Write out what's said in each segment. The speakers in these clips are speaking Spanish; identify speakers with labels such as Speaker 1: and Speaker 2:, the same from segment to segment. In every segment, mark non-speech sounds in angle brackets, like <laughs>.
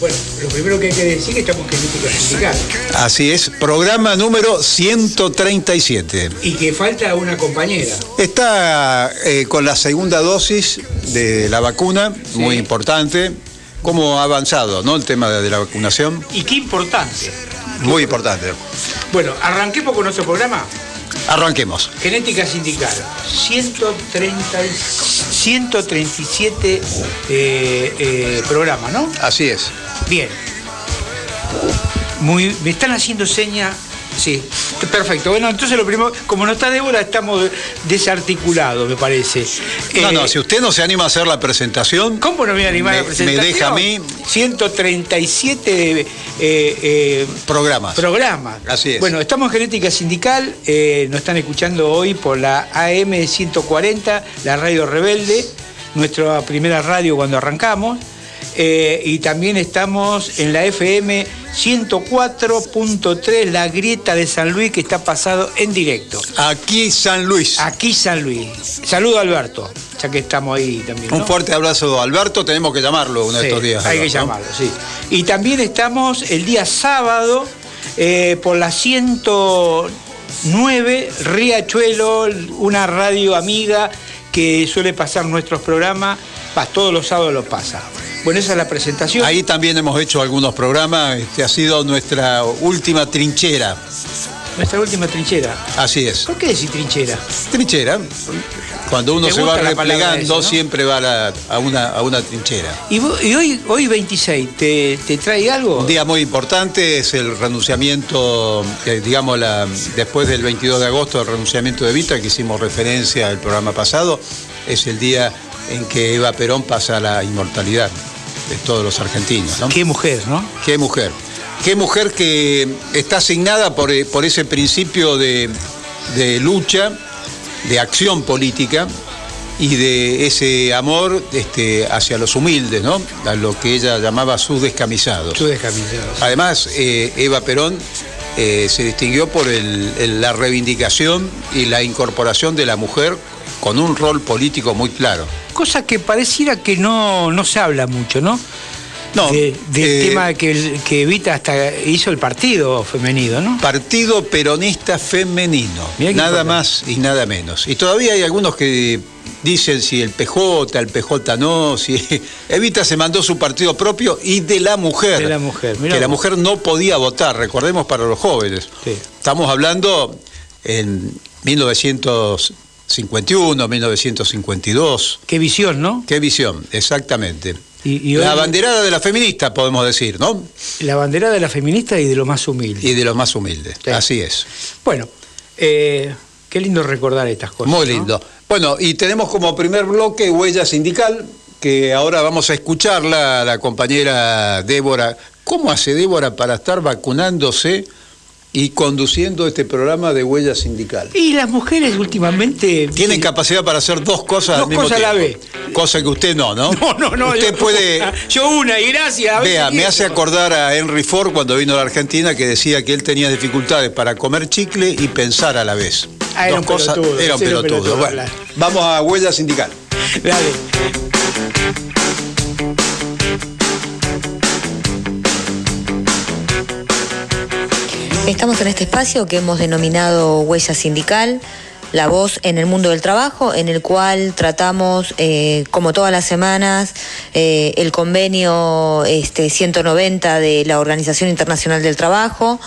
Speaker 1: Bueno, lo primero que hay que decir es que estamos Genética Sindical.
Speaker 2: Así es, programa número 137.
Speaker 1: Y que falta una compañera.
Speaker 2: Está eh, con la segunda dosis de la vacuna, muy importante. ¿Cómo ha avanzado ¿no? el tema de, la vacunación?
Speaker 1: Y qué importante.
Speaker 2: Muy importante.
Speaker 1: Bueno, arranquemos con nuestro programa.
Speaker 2: Arranquemos.
Speaker 1: Genética Sindical. 130, y- 137 eh, eh, programas, ¿no?
Speaker 2: Así es.
Speaker 1: Bien. Muy, me están haciendo seña. Sí, perfecto. Bueno, entonces lo primero, como no está Débora, estamos desarticulados, me parece.
Speaker 2: No,
Speaker 1: Eh,
Speaker 2: no, si usted no se anima a hacer la presentación,
Speaker 1: ¿Cómo no me voy a animar a
Speaker 2: Me-
Speaker 1: la presentación?
Speaker 2: me deja a mí.
Speaker 1: 137 eh, eh,
Speaker 2: programas.
Speaker 1: programas.
Speaker 2: Así es.
Speaker 1: Bueno, estamos en Genética Sindical, eh, nos están escuchando hoy por la AM 140, la radio Rebelde, nuestra primera radio cuando arrancamos. Eh, y también estamos en la FM 104.3, la grieta de San Luis, que está pasado en directo.
Speaker 2: Aquí San Luis.
Speaker 1: Aquí San Luis. Saludo a Alberto, ya que estamos ahí también.
Speaker 2: Un fuerte abrazo, Alberto. Tenemos que llamarlo uno de
Speaker 1: Sí,
Speaker 2: estos días.
Speaker 1: Hay que llamarlo, sí. Y también estamos el día sábado eh, por la 109 Riachuelo, una radio amiga que suele pasar nuestros programas, todos los sábados lo pasa. Bueno, esa es la presentación.
Speaker 2: Ahí también hemos hecho algunos programas. Este ha sido nuestra última trinchera.
Speaker 1: Nuestra última trinchera.
Speaker 2: Así es.
Speaker 1: ¿Por qué decir trinchera?
Speaker 2: Trinchera. Cuando uno
Speaker 1: ¿Te
Speaker 2: se va replegando,
Speaker 1: esa, no?
Speaker 2: siempre va a, la- a una, a una trinchera.
Speaker 1: Y, vos- y hoy, hoy 26, ¿te, te trae algo?
Speaker 2: Un día muy importante es el renunciamiento, eh, digamos, la, después del 22 de agosto, el renunciamiento de Vita, que hicimos referencia al programa pasado, es el día en que Eva Perón pasa a la inmortalidad de todos los argentinos. ¿no?
Speaker 1: Qué mujer, ¿no?
Speaker 2: Qué mujer. Qué mujer que está asignada por, eh, por ese principio de, de lucha, de acción política y de ese amor este, hacia los humildes, ¿no? A lo que ella llamaba sus descamisados.
Speaker 1: Tú descamisado.
Speaker 2: Además, eh, Eva Perón eh, se distinguió por el- el- la reivindicación y la incorporación de la mujer con un rol político muy claro.
Speaker 1: Cosa que pareciera que no, no se habla mucho, ¿no?
Speaker 2: No,
Speaker 1: De- del
Speaker 2: eh,
Speaker 1: tema que, que Evita hasta hizo el partido femenino, ¿no?
Speaker 2: Partido Peronista Femenino, nada más y nada menos. Y todavía hay algunos que dicen si el PJ, el PJ no, si <laughs> Evita se mandó su partido propio y de la mujer.
Speaker 1: De la mujer, mirá
Speaker 2: que la mujer no podía votar, recordemos para los jóvenes.
Speaker 1: Sí.
Speaker 2: Estamos hablando en 1951, 1952.
Speaker 1: Qué visión, ¿no?
Speaker 2: Qué visión, exactamente.
Speaker 1: Y, y hoy
Speaker 2: La banderada de la feminista, podemos decir, ¿no?
Speaker 1: la bandera de la feminista y de lo más humilde.
Speaker 2: Y de los más humildes.
Speaker 1: Sí.
Speaker 2: Así es.
Speaker 1: Bueno, eh, qué lindo recordar estas cosas.
Speaker 2: Muy
Speaker 1: ¿no?
Speaker 2: lindo. Bueno, y tenemos como primer bloque Huella Sindical, que ahora vamos a escucharla, la compañera Débora. ¿Cómo hace Débora para estar vacunándose y conduciendo este programa de Huella Sindical?
Speaker 1: Y las mujeres últimamente.
Speaker 2: Tienen
Speaker 1: Sí.
Speaker 2: capacidad para hacer dos cosas
Speaker 1: Dos
Speaker 2: al mismo
Speaker 1: cosas a la
Speaker 2: tiempo. Cosa que usted no, ¿no? <laughs>
Speaker 1: No, no, no.
Speaker 2: Usted
Speaker 1: yo-
Speaker 2: puede... <laughs>
Speaker 1: Yo una, y gracias.
Speaker 2: Vea, me hace acordar a Henry Ford cuando vino a la Argentina que decía que él tenía dificultades para comer chicle y pensar a la vez.
Speaker 1: Ah, era
Speaker 2: Dos
Speaker 1: un
Speaker 2: cosas-
Speaker 1: pelotudo,
Speaker 2: Era un pelotudo.
Speaker 1: pelotudo,
Speaker 2: Bueno, vamos a Huella Sindical.
Speaker 1: Dale.
Speaker 3: Estamos en este espacio que hemos denominado Huella Sindical, la voz en el mundo del trabajo, en el cual tratamos, eh, como todas las semanas, eh, el convenio este, 190 de la Organización Internacional del Trabajo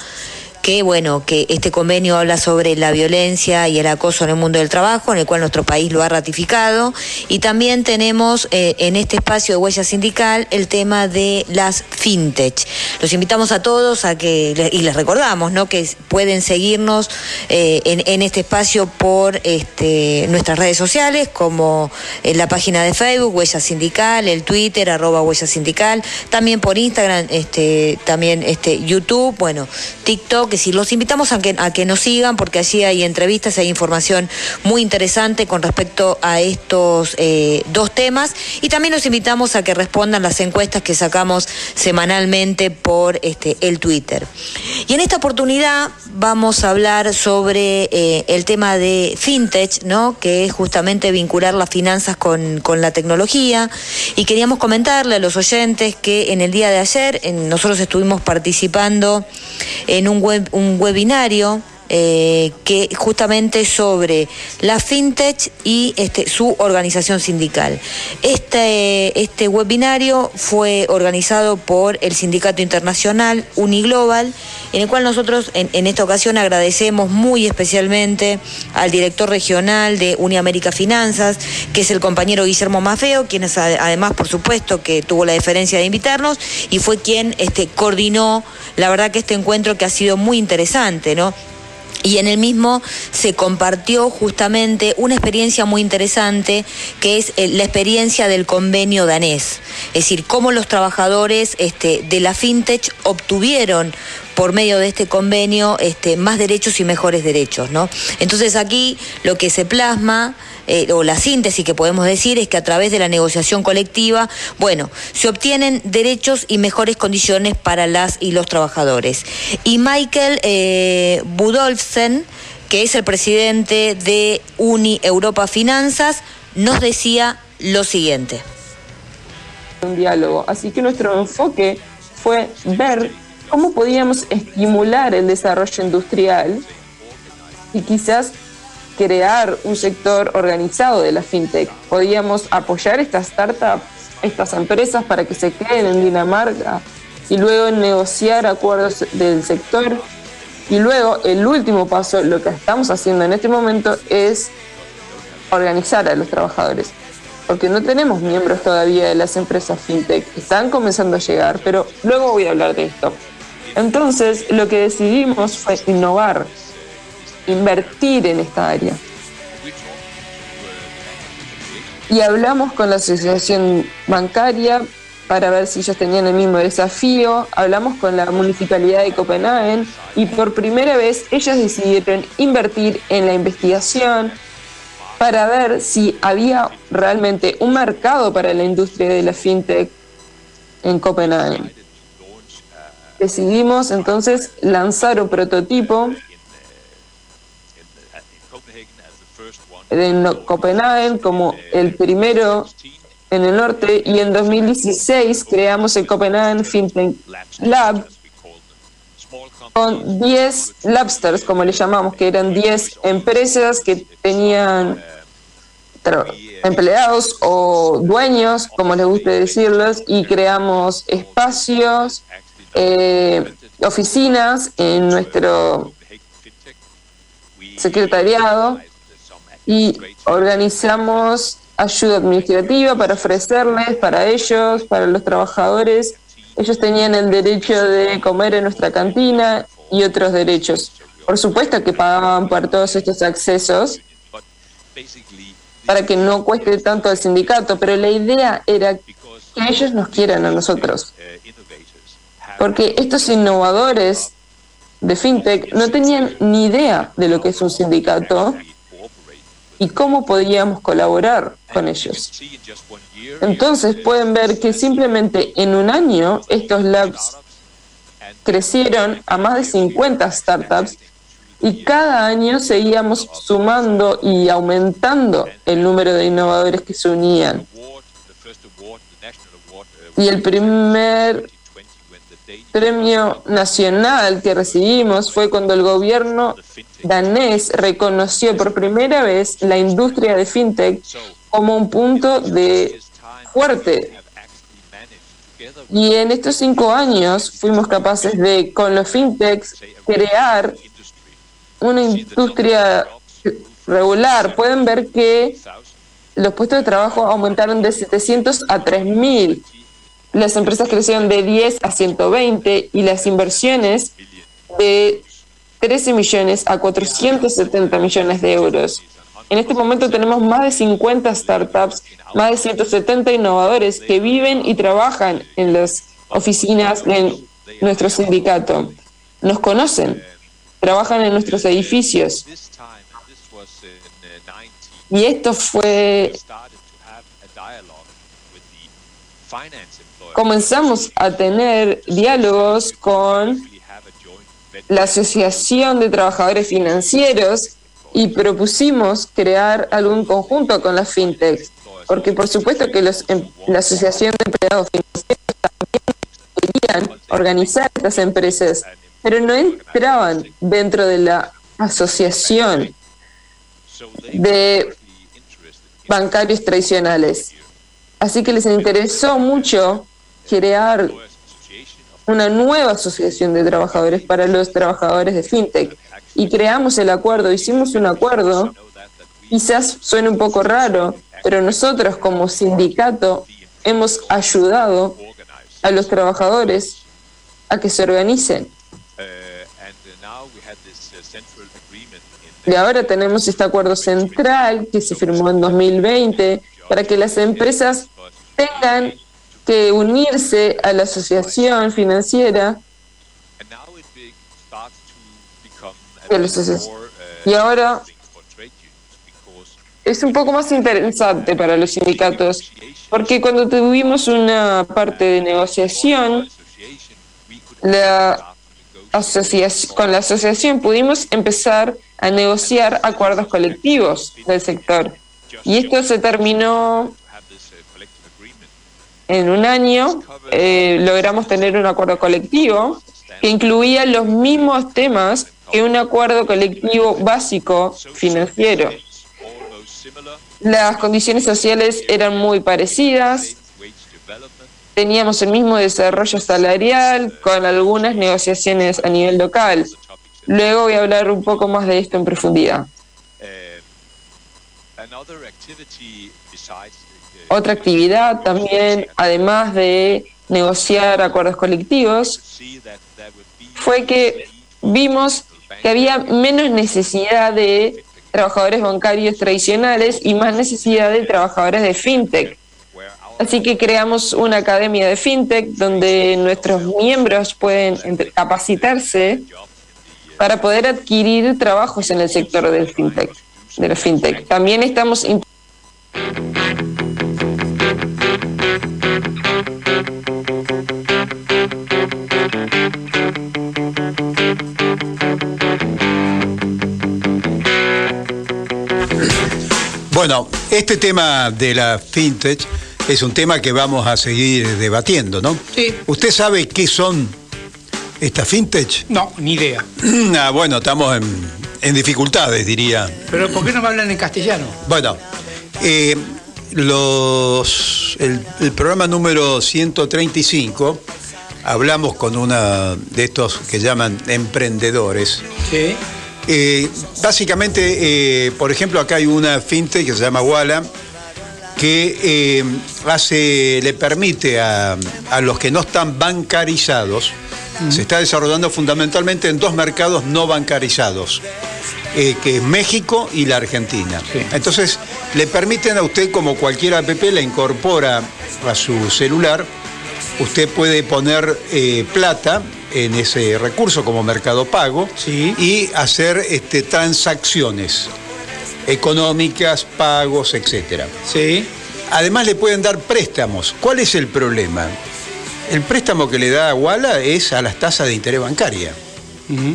Speaker 3: que bueno, que este convenio habla sobre la violencia y el acoso en el mundo del trabajo, en el cual nuestro país lo ha ratificado, y también tenemos eh, en este espacio de huella sindical el tema de las fintech. Los invitamos a todos a que, y les recordamos, ¿no? que pueden seguirnos eh, en, este espacio por este, nuestras redes sociales, como en la página de Facebook, Huella Sindical, el Twitter, arroba Huella Sindical, también por Instagram, este, también este, YouTube, bueno, TikTok, que sí, los invitamos a que, a que nos sigan porque allí hay entrevistas, hay información muy interesante con respecto a estos eh, dos temas y también los invitamos a que respondan las encuestas que sacamos semanalmente por este, el Twitter. Y en esta oportunidad vamos a hablar sobre eh, el tema de fintech, ¿no? que es justamente vincular las finanzas con, con la tecnología y queríamos comentarle a los oyentes que en el día de ayer nosotros estuvimos participando en un, web, un webinario eh, que justamente sobre la fintech y este, su organización sindical. Este, este webinario fue organizado por el Sindicato Internacional Uniglobal, en el cual nosotros en, esta ocasión agradecemos muy especialmente al director regional de Uniamérica Finanzas, que es el compañero Guillermo Mafeo, quien es además, por supuesto, que tuvo la deferencia de invitarnos y fue quien este, coordinó, la verdad que este encuentro que ha sido muy interesante, ¿no? Y en el mismo se compartió justamente una experiencia muy interesante que es eh, la experiencia del convenio danés, es decir, cómo los trabajadores este, de la fintech obtuvieron por medio de este convenio este, más derechos y mejores derechos. ¿no? Entonces aquí lo que se plasma eh, o la síntesis que podemos decir es que a través de la negociación colectiva, bueno, se obtienen derechos y mejores condiciones para las y los trabajadores. Y Michael eh, Budolfsen, que es el presidente de Uni Europa Finanzas, nos decía lo siguiente.
Speaker 4: Un diálogo. Así que nuestro enfoque fue ver cómo podíamos estimular el desarrollo industrial y quizás crear un sector organizado de la fintech. Podíamos apoyar estas startups, estas empresas para que se queden en Dinamarca y luego negociar acuerdos del sector. Y luego el último paso, lo que estamos haciendo en este momento es organizar a los trabajadores. Porque no tenemos miembros todavía de las empresas fintech. Están comenzando a llegar, pero luego voy a hablar de esto. Entonces, lo que decidimos fue innovar, invertir en esta área. Y hablamos con la Asociación Bancaria para ver si ellos tenían el mismo desafío. Hablamos con la Municipalidad de Copenhague y por primera vez ellos decidieron invertir en la investigación para ver si había realmente un mercado para la industria de la fintech en Copenhague. Decidimos entonces lanzar un prototipo en Copenhague como el primero en el norte y en 2016 creamos el Copenhagen FinTech Lab con 10 labsters, como le llamamos, que eran 10 empresas que tenían empleados o dueños, como les guste decirlos, y creamos espacios, eh, oficinas en nuestro secretariado y organizamos ayuda administrativa para ofrecerles, para ellos, para los trabajadores. Ellos tenían el derecho de comer en nuestra cantina y otros derechos. Por supuesto que pagaban por todos estos accesos para que no cueste tanto al sindicato, pero la idea era que ellos nos quieran a nosotros. Porque estos innovadores de FinTech no tenían ni idea de lo que es un sindicato y cómo podíamos colaborar con ellos. Entonces pueden ver que simplemente en un año estos labs crecieron a más de 50 startups y cada año seguíamos sumando y aumentando el número de innovadores que se unían. Y el primer premio nacional que recibimos fue cuando el gobierno danés reconoció por primera vez la industria de fintech como un punto de fuerte. Y en estos cinco años fuimos capaces de, con los fintechs, crear una industria regular. Pueden ver que los puestos de trabajo aumentaron de 700 a 3000 las empresas crecieron de 10 a 120 y las inversiones de 13 millones a 470 millones de euros. En este momento tenemos más de 50 startups, más de 170 innovadores que viven y trabajan en las oficinas de nuestro sindicato. Nos conocen trabajan en nuestros edificios. Y esto fue... Comenzamos a tener diálogos con la Asociación de Trabajadores Financieros y propusimos crear algún conjunto con las fintechs, porque por supuesto que los, em, la Asociación de Empleados Financieros también querían organizar estas empresas, pero no entraban dentro de la asociación de bancarios tradicionales. Así que les interesó mucho crear una nueva asociación de trabajadores para los trabajadores de FinTech. Y creamos el acuerdo, hicimos un acuerdo, quizás suene un poco raro, pero nosotros como sindicato hemos ayudado a los trabajadores a que se organicen. Y ahora tenemos este acuerdo central que se firmó en 2020 para que las empresas tengan unirse a la asociación financiera y ahora es un poco más interesante para los sindicatos porque cuando tuvimos una parte de negociación la asociación, con la asociación pudimos empezar a negociar acuerdos colectivos del sector. Y esto se terminó en un año, eh, logramos tener un acuerdo colectivo que incluía los mismos temas que un acuerdo colectivo básico financiero. Las condiciones sociales eran muy parecidas, teníamos el mismo desarrollo salarial con algunas negociaciones a nivel local. Luego voy a hablar un poco más de esto en profundidad. Otra actividad también, además de negociar acuerdos colectivos, fue que vimos que había menos necesidad de trabajadores bancarios tradicionales y más necesidad de trabajadores de fintech. Así que creamos una academia de fintech donde nuestros miembros pueden capacitarse para poder adquirir trabajos en el sector del fintech, de la fintech. También estamos
Speaker 2: Bueno, este tema de la fintech es un tema que vamos a seguir debatiendo, ¿no?
Speaker 1: Sí.
Speaker 2: ¿Usted sabe qué son ¿Esta fintech?
Speaker 1: No, ni idea. <clears throat>
Speaker 2: ah, bueno, estamos en, dificultades, diría.
Speaker 1: Pero ¿por qué no me hablan en castellano?
Speaker 2: Bueno, eh, los, el, programa número 135 hablamos con una de estos que llaman emprendedores.
Speaker 1: Sí.
Speaker 2: Eh, básicamente, eh, por ejemplo, acá hay una fintech que se llama Walla que hace, le permite a, a los que no están bancarizados se está desarrollando fundamentalmente en dos mercados no bancarizados, eh, que es México y la Argentina. Entonces, le permiten a usted, como cualquier app, le incorpora a su celular, usted puede poner eh, plata en ese recurso como mercado pago y hacer este, transacciones económicas, pagos, etc.
Speaker 1: Sí.
Speaker 2: Además le pueden dar préstamos. ¿Cuál es el problema? el préstamo que le da Walla es a las tasas de interés bancaria.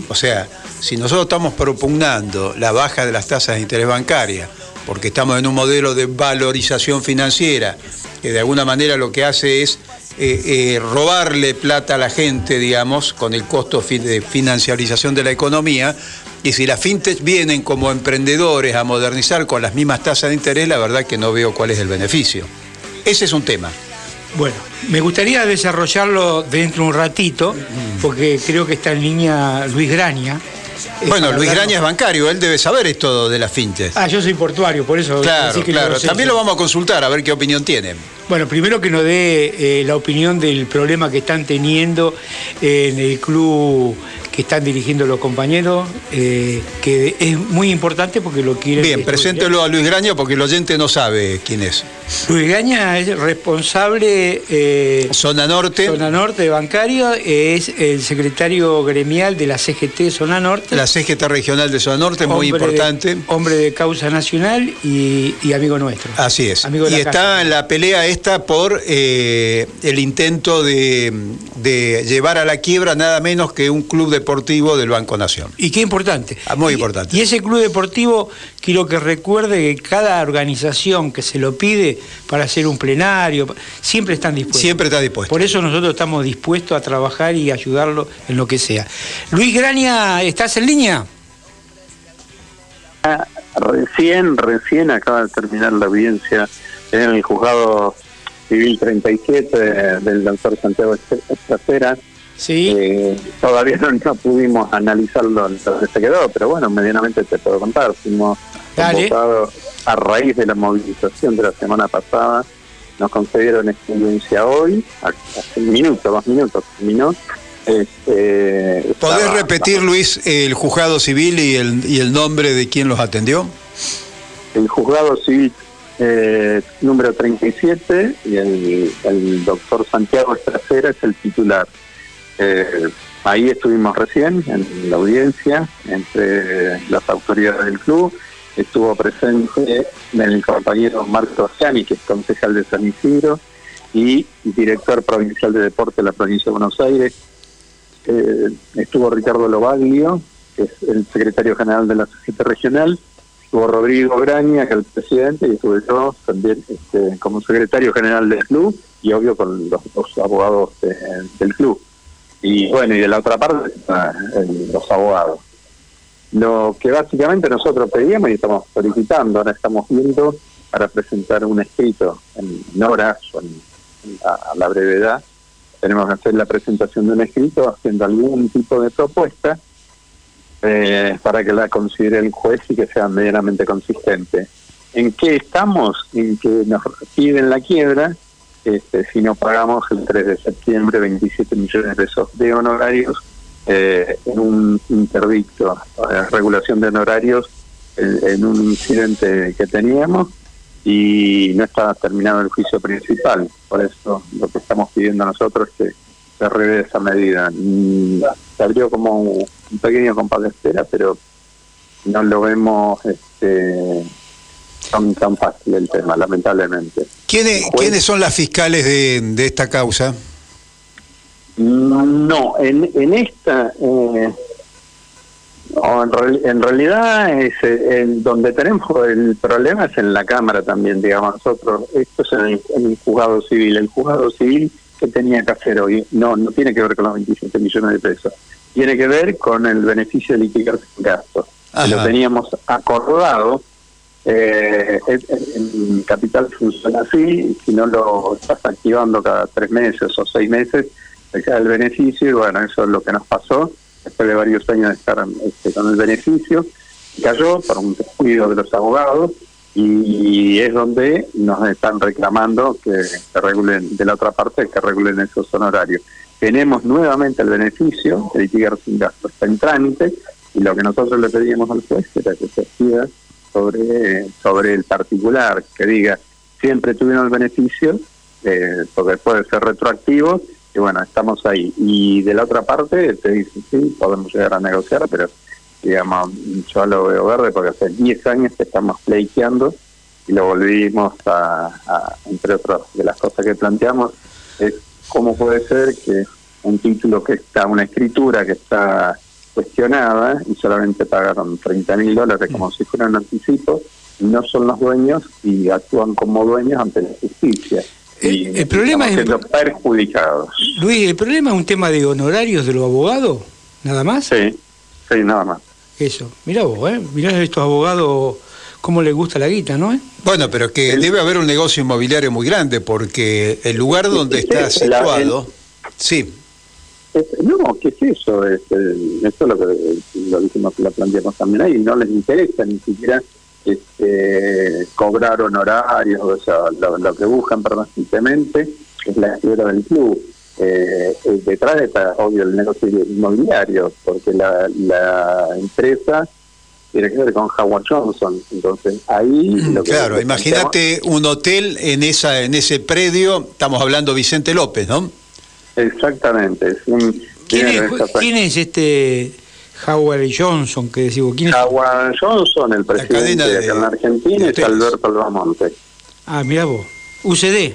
Speaker 2: O sea, si nosotros estamos propugnando la baja de las tasas de interés bancaria, porque estamos en un modelo de valorización financiera, que de alguna manera lo que hace es eh, eh, robarle plata a la gente, digamos, con el costo de financiarización de la economía, y si las fintech vienen como emprendedores a modernizar con las mismas tasas de interés, la verdad que no veo cuál es el beneficio. Ese es un tema.
Speaker 1: Bueno, me gustaría desarrollarlo dentro de un ratito, porque creo que está en línea Luis Graña.
Speaker 2: Bueno, Luis Graña es bancario, él debe saber esto de las fintes.
Speaker 1: Ah, yo soy portuario, por eso.
Speaker 2: Claro, claro. También lo vamos a consultar, a ver qué opinión tiene.
Speaker 1: Bueno, primero que nos dé eh, la opinión del problema que están teniendo en el club que están dirigiendo los compañeros, eh, que es muy importante porque lo quieren...
Speaker 2: Bien, preséntelo a Luis Graña porque el oyente no sabe quién es.
Speaker 1: Luis Graña es responsable... Eh,
Speaker 2: zona Norte.
Speaker 1: Zona Norte bancario, es el secretario gremial de la CGT Zona Norte.
Speaker 2: La CGT regional de Zona Norte, muy importante.
Speaker 1: hombre de causa nacional y, amigo nuestro.
Speaker 2: Así es. y está en la pelea esta por eh, el intento de, de llevar a la quiebra nada menos que un club de deportivo del Banco Nación.
Speaker 1: Y qué importante.
Speaker 2: Ah, muy importante.
Speaker 1: Y ese club deportivo, quiero que recuerde que cada organización que se lo pide para hacer un plenario, siempre están dispuestos.
Speaker 2: Siempre está dispuesto.
Speaker 1: Por eso nosotros estamos dispuestos a trabajar y ayudarlo en lo que sea. Luis Grania, ¿estás en línea?
Speaker 5: Ah, recién, recién acaba de terminar la audiencia en el juzgado civil 37 del doctor Santiago Estracera
Speaker 1: Sí.
Speaker 5: Eh, todavía no, pudimos analizarlo donde se quedó, pero bueno, medianamente te puedo contar. Fuimos convocados a raíz de la movilización de la semana pasada. Nos concedieron experiencia hoy, hace un minuto, dos minutos terminó.
Speaker 2: Este, ¿Podés repetir, Luis, el juzgado civil y el, y el nombre de quien los atendió?
Speaker 5: El juzgado civil eh, número 37 y el, el doctor Santiago Estracera es el titular. Eh, ahí estuvimos recién, en la audiencia, entre las autoridades del club. Estuvo presente el compañero Marco Oscani, que es concejal de San Isidro, y director provincial de deporte de la provincia de Buenos Aires. Eh, estuvo Ricardo Lobaglio, que es el secretario general de la sociedad regional. Estuvo Rodrigo Graña, que es el presidente, y estuve yo también este, como secretario general del club, y obvio con los, abogados del club. Y bueno, y de la otra parte los abogados. Lo que básicamente nosotros pedíamos y estamos solicitando, ahora estamos viendo para presentar un escrito en, horas o a, la brevedad, tenemos que hacer la presentación de un escrito haciendo algún tipo de propuesta eh, para que la considere el juez y que sea medianamente consistente. ¿En qué estamos? En que nos piden la quiebra este, si no pagamos el 3 de septiembre 27 millones de pesos de honorarios eh, en un interdicto, eh, regulación de honorarios en, un incidente que teníamos y no está terminado el juicio principal. Por eso lo que estamos pidiendo nosotros es que se revee esa medida. Mm, se abrió como un pequeño compás de espera, pero no lo vemos este, tan, tan fácil el tema, lamentablemente.
Speaker 2: ¿Quiénes, ¿quiénes son las fiscales de, de esta causa?
Speaker 5: No, en, en esta, eh, en, realidad es eh, en donde tenemos el problema es en la Cámara también, digamos nosotros, esto es en el, juzgado civil, el juzgado civil que tenía que hacer hoy, no, no tiene que ver con los 27 millones de pesos, tiene que ver con el beneficio de litigar sin gastos, lo teníamos acordado eh, en Capital funciona así, si no lo estás activando cada tres meses o seis meses, queda el beneficio y bueno, eso es lo que nos pasó después de varios años de estar este, con el beneficio. Cayó por un descuido de los abogados y es donde nos están reclamando que se regulen de la otra parte, que regulen esos honorarios. Tenemos nuevamente el beneficio, el litigar sin gasto está en trámite y lo que nosotros le pedíamos al juez era que se pida sobre, sobre el particular, que diga, siempre tuvieron el beneficio, eh, porque puede ser retroactivo, y bueno, estamos ahí. Y de la otra parte te dice, sí, podemos llegar a negociar, pero digamos, yo lo veo verde porque hace 10 años que estamos pleiteando y lo volvimos a, entre otras de las cosas que planteamos, es cómo puede ser que un título que está, una escritura que está cuestionada y solamente pagaron 30 mil dólares como si fuera un anticipo, no son los dueños y actúan como dueños ante la justicia.
Speaker 1: El, el problema es
Speaker 5: perjudicados.
Speaker 1: Luis, el problema es un tema de honorarios de los abogados, nada más.
Speaker 5: Sí, sí, nada más.
Speaker 1: Eso, mira vos, ¿eh? mirá a estos abogados cómo les gusta la guita, ¿no?
Speaker 2: Bueno, pero que debe haber un negocio inmobiliario muy grande porque el lugar donde está situado, sí,
Speaker 5: no, ¿qué es eso? Este, eso es lo que lo dijimos que lo planteamos también ahí. No les interesa ni siquiera este, cobrar honorarios, o sea, lo, que buscan permanentemente es la quiebra del club. eh, detrás está obvio el negocio inmobiliario, porque la, la empresa tiene que ver con Howard Johnson. Entonces, ahí...
Speaker 2: Mm, claro, imagínate un hotel en esa en ese predio, estamos hablando Vicente López, ¿no?
Speaker 5: Exactamente.
Speaker 1: ¿Quién, es, este Howard Johnson que decimos? ¿Quién
Speaker 5: Howard Johnson, el presidente de, acá en Argentina, es Alberto Albamonte.
Speaker 1: Ah, mira vos. UCD.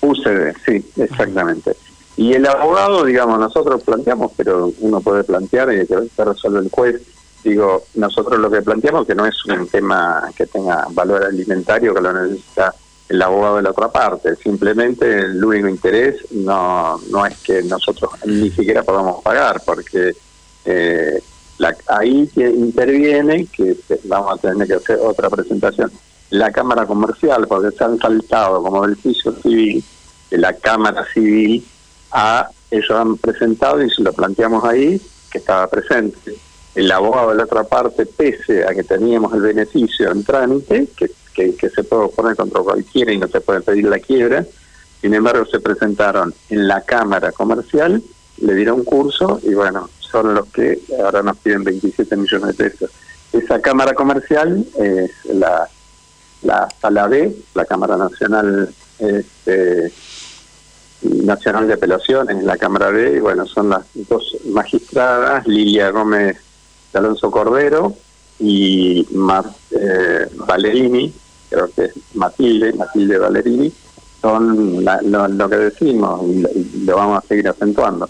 Speaker 5: UCD, sí, exactamente. Y el abogado, digamos, nosotros planteamos, pero uno puede plantear y que resuelve el juez. Digo, nosotros lo que planteamos que no es un tema que tenga valor alimentario, que lo necesita el abogado de la otra parte. Simplemente el único interés no, no es que nosotros ni siquiera podamos pagar, porque eh, la, ahí interviene, que vamos a tener que hacer otra presentación, la Cámara Comercial, porque se han saltado como beneficio civil de la Cámara Civil a ellos han presentado y se lo planteamos ahí, que estaba presente. El abogado de la otra parte, pese a que teníamos el beneficio en trámite, que, que, se puede poner contra cualquiera y no se puede pedir la quiebra, sin embargo se presentaron en la Cámara Comercial, le dieron curso y bueno, son los que ahora nos piden 27 millones de pesos. Esa Cámara Comercial es la la sala B, la Cámara Nacional este, Nacional de Apelaciones la Cámara B, y bueno, son las dos magistradas, Lilia Gómez de Alonso Cordero y Mar, eh, Valerini, creo que es Matilde, Matilde Valerini, son lo, que decimos y lo, vamos a seguir acentuando.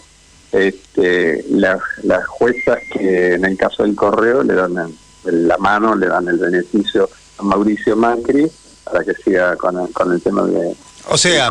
Speaker 5: Este, las, las juezas que en el caso del correo le dan la mano, le dan el beneficio Mauricio Macri para que siga con el, con el tema de
Speaker 2: o sea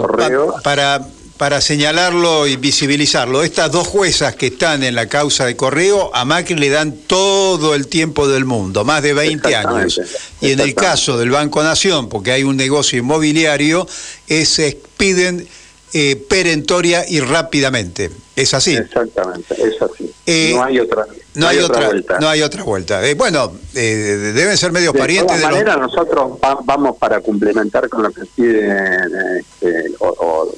Speaker 2: para para señalarlo y visibilizarlo estas dos juezas que están en la causa de correo a Macri le dan todo el tiempo del mundo más de 20 años y en el caso del Banco Nación porque hay un negocio inmobiliario es piden eh, perentoria y rápidamente. ¿Es así?
Speaker 5: Exactamente, es así. Eh, no hay otra.
Speaker 2: No, hay, otra, vuelta. No hay otra vuelta. Eh, bueno, deben ser medios parientes.
Speaker 5: De todas maneras, nosotros vamos para complementar con lo que piden este, o,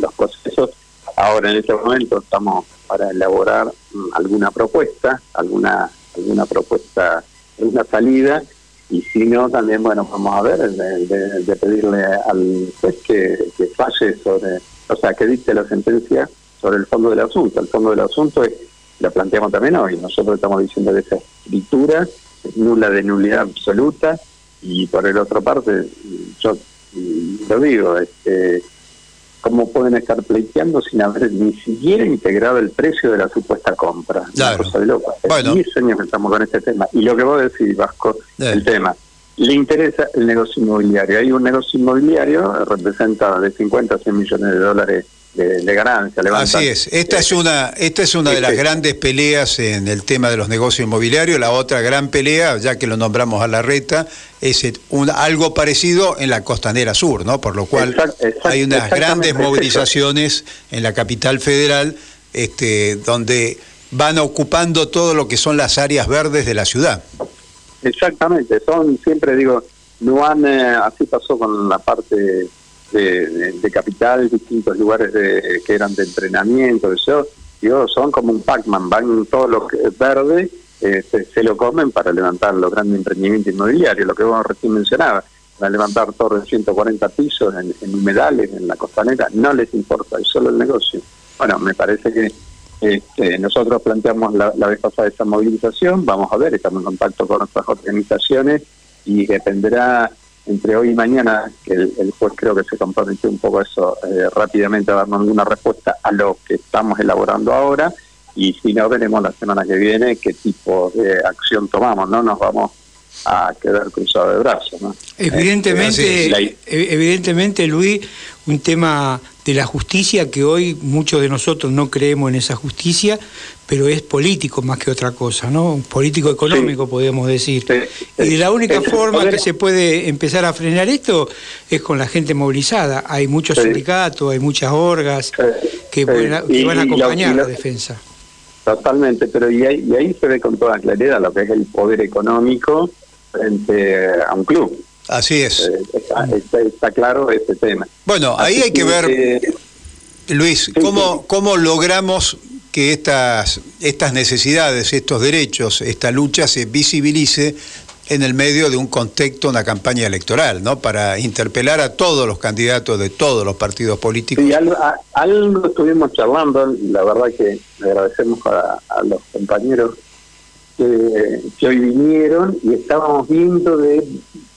Speaker 5: los procesos. Ahora, en este momento, estamos para elaborar mm, alguna propuesta, alguna alguna propuesta, alguna salida y si no, también, bueno, vamos a ver, de, pedirle al juez que, que falle sobre o sea, que dicte la sentencia sobre el fondo del asunto. El fondo del asunto es, lo planteamos también hoy, nosotros estamos diciendo que esa escritura es nula de nulidad absoluta y por el otro parte, yo lo digo, este, ¿cómo pueden estar pleiteando sin haber ni siquiera integrado el precio de la supuesta compra?
Speaker 2: Claro. cosa de loco.
Speaker 5: Hace 10 años que estamos con este tema. Y lo que vos decís, Vasco, el tema le interesa el negocio inmobiliario. Hay un negocio inmobiliario, representa de 50 a 100 millones de dólares de, ganancia.
Speaker 2: Así es, esta es una, esta es una de las grandes peleas en el tema de los negocios inmobiliarios. La otra gran pelea, ya que lo nombramos a la reta, es un, algo parecido en la costanera sur, ¿no? Por lo cual hay unas grandes movilizaciones en la capital federal, este, donde van ocupando todo lo que son las áreas verdes de la ciudad.
Speaker 5: Exactamente, son siempre digo, no han, eh, así pasó con la parte de, de, capital, distintos lugares de, que eran de entrenamiento, eso, digo, son como un Pac-Man, van todos los verdes, eh, se, lo comen para levantar los grandes emprendimientos inmobiliarios, lo que vos recién mencionabas, para levantar torres de 140 pisos en, en humedales, en la costanera, no les importa, es solo el negocio. Bueno, me parece que este, nosotros planteamos la, vez pasada esa movilización, vamos a ver, estamos en contacto con nuestras organizaciones y dependerá entre hoy y mañana, que el, juez creo que se comprometió un poco eso eh, rápidamente a darnos alguna respuesta a lo que estamos elaborando ahora y si no veremos la semana que viene qué tipo de acción tomamos, no nos vamos a quedar cruzado de brazos. ¿no?
Speaker 1: Evidentemente, eh, evidentemente, Luis, un tema de la justicia que hoy muchos de nosotros no creemos en esa justicia, pero es político más que otra cosa, ¿no? Político económico, podemos decir. Y la única forma que se puede empezar a frenar esto es con la gente movilizada. Hay muchos sindicatos, hay muchas orgas que, van a acompañar la defensa.
Speaker 5: Totalmente, pero y ahí, y ahí se ve con toda claridad lo que es el poder económico frente a un club.
Speaker 2: Así es.
Speaker 5: Eh, está, claro este tema.
Speaker 2: Bueno, ahí hay que ver... Luis, ¿cómo, ¿cómo logramos que estas, estas necesidades, estos derechos, esta lucha se visibilice en el medio de un contexto, una campaña electoral, ¿no? Para interpelar a todos los candidatos de todos los partidos políticos.
Speaker 5: Sí, algo, algo estuvimos charlando, la verdad que agradecemos a, los compañeros que, que, hoy vinieron y estábamos viendo de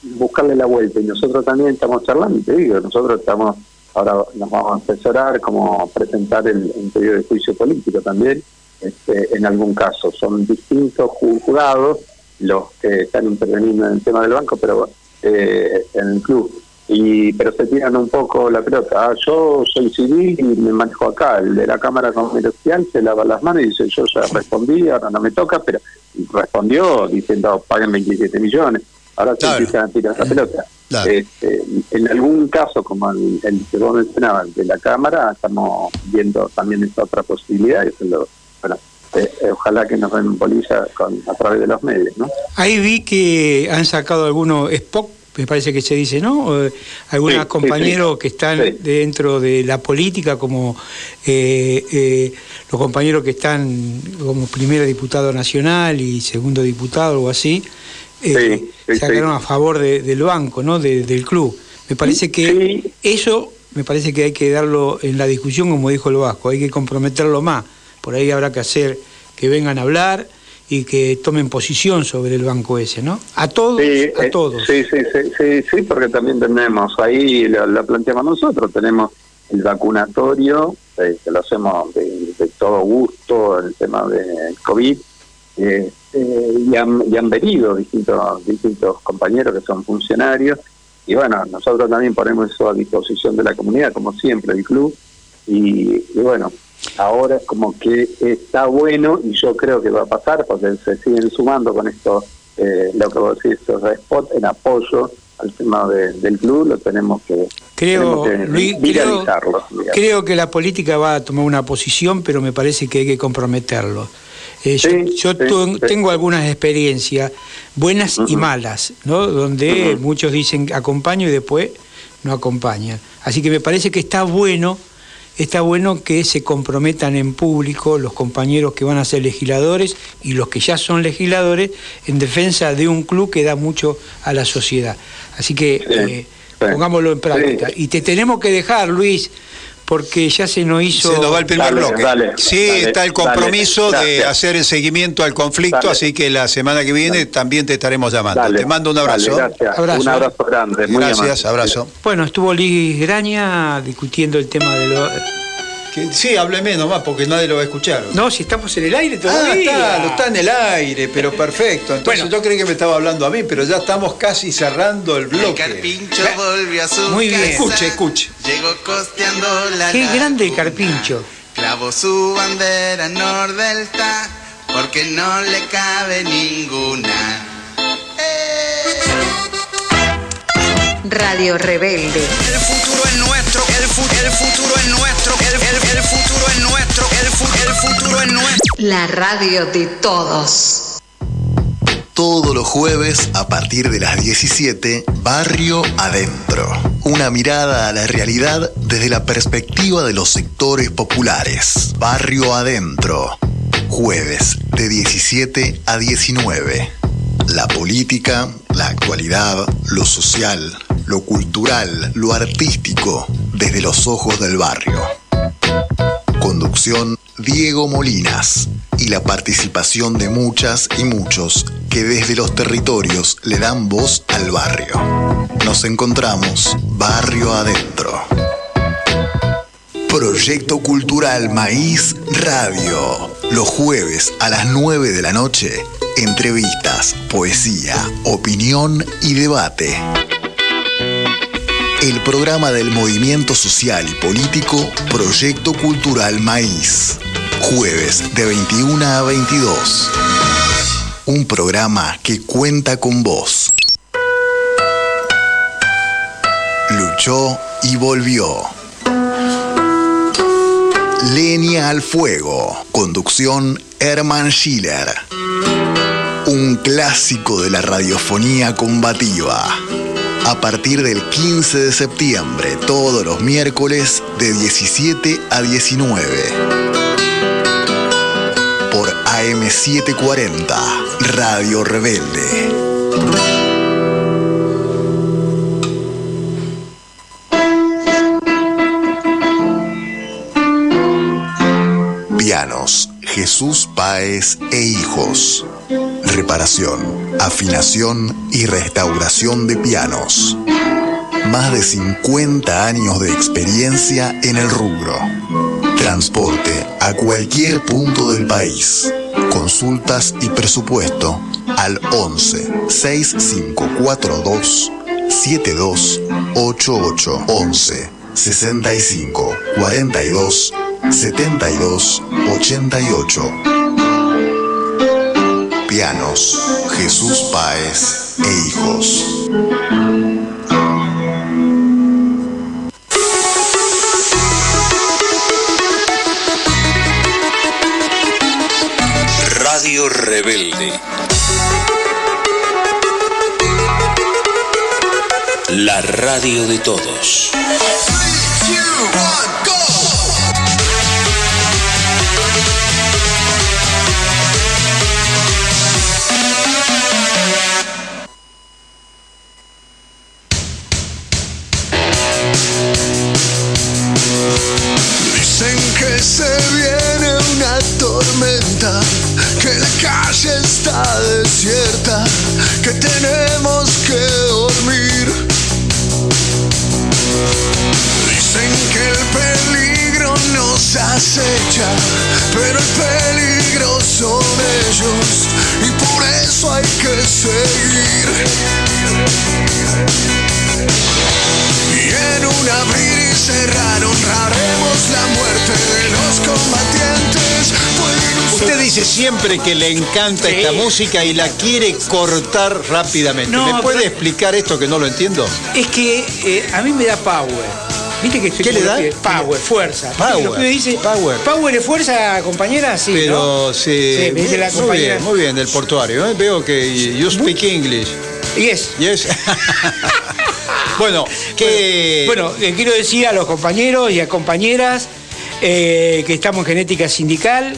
Speaker 5: buscarle la vuelta y nosotros también estamos charlando, te digo, nosotros estamos, ahora nos vamos a asesorar cómo presentar el, el pedido de juicio político también, este, en algún caso, son distintos juzgados los que están interveniendo en el tema del banco, pero eh, en el club. Y, pero se tiran un poco la pelota. Ah, yo soy civil y me manejo acá. El de la Cámara Comercial se lava las manos y dice: Yo ya respondí, ahora no me toca, pero respondió diciendo: paguen 27 millones. Ahora se empiezan a tirar la pelota. Este, en algún caso, como el, que vos mencionabas, de la Cámara, estamos viendo también esta otra posibilidad. Y lo, bueno, eh, ojalá que nos den bolilla con, a través de los medios. ¿no?
Speaker 1: Ahí vi que han sacado algunos Spock, me parece que se dice, ¿no? Eh, algunos compañeros que están dentro de la política, como eh, los compañeros que están como primer diputado nacional y segundo diputado, algo así, sacaron a favor del banco, ¿no? del club. Me parece que eso, me parece que hay que darlo en la discusión, como dijo el Vasco, hay que comprometerlo más por ahí habrá que hacer que vengan a hablar y que tomen posición sobre el banco ese, ¿no? A todos, a
Speaker 5: eh,
Speaker 1: todos.
Speaker 5: Sí, sí, sí, sí, porque también tenemos, ahí lo, planteamos nosotros, tenemos el vacunatorio, eh, que lo hacemos de, todo gusto, el tema de COVID, eh, y, han, y, han, venido distintos, distintos compañeros que son funcionarios, y bueno, nosotros también ponemos eso a disposición de la comunidad, como siempre, el club, y, y bueno, ahora es como que está bueno y yo creo que va a pasar porque se siguen sumando con esto, eh, lo que vos decís, spot en apoyo al tema del club, lo tenemos que,
Speaker 1: creo, viralizarlo. Creo, que la política va a tomar una posición, pero me parece que hay que comprometerlo. Eh, yo, tengo algunas experiencias, buenas y malas, ¿no? donde muchos dicen acompaño y después no acompañan. Así que me parece que está bueno está bueno que se comprometan en público los compañeros que van a ser legisladores y los que ya son legisladores en defensa de un club que da mucho a la sociedad. Así que eh, pongámoslo en práctica. Y te tenemos que dejar, Luis, porque ya se nos hizo...
Speaker 2: Se nos va el primer bloque. sí, está el compromiso de hacer el seguimiento al conflicto, así que la semana que viene también te estaremos llamando. Te mando un abrazo.
Speaker 5: Un abrazo grande.
Speaker 2: gracias, abrazo.
Speaker 1: Bueno, estuvo Liz Graña discutiendo el tema de los
Speaker 2: sí, hable menos más porque nadie lo va a escuchar.
Speaker 1: No, si estamos en el aire todavía.
Speaker 2: Ah, está, lo está en el aire, pero <laughs> perfecto. Entonces yo creí que me estaba hablando a mí, pero ya estamos casi cerrando el bloque.
Speaker 6: El carpincho volvió a su
Speaker 2: Muy bien, escuche, escuche.
Speaker 6: Llegó costeando la
Speaker 1: Qué grande el carpincho.
Speaker 6: Clavó su bandera nordelta porque no le cabe ninguna.
Speaker 7: Radio Rebelde.
Speaker 6: El futuro es nuestro, el, el futuro es nuestro, el, el, futuro es nuestro, el, el futuro es nuestro.
Speaker 7: La radio de todos.
Speaker 8: Todos los jueves a partir de las 17, Barrio Adentro. Una mirada a la realidad desde la perspectiva de los sectores populares. Barrio Adentro. Jueves de 17 a 19. La política, la actualidad, lo social, lo cultural, lo artístico, desde los ojos del barrio. Conducción Diego Molinas y la participación de muchas y muchos que desde los territorios le dan voz al barrio. Nos encontramos barrio adentro. Proyecto Cultural Maíz Radio. Los jueves a las 9 de la noche, entrevistas, poesía, opinión y debate el programa del movimiento social y político Proyecto Cultural Maíz. Jueves de 21 a 22. Un programa que cuenta con vos. Luchó y volvió. Lenia al fuego. Conducción Herman Schiller. Un clásico de la radiofonía combativa a partir del 15 de septiembre, todos los miércoles de 17 a 19. Por AM740, Radio Rebelde. Pianos, Jesús Páez e Hijos. Reparación, afinación y restauración de pianos. Más de 50 años de experiencia en el rubro. Transporte a cualquier punto del país. Consultas y presupuesto al 11 6542 7288 11 65 42 72 88 Jesús Páez e Hijos.
Speaker 9: Radio Rebelde. La radio de todos.
Speaker 2: Siempre que le encanta
Speaker 1: Sí.
Speaker 2: esta música y la quiere cortar rápidamente.
Speaker 1: No,
Speaker 2: ¿Me puede
Speaker 1: pero-
Speaker 2: explicar esto que no lo entiendo?
Speaker 1: Es que eh, a mí me da power. ¿Viste que estoy
Speaker 2: ¿Qué le da?
Speaker 1: que- Power, fuerza. ¿Viste que
Speaker 2: Power,
Speaker 1: Lo que dice,
Speaker 2: power.
Speaker 1: Power es fuerza, compañera, sí.
Speaker 2: Pero
Speaker 1: ¿no?
Speaker 2: sí,
Speaker 1: Sí, me dice la
Speaker 2: muy
Speaker 1: compañera.
Speaker 2: bien, muy bien, del portuario. ¿eh? Veo que you speak English.
Speaker 1: Yes.
Speaker 2: Yes. <laughs> bueno, que
Speaker 1: Bueno, le quiero decir a los compañeros y a compañeras eh, que estamos en genética sindical,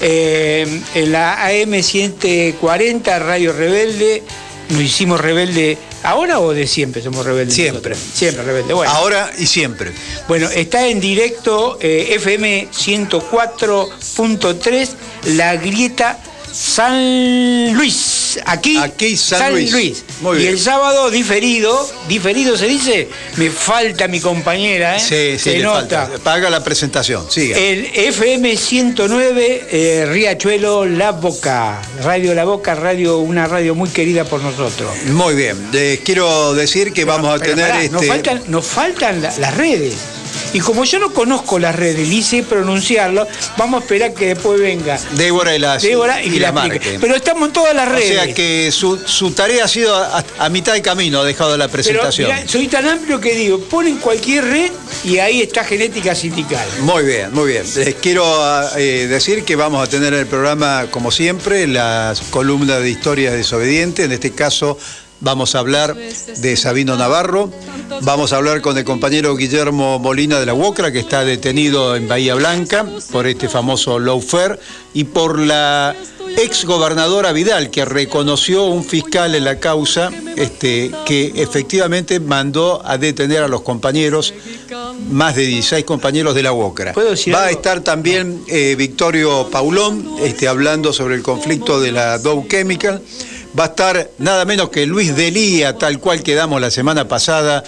Speaker 1: eh, en la AM 140 Radio Rebelde, nos hicimos rebelde ahora o de siempre somos rebeldes.
Speaker 2: Siempre.
Speaker 1: nosotros? Siempre rebelde. Bueno,
Speaker 2: ahora y siempre.
Speaker 1: bueno está en directo eh, FM 104.3, La Grieta San Luis. Aquí,
Speaker 2: Aquí, San Luis. Muy
Speaker 1: y
Speaker 2: bien.
Speaker 1: el sábado diferido, diferido se dice, me falta mi compañera, ¿eh?
Speaker 2: Sí, sí,
Speaker 1: se
Speaker 2: le
Speaker 1: nota.
Speaker 2: falta. Paga la presentación. Siga.
Speaker 1: El FM 109, eh, Riachuelo La Boca. Radio La Boca, radio, una radio muy querida por nosotros.
Speaker 2: Muy bien. Les quiero decir que vamos a tener
Speaker 1: pará,
Speaker 2: este.
Speaker 1: nos faltan, nos faltan la- las redes. Y como yo no conozco las redes, ni sé pronunciarlo, vamos a esperar que después venga
Speaker 2: Débora y la,
Speaker 1: Débora y,
Speaker 2: y
Speaker 1: la
Speaker 2: la marque.
Speaker 1: Pero estamos en todas las
Speaker 2: O
Speaker 1: redes.
Speaker 2: sea que su, su tarea ha sido a, a mitad de camino, ha dejado la
Speaker 1: Pero
Speaker 2: presentación.
Speaker 1: mirá, soy tan amplio que digo, ponen cualquier red y ahí está genética sindical.
Speaker 2: Muy bien, muy bien. Les quiero eh, decir que vamos a tener en el programa, como siempre, las columnas de historias desobedientes. En este caso, vamos a hablar de Sabino Navarro. Vamos a hablar con el compañero Guillermo Molina de la UOCRA, que está detenido en Bahía Blanca por este famoso lawfare y por la ex gobernadora Vidal, que reconoció un fiscal en la causa este, que efectivamente mandó a detener a los compañeros, más de 16 compañeros de la UOCRA.
Speaker 1: ¿Puedo decir
Speaker 2: Va a estar también eh, Victorio Paulón este, hablando sobre el conflicto de la Dow Chemical. Va a estar nada menos que Luis Delía, tal cual quedamos la semana pasada.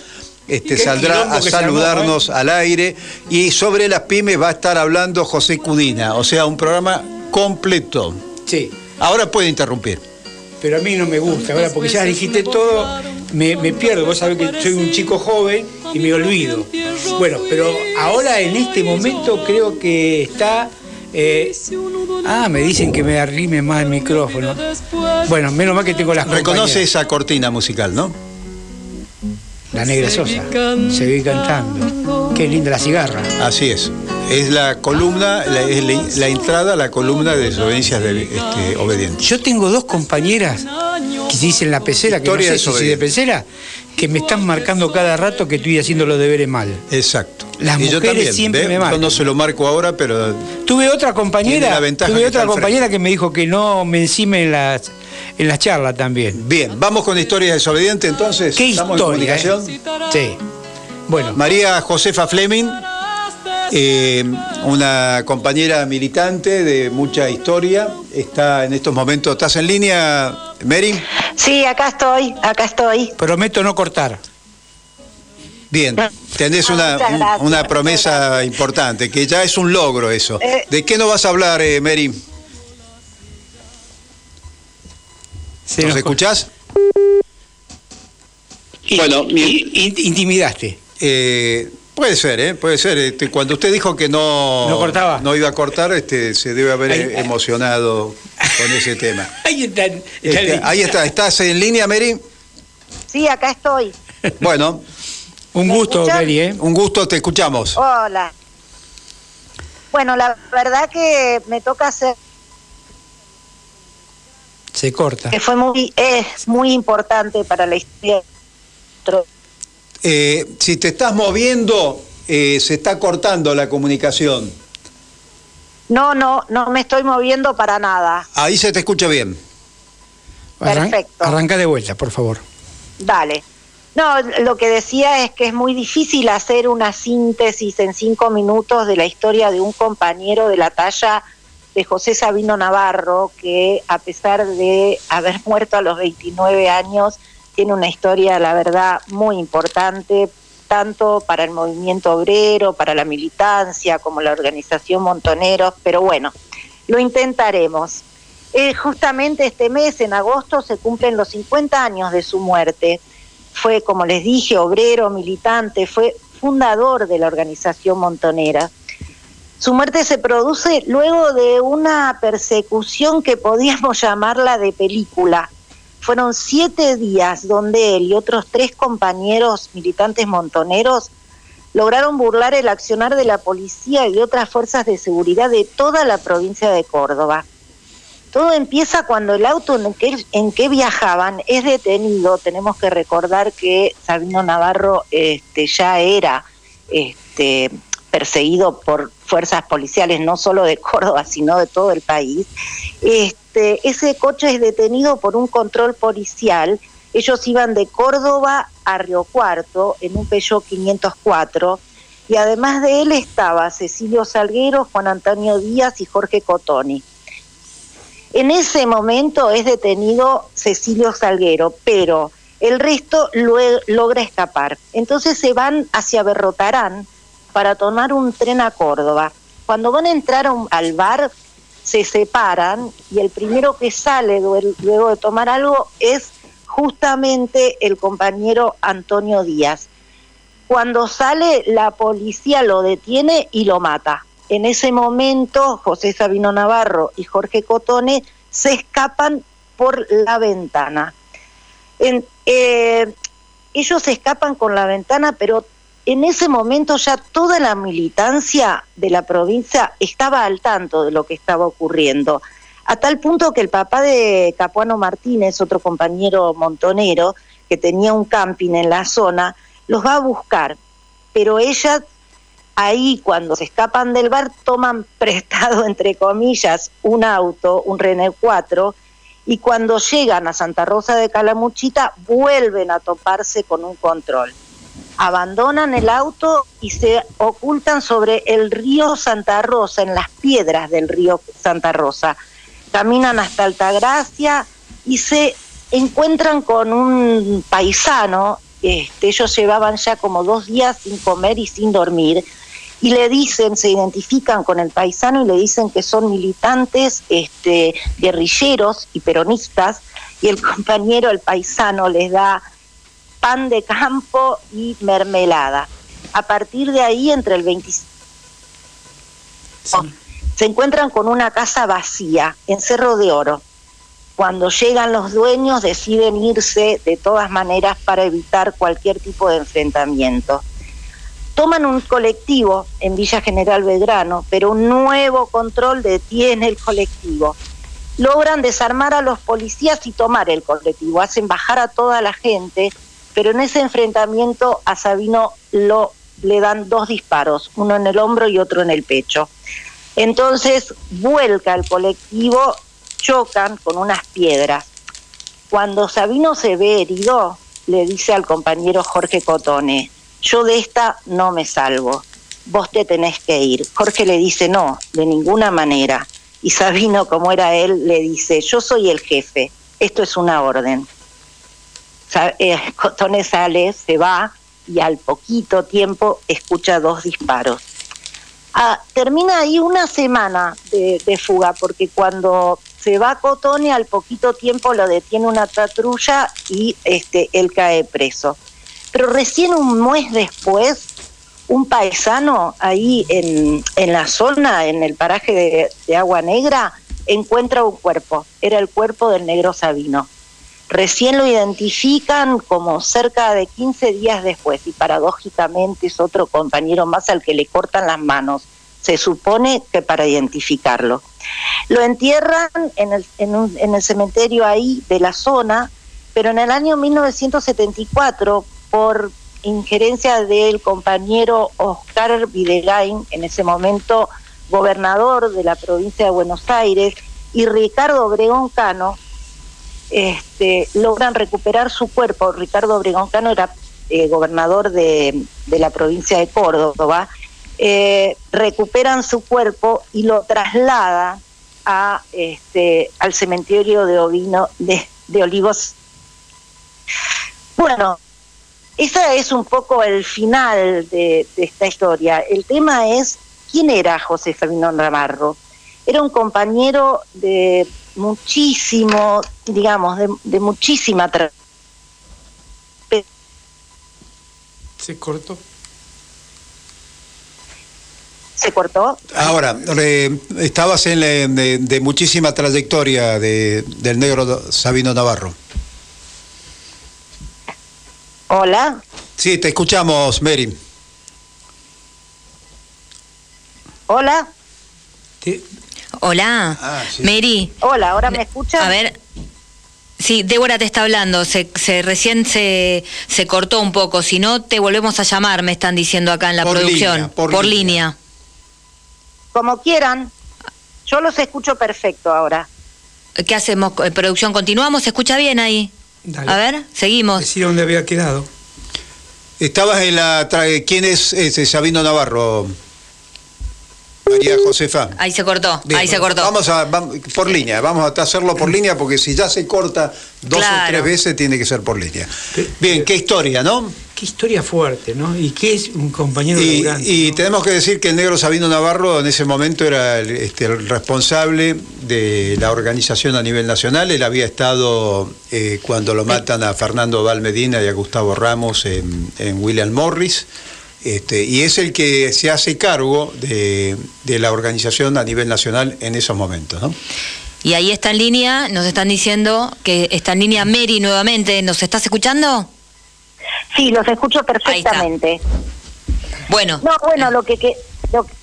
Speaker 2: Este, saldrá a saludarnos al aire y sobre las pymes va a estar hablando José Cudina, o sea, un programa completo.
Speaker 1: Sí.
Speaker 2: Ahora puede interrumpir.
Speaker 1: pero a mí no me gusta, ¿verdad? Porque ya dijiste todo, me, me pierdo. Vos sabés que soy un chico joven y me olvido. Bueno, pero ahora en este momento creo que está. Eh, ah, me dicen que me arrime más el micrófono. Bueno, menos mal que tengo las
Speaker 2: Reconoce
Speaker 1: compañeras.
Speaker 2: esa cortina musical, ¿no?
Speaker 1: La negra Sosa. Seguí cantando. Qué linda la cigarra.
Speaker 2: Así es. Es la columna, la, es la, la entrada a la columna de desobediencias de, este, obedientes.
Speaker 1: Yo tengo dos compañeras que dicen la pecera, que no
Speaker 2: Historia
Speaker 1: sé si soy de pecera, que me están marcando cada rato que estoy haciendo los deberes mal.
Speaker 2: Exacto.
Speaker 1: Las
Speaker 2: y yo
Speaker 1: mujeres
Speaker 2: también,
Speaker 1: siempre me
Speaker 2: Yo
Speaker 1: marcan.
Speaker 2: no se lo marco ahora, pero
Speaker 1: Tuve otra compañera, tuve
Speaker 2: que
Speaker 1: otra compañera que me dijo que no me encime en las, en las charlas también.
Speaker 2: bien. Vamos con historia desobediente entonces.
Speaker 1: ¿Qué
Speaker 2: Estamos en
Speaker 1: historia?
Speaker 2: comunicación.
Speaker 1: eh? Sí. Bueno,
Speaker 2: María Josefa Fleming, eh, una compañera militante de mucha historia, está en estos momentos. ¿Estás en línea, Mary?
Speaker 10: Sí, acá estoy, acá estoy.
Speaker 1: prometo no cortar.
Speaker 2: Bien, tenés una,
Speaker 10: gracias,
Speaker 2: una promesa
Speaker 10: gracias.
Speaker 2: importante, que ya es un logro eso.
Speaker 10: Eh.
Speaker 2: ¿De qué nos vas a hablar, eh, Mary? ¿Nos
Speaker 1: nos-
Speaker 2: escuchás?
Speaker 1: Bueno, intimidaste.
Speaker 2: Eh, puede ser, ¿eh? Puede ser. Este, cuando usted dijo que no,
Speaker 1: ¿No cortaba?
Speaker 2: no iba a cortar, este, se debe haber
Speaker 1: Ahí-
Speaker 2: eh, emocionado con ese tema. <laughs>
Speaker 1: Ahí está.
Speaker 2: Este, ahí está. ¿Estás en línea, Mary?
Speaker 10: Sí, acá estoy.
Speaker 2: Bueno,
Speaker 1: Un
Speaker 10: ¿Me
Speaker 1: gusto,
Speaker 10: escuchan?
Speaker 1: Mary, ¿eh?
Speaker 2: un gusto, te escuchamos.
Speaker 10: Hola. Bueno, la verdad que me toca hacer
Speaker 1: Se corta.
Speaker 10: que fue muy es muy importante para la historia.
Speaker 2: Eh, si te estás moviendo, eh, se está cortando la comunicación.
Speaker 10: No, no, no me estoy moviendo para nada.
Speaker 2: Ahí se te escucha bien.
Speaker 1: Arran-
Speaker 10: perfecto.
Speaker 1: Arranca de vuelta, por favor.
Speaker 10: Dale. No, lo que decía es que es muy difícil hacer una síntesis en cinco minutos de la historia de un compañero de la talla de José Sabino Navarro, que a pesar de haber muerto a los 29 años, tiene una historia, la verdad, muy importante, tanto para el movimiento obrero, para la militancia, como la organización Montoneros, pero bueno, lo intentaremos. Eh, justamente este mes, en agosto, se cumplen los 50 años de su muerte. Fue, como les dije, obrero, militante, fue fundador de la organización Montonera. Su muerte se produce luego de una persecución que podíamos <laughs> llamarla de película. Fueron siete días donde él y otros tres compañeros militantes montoneros lograron burlar el accionar de la policía y otras fuerzas de seguridad de toda la provincia de Córdoba. Todo empieza cuando el auto en que, en que viajaban es detenido. Tenemos que recordar que Sabino Navarro este, ya era este, perseguido por fuerzas policiales, no solo de Córdoba, sino de todo el país. Este, ese coche es detenido por un control policial. Ellos iban de Córdoba a Río Cuarto en un Peugeot 504 y además de él estaba Cecilio Salguero, Juan Antonio Díaz y Jorge Cotoni. En ese momento es detenido Cecilio Salguero, pero el resto logra escapar. Entonces se van hacia Berrotarán para tomar un tren a Córdoba. Cuando van a entrar al bar, se separan y el primero que sale luego de tomar algo es justamente el compañero Antonio Díaz. Cuando sale, la policía lo detiene y lo mata. En ese momento, José Sabino Navarro y Jorge Cotone se escapan por la ventana. En- eh, ellos se escapan con la ventana, pero en ese momento ya toda la militancia de la provincia estaba al tanto de lo que estaba ocurriendo. A tal punto que el papá de Capuano Martínez, otro compañero montonero, que tenía un camping en la zona, los va a buscar. Pero ellas ahí cuando se escapan del bar toman <laughs> prestado, entre comillas, un auto, un René 4, y cuando llegan a Santa Rosa de Calamuchita vuelven a toparse con un control. Abandonan el auto y se ocultan sobre el río Santa Rosa, en las piedras del río Santa Rosa. Caminan hasta Altagracia y se encuentran con un paisano, este, ellos llevaban ya como dos días sin comer y sin dormir, y le dicen, se identifican con el paisano y le dicen que son militantes, este, guerrilleros y peronistas, y el <laughs> compañero, el paisano, les da pan de campo y mermelada. A partir de ahí, entre el 25 se encuentran con una casa vacía en Cerro de Oro. Cuando llegan los dueños deciden irse de todas maneras para evitar cualquier tipo de enfrentamiento. Toman un colectivo en Villa General Belgrano, pero un nuevo control detiene el colectivo. Logran desarmar a los policías y tomar el colectivo, hacen bajar a toda la gente pero en ese enfrentamiento a Sabino lo, le dan dos disparos, uno en el hombro y otro en el pecho. Entonces vuelca el colectivo, chocan con unas piedras. Cuando Sabino se ve herido, le dice al compañero Jorge Cotone, yo de esta no me salvo, vos te tenés que ir. Jorge le dice, no, de ninguna manera. Y Sabino, como era él, le dice, yo soy el jefe, esto es una orden. Eh, <laughs> Cotone sale, se va y al poquito tiempo escucha dos disparos. Ah, termina ahí una semana de, de fuga, porque cuando se va Cotone, al poquito tiempo lo detiene una patrulla y este, él cae preso. Pero recién un mes después, un paisano ahí en, en la zona, en el paraje de Agua Negra, encuentra un cuerpo. Era el cuerpo del negro Sabino. Recién lo identifican como cerca de 15 días después y paradójicamente es otro compañero más al que le cortan las manos. Se supone que para identificarlo. Lo entierran en el, cementerio ahí de la zona, pero en el año 1974, por injerencia del compañero Oscar Videgain, en ese momento gobernador de la provincia de Buenos Aires, y Ricardo Obregón Cano, este, logran recuperar su cuerpo. Ricardo Obregón Cano era eh, gobernador de, de la provincia de Córdoba. Eh, recuperan su cuerpo y lo traslada a, este, al cementerio de, Ovino, de, Olivos. Bueno, ese es un poco el final de, esta historia. El tema es, ¿quién era José Fermín Navarro? Era un compañero de muchísimo, digamos, de, de muchísima tra-
Speaker 1: Se cortó.
Speaker 10: ¿Se cortó?
Speaker 2: Ahora, eh, estabas en la- de, de muchísima trayectoria de- del negro Sabino Navarro.
Speaker 10: Hola.
Speaker 2: Sí, te escuchamos, Mary.
Speaker 10: Hola.
Speaker 11: Hola,
Speaker 2: Ah, sí.
Speaker 11: Mary.
Speaker 10: Hola, ¿ahora me escuchan?
Speaker 11: A ver. Sí, Débora te está hablando. Se, se recién se, se cortó un poco. Si no, te volvemos a llamar, me están diciendo acá en la
Speaker 2: Por
Speaker 11: producción.
Speaker 2: línea, por
Speaker 11: línea.
Speaker 10: Como quieran. Yo los escucho perfecto ahora.
Speaker 11: ¿Qué hacemos? Eh, ¿Producción continuamos? ¿Se escucha bien ahí?
Speaker 1: Dale.
Speaker 11: A ver, seguimos.
Speaker 1: Decir dónde había quedado.
Speaker 2: Estabas en la... tra- ¿Quién es ese Sabino Navarro? María Josefa.
Speaker 11: Ahí se cortó,
Speaker 2: Bien,
Speaker 11: ahí se cortó.
Speaker 2: Vamos a vam- por línea, vamos a hacerlo por línea porque si ya se corta dos o tres veces tiene que ser por línea. Bien, qué historia, ¿no?
Speaker 1: Qué historia fuerte, ¿no? ¿Y qué es un compañero
Speaker 2: Y,
Speaker 1: laburante,
Speaker 2: y
Speaker 1: ¿no?
Speaker 2: tenemos que decir que el negro Sabino Navarro en ese momento era el, este, el responsable de la organización a nivel nacional. Él había estado eh, cuando lo matan a Fernando Valmedina y a Gustavo Ramos en, en William Morris. Este, y es el que se hace cargo de, de la organización a nivel nacional en esos momentos. ¿no?
Speaker 11: Y ahí está en línea, nos están diciendo que está en línea Mary nuevamente. ¿Nos estás escuchando?
Speaker 10: Sí, los escucho perfectamente.
Speaker 11: Bueno.
Speaker 10: No, bueno, lo que... que lo que-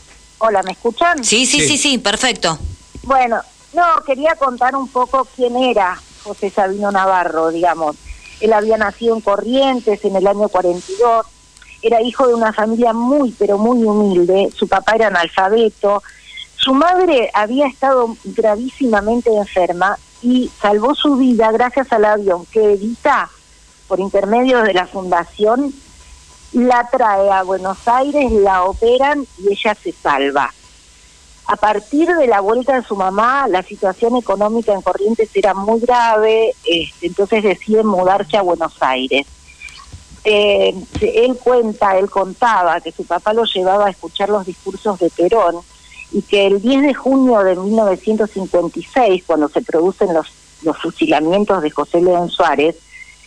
Speaker 10: Hola, ¿me escuchan?
Speaker 11: Sí, sí,
Speaker 2: Sí.
Speaker 11: sí, sí, perfecto.
Speaker 10: Bueno, no, quería contar un poco quién era José Sabino Navarro, digamos. Él había nacido en Corrientes en el año 42, era hijo de una familia muy, pero muy humilde, su papá era analfabeto, su madre había estado gravísimamente enferma y salvó su vida gracias al avión que Evita, por intermedio de la fundación, la trae a Buenos Aires, la operan y ella se salva. A partir de la vuelta de su mamá, la situación económica en Corrientes era muy grave, este, entonces deciden mudarse a Buenos Aires. Eh, él cuenta, él contaba que su papá lo llevaba a escuchar los discursos de Perón y que el 10 de junio de 1956, cuando se producen los, los fusilamientos de José León Suárez,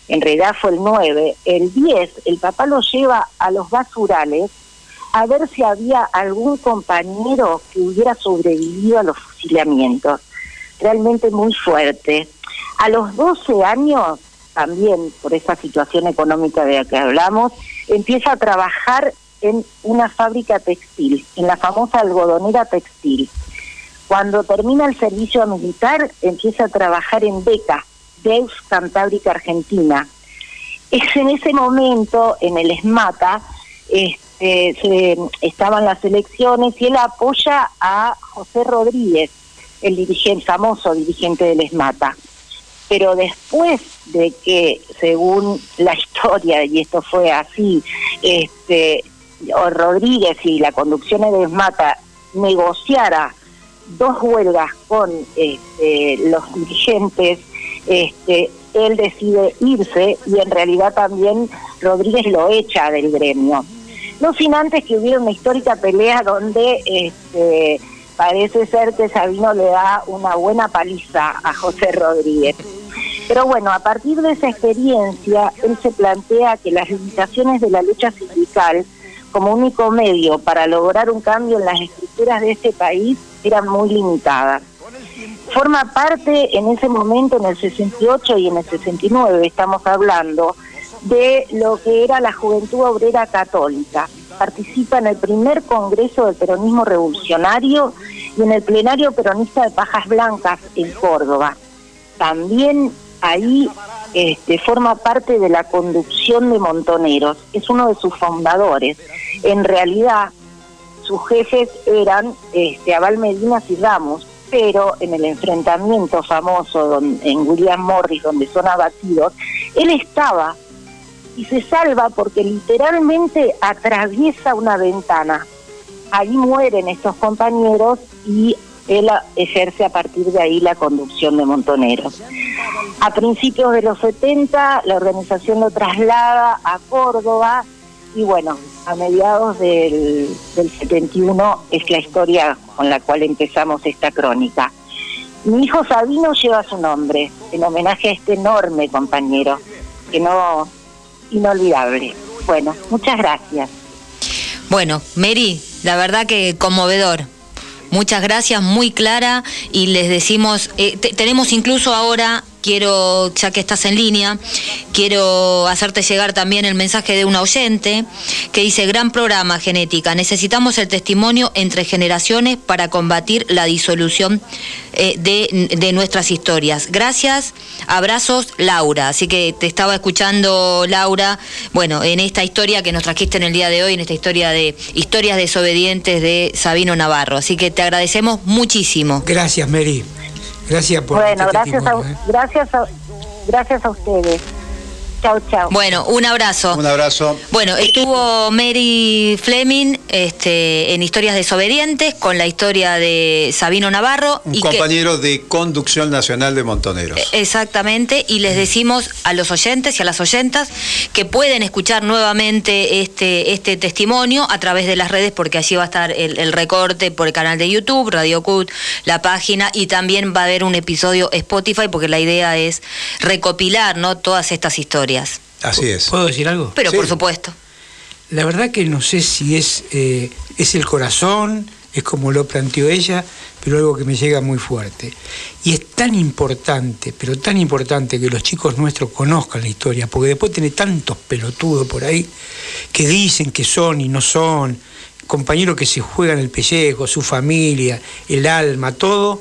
Speaker 10: en realidad fue el 9, el 10, el papá lo lleva a los basurales a ver si había algún compañero que hubiera sobrevivido a los fusilamientos. Realmente muy fuerte. A los 12 años, también por esa situación económica de la que hablamos, empieza a trabajar en una fábrica textil, en la famosa algodonera textil. Cuando termina el servicio militar, empieza a trabajar en Beca, Deus Cantábrica Argentina. Es en ese momento, en el ESMATA, este, se- estaban las elecciones y él apoya a José Rodríguez, el dirigente, famoso dirigente del ESMATA. Pero después de que, según la historia, y esto fue así, este, Rodríguez y la conducción de ESMATA negociara dos huelgas con este, los dirigentes, este, él decide irse y en realidad también Rodríguez lo echa del gremio. No sin antes que hubiera una histórica pelea donde este, parece ser que Sabino le da una buena paliza a José Rodríguez. Pero bueno, a partir de esa experiencia, él se plantea que las limitaciones de la lucha sindical como único medio para lograr un cambio en las estructuras de este país eran muy limitadas. Forma parte en ese momento, en el 68 y en el 69, estamos hablando, de lo que era la Juventud Obrera Católica. Participa en el primer Congreso del Peronismo Revolucionario y en el plenario peronista de Pajas Blancas en Córdoba. También ahí este, forma parte de la conducción de Montoneros, es uno de sus fundadores. En realidad, sus jefes eran este, Abel Medina y Ramos, pero en el enfrentamiento famoso don- en William Morris, donde son abatidos, él estaba y se salva porque literalmente atraviesa una ventana. Ahí mueren estos compañeros y él ejerce a partir de ahí la conducción de Montoneros. A principios de los 70 la organización lo traslada a Córdoba y bueno, a mediados del, del 71 es la historia con la cual empezamos esta crónica. Mi hijo Sabino lleva su nombre en homenaje a este enorme compañero, que no, inolvidable. Bueno, muchas gracias.
Speaker 3: Bueno, Mary, la verdad que conmovedor. Muchas gracias, muy clara y les decimos, eh, te- tenemos incluso ahora, quiero, ya que estás en línea, quiero hacerte llegar también el mensaje de un oyente que dice, gran programa genética, necesitamos el testimonio entre generaciones para combatir la disolución eh, de, de nuestras historias. Gracias, abrazos, Laura. Así que te estaba escuchando, Laura, bueno, en esta historia que nos trajiste en el día de hoy, en esta historia de historias desobedientes de Sabino Navarro. Así que te agradecemos muchísimo.
Speaker 1: Gracias, Mary. Gracias por
Speaker 10: Bueno,
Speaker 1: este
Speaker 10: gracias a, gracias a, gracias a ustedes. Chao, chao.
Speaker 3: Bueno, un abrazo.
Speaker 2: Un abrazo.
Speaker 3: Bueno, estuvo Mary Fleming este, en Historias Desobedientes con la historia de Sabino Navarro.
Speaker 2: Un
Speaker 3: y que-
Speaker 2: compañero de Conducción Nacional de Montoneros.
Speaker 3: Exactamente, y les decimos a los oyentes y a las oyentas que pueden escuchar nuevamente este, este testimonio a través de las redes, porque allí va a estar el, el recorte por el canal de YouTube, Radio Cut, la página, y también va a haber un episodio Spotify, porque la idea es recopilar ¿no? todas estas historias.
Speaker 2: Así es.
Speaker 1: ¿Puedo decir algo?
Speaker 3: Pero por supuesto.
Speaker 1: La verdad que no sé si es, eh, es el corazón, es como lo planteó ella, pero algo que me llega muy fuerte. Y es tan importante, pero tan importante que los chicos nuestros conozcan la historia, porque después tiene tantos pelotudos por ahí que dicen que son y no son, compañeros que se juegan el pellejo, su familia, el alma, todo,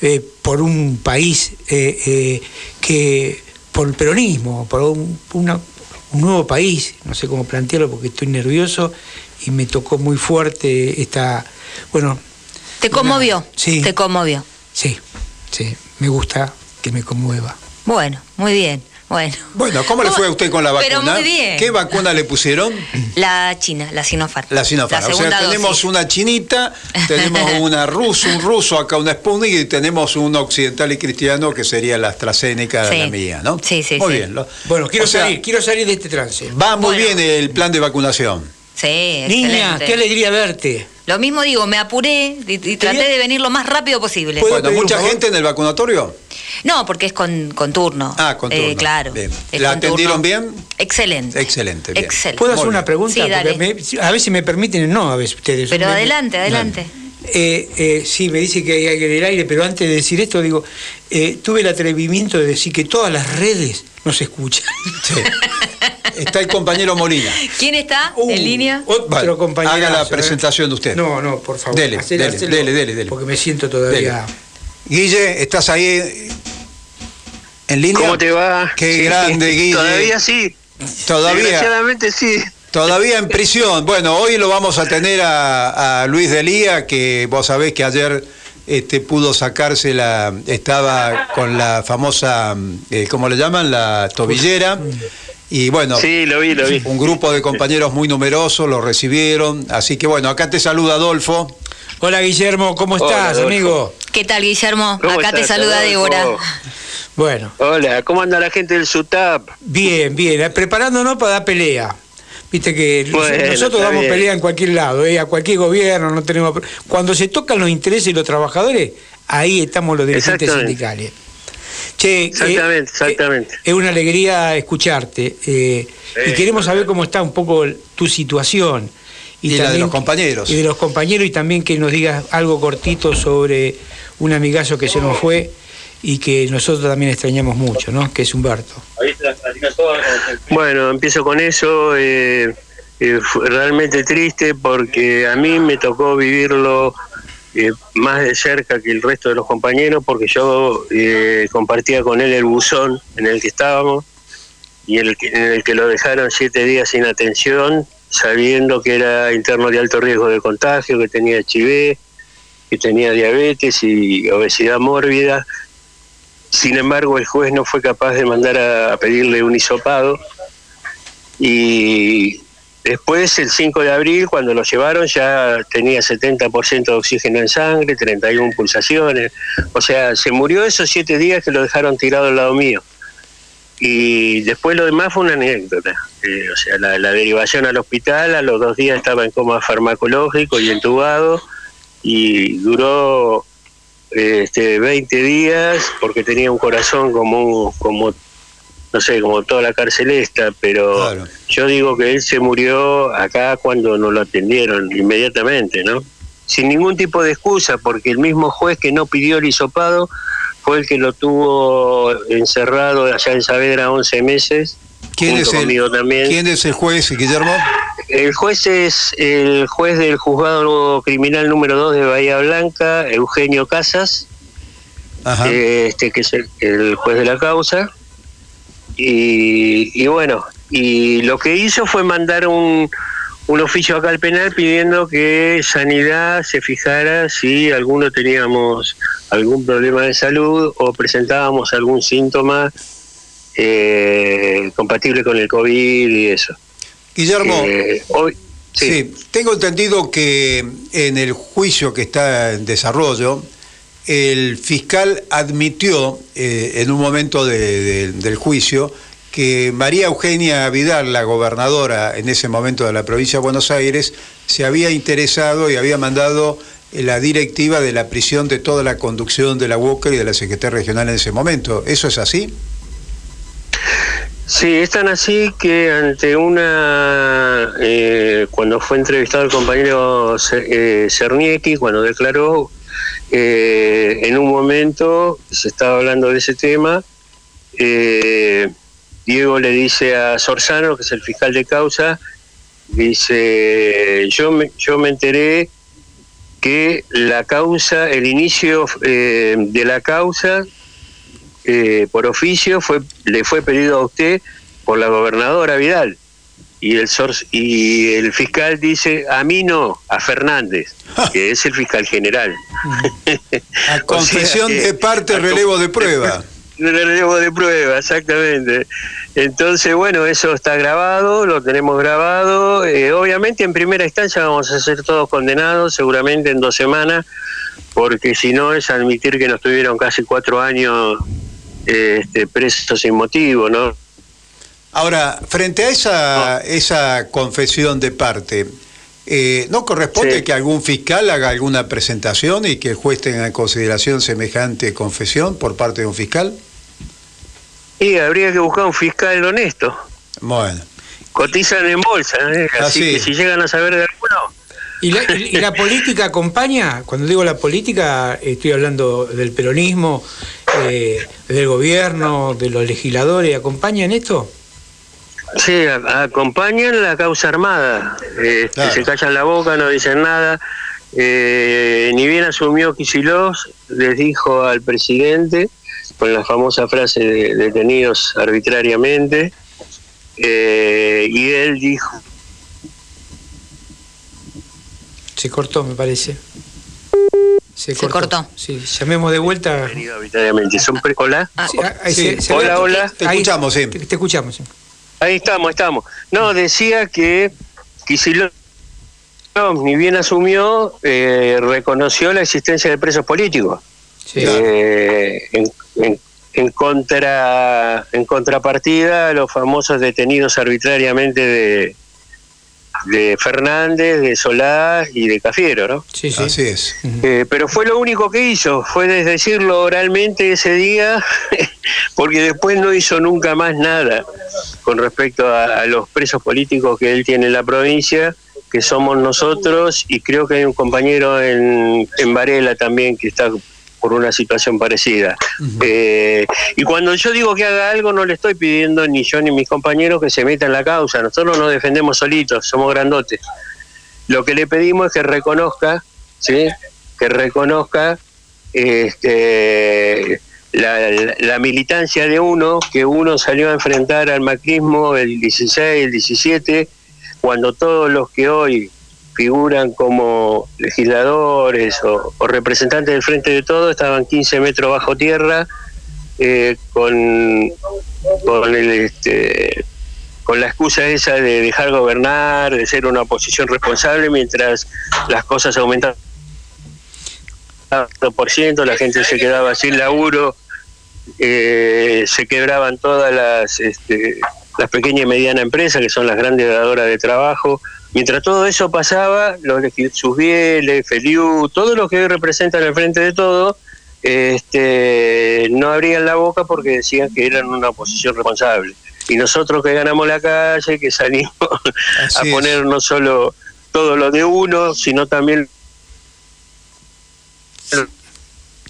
Speaker 1: eh, por un país eh, eh, que, por el peronismo, por un, una- un nuevo país, no sé cómo plantearlo porque estoy nervioso y me tocó muy fuerte esta, bueno,
Speaker 3: ¿Te conmovió?
Speaker 1: Sí.
Speaker 3: ¿Te conmovió?
Speaker 1: sí, sí, me gusta que me conmueva.
Speaker 3: Bueno, muy bien. Bueno.
Speaker 2: Bueno, ¿cómo le fue a usted con la
Speaker 3: Pero
Speaker 2: vacuna?
Speaker 3: muy bien.
Speaker 2: ¿Qué vacuna le pusieron?
Speaker 3: La China, la Sinopharm.
Speaker 2: La Sinopharm.
Speaker 3: La
Speaker 2: o sea, tenemos
Speaker 3: dosis.
Speaker 2: una chinita, tenemos <laughs> una rusa, un ruso acá, una Sputnik y tenemos un occidental y cristiano que sería la AstraZeneca,
Speaker 3: Sí.
Speaker 2: la mía, ¿no?
Speaker 3: Sí, sí,
Speaker 2: Muy
Speaker 3: sí.
Speaker 2: bien.
Speaker 1: Bueno, quiero
Speaker 2: o sea,
Speaker 1: salir, quiero salir de este trance.
Speaker 2: Va muy
Speaker 3: Bueno.
Speaker 2: bien el plan de vacunación.
Speaker 3: Sí,
Speaker 1: Niña,
Speaker 3: excelente.
Speaker 1: qué alegría verte.
Speaker 3: Lo mismo digo, me apuré y, y traté de venir lo más rápido posible.
Speaker 1: ¿Puedo
Speaker 2: Bueno, mucha gente en el vacunatorio.
Speaker 3: No, porque es con, con turno.
Speaker 2: Ah, con
Speaker 3: Eh,
Speaker 2: turno.
Speaker 3: claro.
Speaker 2: Bien.
Speaker 3: es
Speaker 2: ¿La
Speaker 3: con
Speaker 2: atendieron
Speaker 3: turno.
Speaker 2: bien?
Speaker 3: Excelente.
Speaker 2: Excelente, bien.
Speaker 3: Excelente.
Speaker 1: ¿Puedo hacer una pregunta?
Speaker 3: Sí, dale.
Speaker 1: me- a veces me permiten, no, a veces ustedes.
Speaker 3: Pero
Speaker 1: Me-
Speaker 3: adelante, adelante.
Speaker 1: Eh, eh, sí, me dice que hay alguien en el aire, pero antes de decir esto, digo, eh, tuve el atrevimiento de decir que todas las redes nos escuchan.
Speaker 2: Sí. <laughs> Está el compañero Molina.
Speaker 3: ¿Quién está
Speaker 1: Uh,
Speaker 3: en línea?
Speaker 1: Otro
Speaker 2: Vale,
Speaker 1: compañero.
Speaker 2: haga la presentación de usted.
Speaker 1: No, no, por favor.
Speaker 2: Dele,
Speaker 1: Hacele,
Speaker 2: dele,
Speaker 1: hacelo,
Speaker 2: dele, dele, dele.
Speaker 1: Porque me siento todavía.
Speaker 2: Guille, ¿estás ahí en línea?
Speaker 12: ¿Cómo te va?
Speaker 2: Qué
Speaker 12: Sí,
Speaker 2: grande, Guille.
Speaker 12: Todavía sí.
Speaker 2: Todavía.
Speaker 12: Desgraciadamente sí.
Speaker 2: Todavía en prisión. Bueno, hoy lo vamos a tener a, a Luis Delía, que vos sabés que ayer este, pudo sacarse la. Estaba con la famosa. eh, ¿Cómo le llaman? La tobillera. Y bueno,
Speaker 12: Sí, lo vi, lo vi.
Speaker 2: un grupo de compañeros muy numerosos lo recibieron. Así que bueno, acá te saluda Adolfo.
Speaker 1: Hola Guillermo, ¿cómo estás, amigo?
Speaker 11: ¿Qué tal, Guillermo?
Speaker 12: ¿Cómo
Speaker 11: Acá te saluda
Speaker 12: Adolfo?
Speaker 11: Débora.
Speaker 1: Bueno,
Speaker 12: Hola, ¿cómo anda la gente del SUTAP?
Speaker 1: bien, bien, eh, preparándonos para dar pelea. Viste que
Speaker 12: Bueno,
Speaker 1: nosotros damos
Speaker 12: bien.
Speaker 1: pelea en cualquier lado, eh, a cualquier gobierno, no tenemos. Cuando se tocan los intereses de los trabajadores, ahí estamos los dirigentes sindicales. Che, eh,
Speaker 12: Exactamente, exactamente.
Speaker 1: Es una alegría escucharte eh, y queremos saber cómo está un poco tu situación.
Speaker 2: Y la de los compañeros.
Speaker 1: Y de los compañeros y también que nos digas algo cortito sobre un amigazo que se nos fue y que nosotros también extrañamos mucho, ¿no? Que es Humberto.
Speaker 12: Bueno, empiezo con eso. eh, eh, fue realmente triste porque a mí me tocó vivirlo eh, más de cerca que el resto de los compañeros porque yo eh, compartía con él el buzón en el que estábamos y el en el que lo dejaron siete días sin atención, sabiendo que era interno de alto riesgo de contagio, que tenía HIV, que tenía diabetes y obesidad mórbida. Sin embargo, el juez no fue capaz de mandar a, a pedirle un hisopado. Y después, el 5 de abril, cuando lo llevaron, ya tenía 70% de oxígeno en sangre, 31 pulsaciones. O sea, se murió esos siete días que lo dejaron tirado al lado mío. Y después lo demás fue una anécdota. Eh, o sea, la, la derivación al hospital, a los dos días estaba en coma farmacológico y entubado. Y duró eh, este 20 días porque tenía un corazón como como no sé como toda la cárcel esta pero yo digo que él se murió acá cuando nos lo atendieron inmediatamente no sin ningún tipo de excusa porque el mismo juez que no pidió el hisopado fue el que lo tuvo encerrado allá en Saavedra 11 meses
Speaker 2: ¿Quién es, el,
Speaker 12: también
Speaker 2: ¿Quién es el juez, Guillermo?
Speaker 12: el juez es el juez del juzgado criminal número 2 de Bahía Blanca, Eugenio Casas,
Speaker 2: Ajá.
Speaker 12: este que es el, el juez de la causa. Y, y bueno, y lo que hizo fue mandar un, un oficio acá al penal pidiendo que Sanidad se fijara si alguno teníamos algún problema de salud o presentábamos algún síntoma eh, compatible con el COVID y eso.
Speaker 2: Guillermo,
Speaker 12: Eh, hoy,
Speaker 2: sí. tengo entendido que en el juicio que está en desarrollo, el fiscal admitió eh, en un momento de- de- del juicio que María Eugenia Vidal, la gobernadora en ese momento de la provincia de Buenos Aires, se había interesado y había mandado eh, la directiva de la prisión de toda la conducción de la UOCA y de la Secretaría Regional en ese momento. ¿Eso es así?
Speaker 12: Sí, es tan así que ante una, eh, cuando fue entrevistado el compañero cuando declaró, eh, en un momento se estaba hablando de ese tema, eh, Diego le dice a Sorzano, que es el fiscal de causa, dice, yo me, yo me enteré que la causa, el inicio eh, de la causa por oficio fue le fue pedido a usted por la gobernadora Vidal y el sor- y el fiscal dice a mí no a Fernández <laughs> que es el fiscal general
Speaker 2: A <laughs> confesión de parte, relevo de prueba. <laughs>
Speaker 12: relevo de prueba, exactamente. Entonces, bueno, eso está grabado, lo tenemos grabado. Eh, obviamente, en primera instancia vamos a ser todos condenados, seguramente en dos semanas, porque si no es admitir que nos tuvieron casi cuatro años eh, este, presos sin motivo, ¿no?
Speaker 2: Ahora, frente a esa, esa confesión de parte, eh, ¿no corresponde
Speaker 12: Sí.
Speaker 2: que algún fiscal haga alguna presentación y que el juez tenga en consideración semejante confesión por parte de un fiscal?
Speaker 12: Y habría que buscar un fiscal honesto.
Speaker 2: Bueno.
Speaker 12: Cotizan en bolsa, ¿eh?
Speaker 2: Ah,
Speaker 12: así
Speaker 2: sí.
Speaker 12: que si llegan a saber de alguno,
Speaker 1: ¿Y la, y la política acompaña? Cuando digo la política, estoy hablando del peronismo, eh, del gobierno, de los legisladores. ¿Acompañan esto?
Speaker 12: Sí, a- acompañan la causa armada. Este,
Speaker 2: Claro.
Speaker 12: Se callan la boca, no dicen nada. Eh, ni bien asumió Kicillof, les dijo al presidente, con la famosa frase de detenidos arbitrariamente, eh, y él dijo
Speaker 1: Se cortó, me parece. Se,
Speaker 11: Se cortó.
Speaker 1: Sí, llamemos de vuelta.
Speaker 12: arbitrariamente. Son pre- hola.
Speaker 1: Sí, ah,
Speaker 12: Sí.
Speaker 1: se- se
Speaker 12: Hola, hola.
Speaker 2: Te escuchamos, sí.
Speaker 1: Te, te escuchamos. sí.
Speaker 12: Ahí estamos, estamos. No, decía que Kicillof, ni bien asumió, eh, reconoció la existencia de presos políticos.
Speaker 1: Sí.
Speaker 12: Eh, en, en- en contra en contrapartida los famosos detenidos arbitrariamente de, de Fernández, de Solá y de Cafiero, ¿no?
Speaker 1: Sí, sí.
Speaker 2: Así es.
Speaker 12: Eh, pero fue lo único que hizo, fue des- decirlo oralmente ese día, <laughs> porque después no hizo nunca más nada con respecto a, a los presos políticos que él tiene en la provincia, que somos nosotros, y creo que hay un compañero en, en Varela también que está por una situación parecida. Eh, y cuando yo digo que haga algo, no le estoy pidiendo ni yo ni mis compañeros que se metan en la causa, nosotros nos defendemos solitos, somos grandotes. Lo que le pedimos es que reconozca, ¿sí? que reconozca este, la, la- la militancia de uno, que uno salió a enfrentar al macrismo el 16, el 17, cuando todos los que hoy figuran como legisladores o, representantes del Frente de Todo estaban 15 metros bajo tierra eh, con, con el este, con la excusa esa de dejar gobernar, de ser una oposición responsable mientras las cosas aumentaban por ciento, la gente se quedaba sin laburo, eh, se quebraban todas las, este, las pequeñas y medianas empresas, que son las grandes dadoras de trabajo. Mientras todo eso pasaba, los Susbieles, Feliu, todos los que hoy representan el frente de todo, este, no abrían la boca porque decían que eran una oposición responsable. Y nosotros que ganamos la calle, que salimos <laughs> a
Speaker 2: es.
Speaker 12: poner no solo todo lo de uno, sino también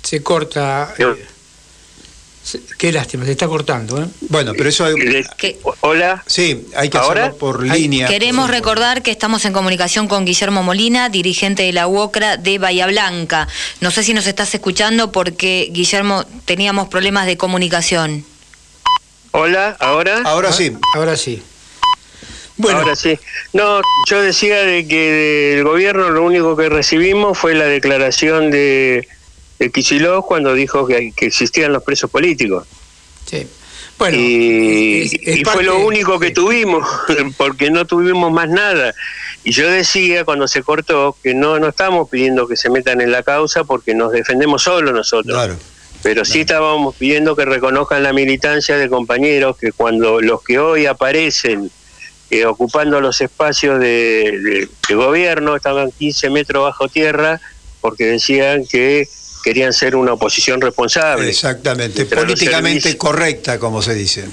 Speaker 1: Se corta. eh, qué lástima, se está cortando. ¿eh?
Speaker 2: Bueno, pero eso hay-
Speaker 11: Que-
Speaker 12: Hola.
Speaker 2: sí, hay que
Speaker 12: ¿Ahora?
Speaker 2: hacerlo por línea.
Speaker 11: Queremos recordar que estamos en comunicación con Guillermo Molina, dirigente de la UOCRA de Bahía Blanca. No sé si nos estás escuchando porque, Guillermo, teníamos problemas de comunicación.
Speaker 12: Hola, ¿ahora?
Speaker 2: Ahora sí.
Speaker 1: Ahora sí. Bueno,
Speaker 12: Ahora sí. No, yo decía de que del gobierno lo único que recibimos fue la declaración de, de Kicillof cuando dijo que, que existían los presos políticos.
Speaker 1: sí. Bueno,
Speaker 12: y
Speaker 1: es- es
Speaker 12: y
Speaker 1: parte-
Speaker 12: fue lo único que
Speaker 1: sí.
Speaker 12: tuvimos, <laughs> porque no tuvimos más nada. Y yo decía cuando se cortó que no, no estamos pidiendo que se metan en la causa porque nos defendemos solo nosotros.
Speaker 2: Claro.
Speaker 12: Pero sí estábamos pidiendo que reconozcan la militancia de compañeros que cuando los que hoy aparecen eh, ocupando los espacios de, de- de gobierno estaban 15 metros bajo tierra porque decían que querían ser una oposición responsable.
Speaker 2: Exactamente. Políticamente
Speaker 12: servicios-
Speaker 2: correcta, como se dice.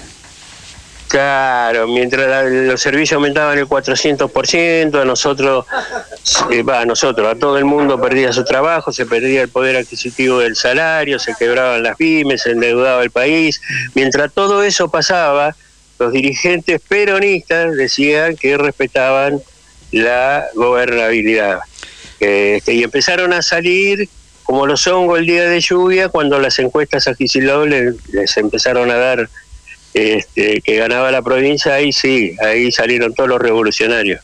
Speaker 12: Claro, mientras la- los servicios aumentaban el 400%, a nosotros, eh, a nosotros, a todo el mundo perdía su trabajo, se perdía el poder adquisitivo del salario, se quebraban las pymes, se endeudaba el país. Mientras todo eso pasaba, los dirigentes peronistas decían que respetaban la gobernabilidad. Este, y empezaron a salir como los hongos el día de lluvia cuando las encuestas a Kicillof le- les empezaron a dar este, que ganaba la provincia, ahí sí, ahí salieron todos los revolucionarios.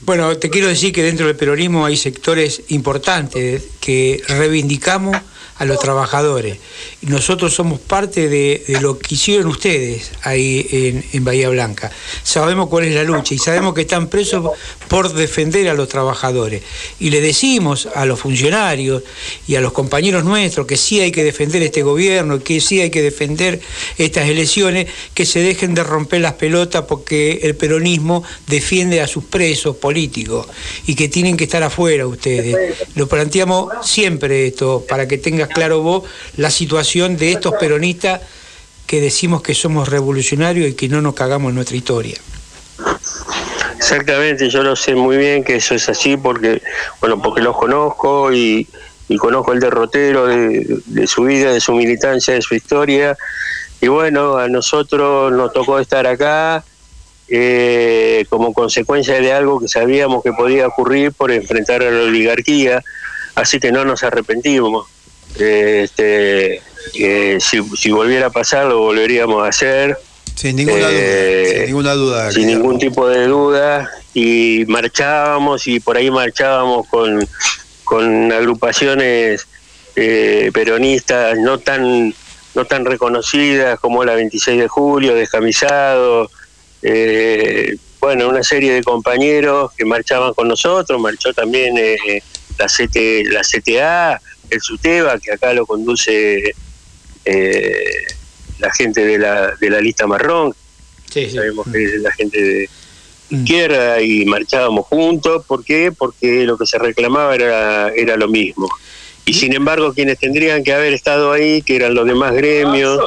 Speaker 1: Bueno, te quiero decir que dentro del peronismo hay sectores importantes que reivindicamos a los trabajadores. Nosotros somos parte de, lo que hicieron ustedes ahí en Bahía Blanca. Sabemos cuál es la lucha y sabemos que están presos por defender a los trabajadores. Y le decimos a los funcionarios y a los compañeros nuestros que sí hay que defender este gobierno, que sí hay que defender estas elecciones, que se dejen de romper las pelotas porque el peronismo defiende a sus presos políticos y que tienen que estar afuera ustedes. Lo planteamos siempre esto, para que tengas claro vos la situación de estos peronistas que decimos que somos revolucionarios y que no nos cagamos en nuestra historia.
Speaker 12: Exactamente, yo lo sé muy bien que eso es así porque, bueno, porque los conozco y, y conozco el derrotero de, su vida, de su militancia, de su historia. Y bueno, a nosotros nos tocó estar acá eh, como consecuencia de algo que sabíamos que podía ocurrir por enfrentar a la oligarquía, así que no nos arrepentimos. Este, eh, si, si volviera a pasar, lo volveríamos a hacer.
Speaker 2: Sin ninguna
Speaker 12: Eh,
Speaker 2: duda. Sin ninguna duda.
Speaker 12: sin ningún tipo de duda y marchábamos y por ahí marchábamos con, con agrupaciones eh, peronistas no tan no tan reconocidas como la 26 de julio, Descamisado, eh, bueno, una serie de compañeros que marchaban con nosotros, marchó también eh, la, CT, la CTA, el SUTEBA, que acá lo conduce eh, la gente de la, de la lista marrón, sabemos que es la gente de izquierda y marchábamos juntos. ¿Por qué? Porque lo que se reclamaba era, era lo mismo. Y sin embargo, quienes tendrían que haber estado ahí, que eran los demás gremios,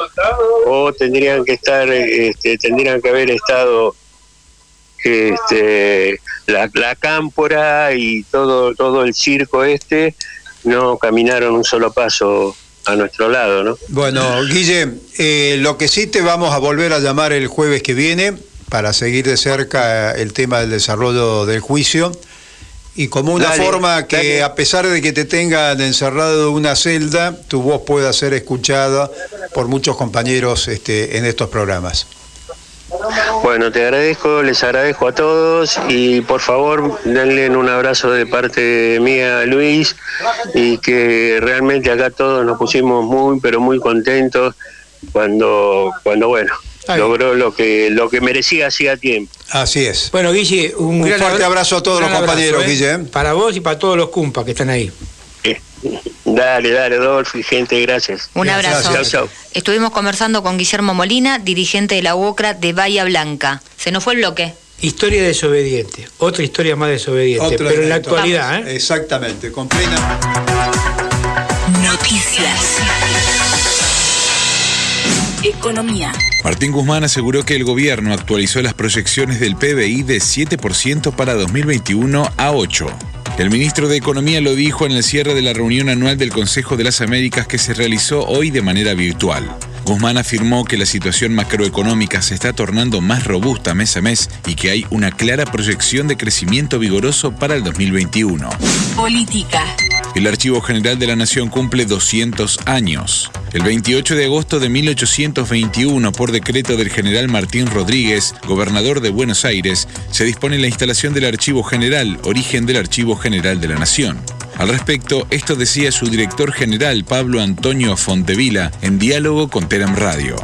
Speaker 12: o tendrían que estar, este, tendrían que haber estado este, la, la cámpora y todo, todo el circo este, no caminaron un solo paso a nuestro lado, ¿no?
Speaker 2: Bueno, Guille, eh, lo que sí te vamos a volver a llamar el jueves que viene para seguir de cerca el tema del desarrollo del juicio y como una
Speaker 12: Dale,
Speaker 2: forma que
Speaker 12: dale.
Speaker 2: a pesar de que te tengan encerrado en una celda, tu voz pueda ser escuchada por muchos compañeros este, en estos programas.
Speaker 12: Bueno, te agradezco, les agradezco a todos y por favor denle un abrazo de parte mía a Luis y que realmente acá todos nos pusimos muy pero muy contentos cuando cuando bueno logró lo que lo que merecía hacía tiempo.
Speaker 2: Así es.
Speaker 1: Bueno, Guille, un,
Speaker 2: Un
Speaker 1: gran
Speaker 2: fuerte
Speaker 1: abra-
Speaker 2: abrazo a todos los compañeros,
Speaker 1: abrazo, ¿eh?
Speaker 2: Guille.
Speaker 1: Para vos y para todos los cumpas que están ahí.
Speaker 12: Dale, dale, Dolphy, gente, gracias.
Speaker 11: Un abrazo.
Speaker 12: Chau, chau.
Speaker 11: Estuvimos conversando con Guillermo Molina, dirigente de la UOCRA de Bahía Blanca. Se nos fue el bloque.
Speaker 1: Historia desobediente, otra historia más desobediente, pero en la actualidad, ¿eh?
Speaker 2: Exactamente, con plena.
Speaker 13: Noticias. Economía.
Speaker 14: Martín Guzmán aseguró que el gobierno actualizó las proyecciones del PBI de 7% para 2021 a 8%. El ministro de Economía lo dijo en el cierre de la reunión anual del Consejo de las Américas que se realizó hoy de manera virtual. Guzmán afirmó que la situación macroeconómica se está tornando más robusta mes a mes y que hay una clara proyección de crecimiento vigoroso para el 2021.
Speaker 13: Política.
Speaker 14: El Archivo General de la Nación cumple 200 años. El 28 de agosto de 1821, por decreto del general Martín Rodríguez, gobernador de Buenos Aires, se dispone la instalación del Archivo General, origen del Archivo General de la Nación. Al respecto, esto decía su director general, Pablo Antonio Fontevila, en diálogo con Telam Radio.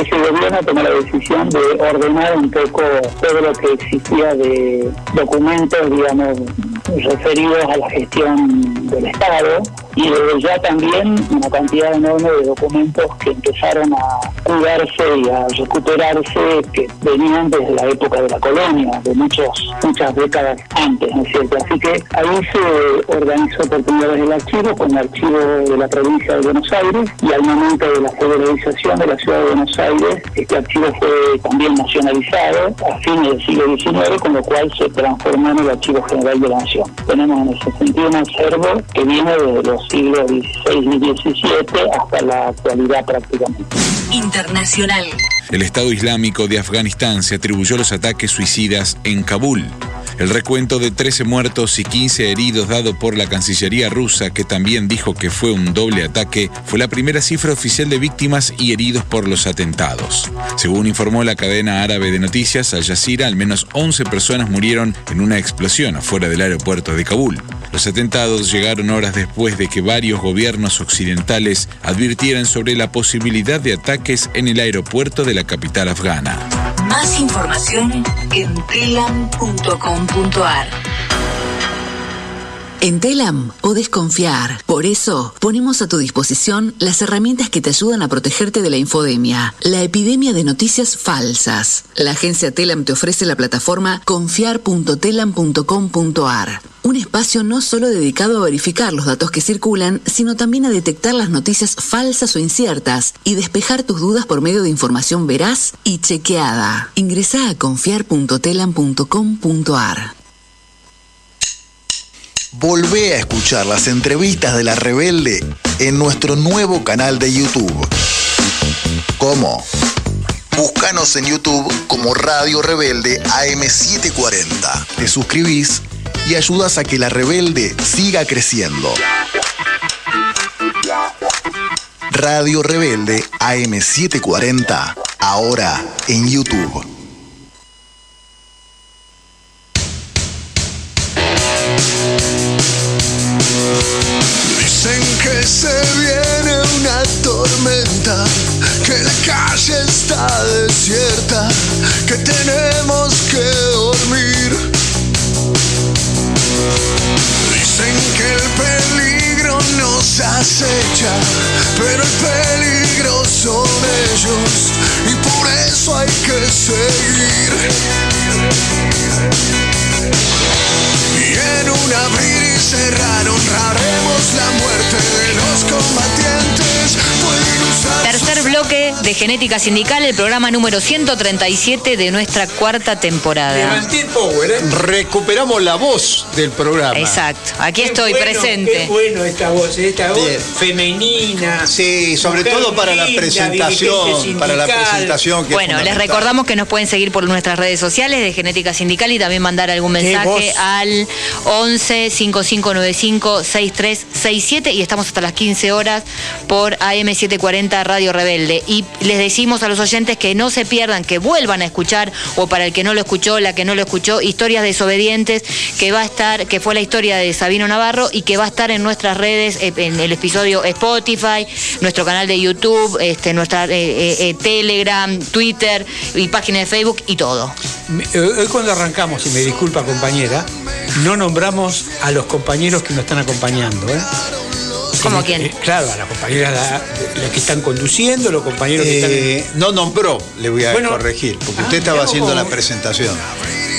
Speaker 15: ese gobierno tomó la decisión de ordenar un poco todo lo que existía de documentos, digamos, referidos a la gestión del Estado y desde ya también una cantidad enorme de documentos que empezaron a cuidarse y a recuperarse que venían desde la época de la colonia, de muchos, muchas décadas antes, ¿no es cierto? Así que ahí se organizó por primera vez el archivo con el archivo de la provincia de Buenos Aires y al momento de la federalización de la ciudad de Buenos Aires, este archivo fue también nacionalizado a fines del siglo XIX, con lo cual se transformó en el Archivo General de la Nación. Tenemos en ese sentido un acervo que viene desde los siglos XVI y XVII hasta la actualidad prácticamente.
Speaker 13: Internacional.
Speaker 14: El Estado Islámico de Afganistán se atribuyó los ataques suicidas en Kabul. El recuento de 13 muertos y 15 heridos dado por la Cancillería rusa, que también dijo que fue un doble ataque, fue la primera cifra oficial de víctimas y heridos por los atentados. Según informó la cadena árabe de noticias Al Jazeera, al menos 11 personas murieron en una explosión afuera del aeropuerto de Kabul. Los atentados llegaron horas después de que varios gobiernos occidentales advirtieran sobre la posibilidad de ataques en el aeropuerto de la capital afgana.
Speaker 13: Más información en telam.com.ar.
Speaker 16: En Telam podés confiar. Por eso ponemos a tu disposición las herramientas que te ayudan a protegerte de la infodemia, la epidemia de noticias falsas. La agencia Telam te ofrece la plataforma confiar.telam.com.ar. Un espacio no solo dedicado a verificar los datos que circulan, sino también a detectar las noticias falsas o inciertas y despejar tus dudas por medio de información veraz y chequeada. Ingresa a confiar.telam.com.ar.
Speaker 8: Volvé a escuchar las entrevistas de La Rebelde en nuestro nuevo canal de YouTube. ¿Cómo? Búscanos en YouTube como Radio Rebelde AM740. Te suscribís y ayudas a que La Rebelde siga creciendo. Radio Rebelde AM740, ahora en YouTube.
Speaker 17: Que se viene una tormenta, que la calle está desierta, que tenemos que dormir. Dicen que el peligro nos acecha, pero el peligro son ellos y por eso hay que seguir. Y en un abrir y cerrar honraremos la muerte de los combatientes.
Speaker 3: Tercer bloque de Genética Sindical, el programa número 137 de nuestra cuarta temporada.
Speaker 1: Power, ¿eh?
Speaker 2: Recuperamos la voz del programa.
Speaker 3: Exacto, aquí
Speaker 1: Qué
Speaker 3: estoy
Speaker 1: bueno,
Speaker 3: presente.
Speaker 1: Qué bueno esta voz, esta voz
Speaker 2: Bien.
Speaker 1: femenina.
Speaker 2: Sí, sobre todo para la presentación, para la presentación que
Speaker 3: Bueno, les recordamos que nos pueden seguir por nuestras redes sociales de Genética Sindical y también mandar algún mensaje al 11 5595 6367 y estamos hasta las 15 horas por AM740 Radio Rebelde. Y les decimos a los oyentes que no se pierdan, que vuelvan a escuchar, o para el que no lo escuchó, la que no lo escuchó, Historias Desobedientes, que va a estar, que fue la historia de Sabino Navarro y que va a estar en nuestras redes, eh, en el episodio Spotify, nuestro canal de YouTube, este, nuestra eh, eh, Telegram, Twitter y página de Facebook y todo.
Speaker 1: Hoy cuando arrancamos, y me disculpa compañera, no nombramos a los compañeros que nos están acompañando. ¿eh?
Speaker 3: ¿Cómo
Speaker 1: Eh,
Speaker 3: quién?
Speaker 1: eh, claro, a las compañeras la- las que están conduciendo, los compañeros que están...
Speaker 2: Eh, no nombró, le voy a
Speaker 1: Bueno.
Speaker 2: corregir, porque
Speaker 1: Ah,
Speaker 2: usted estaba
Speaker 1: mirá
Speaker 2: haciendo la presentación.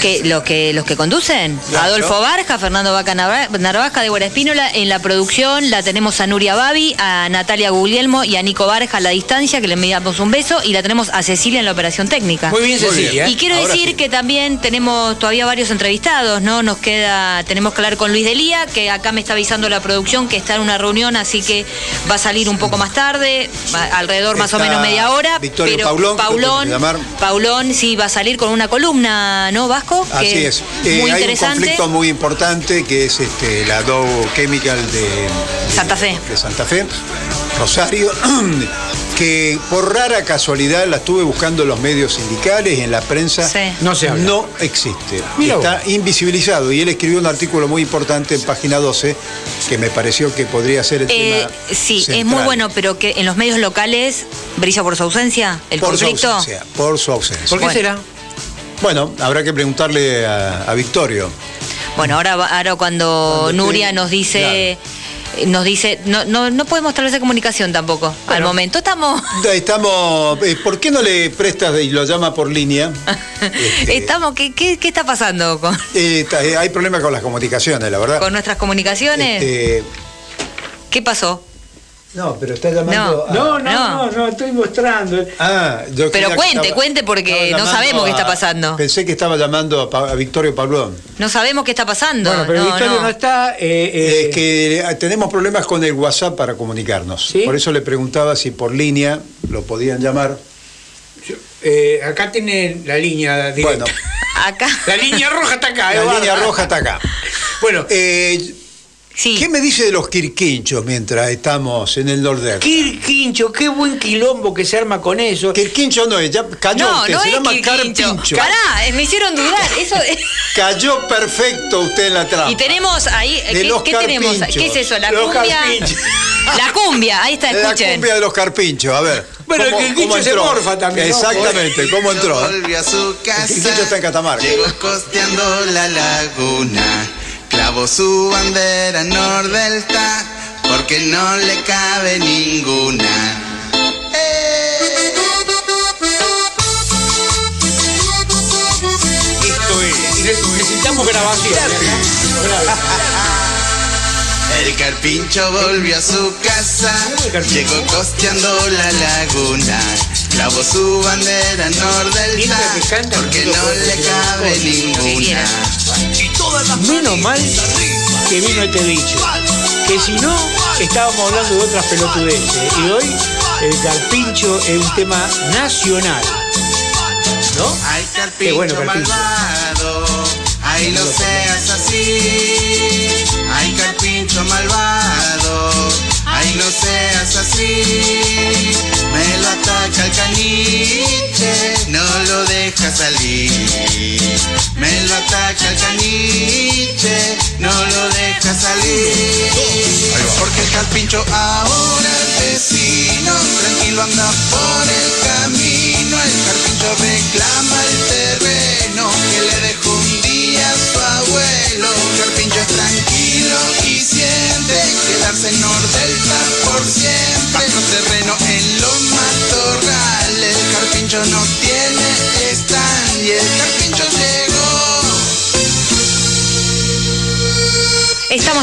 Speaker 3: Que los que los que conducen
Speaker 2: Claro.
Speaker 3: Adolfo Barja, Fernando Vaca Narva- Narvaja, Débora Espínola en la producción la tenemos a Nuria Babi, a Natalia Guglielmo y a Nico Barja a la distancia que le enviamos un beso y la tenemos a Cecilia en la operación técnica.
Speaker 1: Muy bien, Cecilia.
Speaker 3: Y quiero
Speaker 2: Ahora
Speaker 3: decir
Speaker 2: sí.
Speaker 3: que también tenemos todavía varios entrevistados, ¿no? Nos queda, tenemos que hablar con Luis Delía, que acá me está avisando la producción que está en una reunión, así que va a salir un poco más tarde, alrededor más o menos media hora.
Speaker 2: Victorio
Speaker 3: pero
Speaker 2: Paulón.
Speaker 3: Paulón sí va a salir con una columna, ¿no, Vasco?
Speaker 2: Así
Speaker 3: Que
Speaker 2: es. Eh,
Speaker 3: muy
Speaker 2: hay un conflicto muy importante que es este, la Dow Chemical de, de-
Speaker 3: Santa Fe.
Speaker 2: de Santa Fe, Rosario, <clears throat> que por rara casualidad la estuve buscando en los medios sindicales y en la prensa.
Speaker 3: Sí.
Speaker 1: No se habla.
Speaker 2: No existe.
Speaker 1: Mira
Speaker 2: Está invisibilizado. Y él escribió un artículo muy importante en página 12 que me pareció que podría ser el
Speaker 3: Eh,
Speaker 2: tema.
Speaker 3: sí, es muy bueno, pero que en los medios locales brilla por su ausencia el
Speaker 2: Por su
Speaker 3: conflicto.
Speaker 2: ausencia. Por su ausencia.
Speaker 1: ¿Por qué
Speaker 3: Bueno.
Speaker 1: será?
Speaker 2: Bueno, habrá que preguntarle a, a Victorio.
Speaker 3: Bueno, ahora, ahora cuando, Nuria
Speaker 2: esté-
Speaker 3: nos dice, nos dice, no, no, no podemos establecer comunicación tampoco. Al momento estamos,
Speaker 2: Estamos. eh, ¿Por qué no le prestas y lo llama por línea? <laughs> Este,
Speaker 3: estamos, ¿qué, qué, qué está pasando con,
Speaker 2: eh, eh, hay problemas con las comunicaciones, la verdad.
Speaker 3: con nuestras comunicaciones?
Speaker 2: Este,
Speaker 3: ¿Qué pasó?
Speaker 2: No, pero está llamando. a-
Speaker 1: No, no,
Speaker 3: No.
Speaker 1: no, no, estoy mostrando.
Speaker 2: Ah, yo
Speaker 3: Pero cuente,
Speaker 2: estaba-
Speaker 3: cuente, porque no sabemos qué está pasando.
Speaker 2: Pensé que estaba llamando a, Pa- a Victorio Pablón.
Speaker 3: No sabemos qué está pasando.
Speaker 1: Bueno, pero
Speaker 3: No,
Speaker 1: Victorio no,
Speaker 3: no.
Speaker 1: está. eh, eh,
Speaker 2: Es que eh, tenemos problemas con el WhatsApp para comunicarnos.
Speaker 1: ¿Sí?
Speaker 2: Por eso le preguntaba si por línea lo podían llamar.
Speaker 1: eh, acá tiene la línea directa.
Speaker 2: Bueno,
Speaker 3: Acá.
Speaker 1: La línea roja está acá.
Speaker 2: la línea roja está acá.
Speaker 1: Bueno,
Speaker 2: Eh,
Speaker 3: Sí.
Speaker 2: ¿Qué me dice de los quirquinchos mientras estamos en el Nordeste?
Speaker 1: Quirquincho, qué buen quilombo que se arma con eso.
Speaker 2: Quirquincho no es, ya cayó,
Speaker 3: No,
Speaker 2: usted,
Speaker 3: no
Speaker 2: se
Speaker 3: es
Speaker 2: llama carpincho.
Speaker 3: Pará, eh, me hicieron dudar. Eso <laughs>
Speaker 2: Cayó perfecto usted en la trampa.
Speaker 3: Y tenemos ahí,
Speaker 2: De
Speaker 3: ¿qué,
Speaker 2: los
Speaker 3: qué tenemos? ¿Qué es eso? ¿La
Speaker 2: Los
Speaker 3: cumbia?
Speaker 2: carpinchos. <laughs>
Speaker 3: La cumbia, ahí está,
Speaker 2: La
Speaker 3: escuchen.
Speaker 2: cumbia de los carpinchos, a ver.
Speaker 1: Bueno, el
Speaker 2: ¿Cómo-
Speaker 1: quirquincho se morfa también, ¿no?
Speaker 2: Exactamente, ¿cómo entró?
Speaker 18: Volvió a su
Speaker 2: El quirquincho está en Catamarca.
Speaker 18: llegó costeando la laguna, clavó su bandera nordelta, porque no le cabe ninguna.
Speaker 1: Esto es. Ne- Necesitamos grabación.
Speaker 18: El carpincho volvió a su casa, llegó costeando la laguna, clavó su bandera nordelta, porque no le cabe ninguna.
Speaker 1: Menos mal que vino este bicho. Que si no, estábamos hablando de otras pelotudeces. Y hoy el carpincho es un tema nacional. ¿No?
Speaker 18: Ay,
Speaker 1: Qué
Speaker 18: carpincho
Speaker 1: bueno, carpincho.
Speaker 18: malvado, ay, no seas así. Ay, carpincho malvado, Ay, no seas así. Me lo ataca el caniche, no lo deja salir. Lo ataca el caniche, no lo deja salir. Porque el carpincho ahora es vecino, tranquilo anda por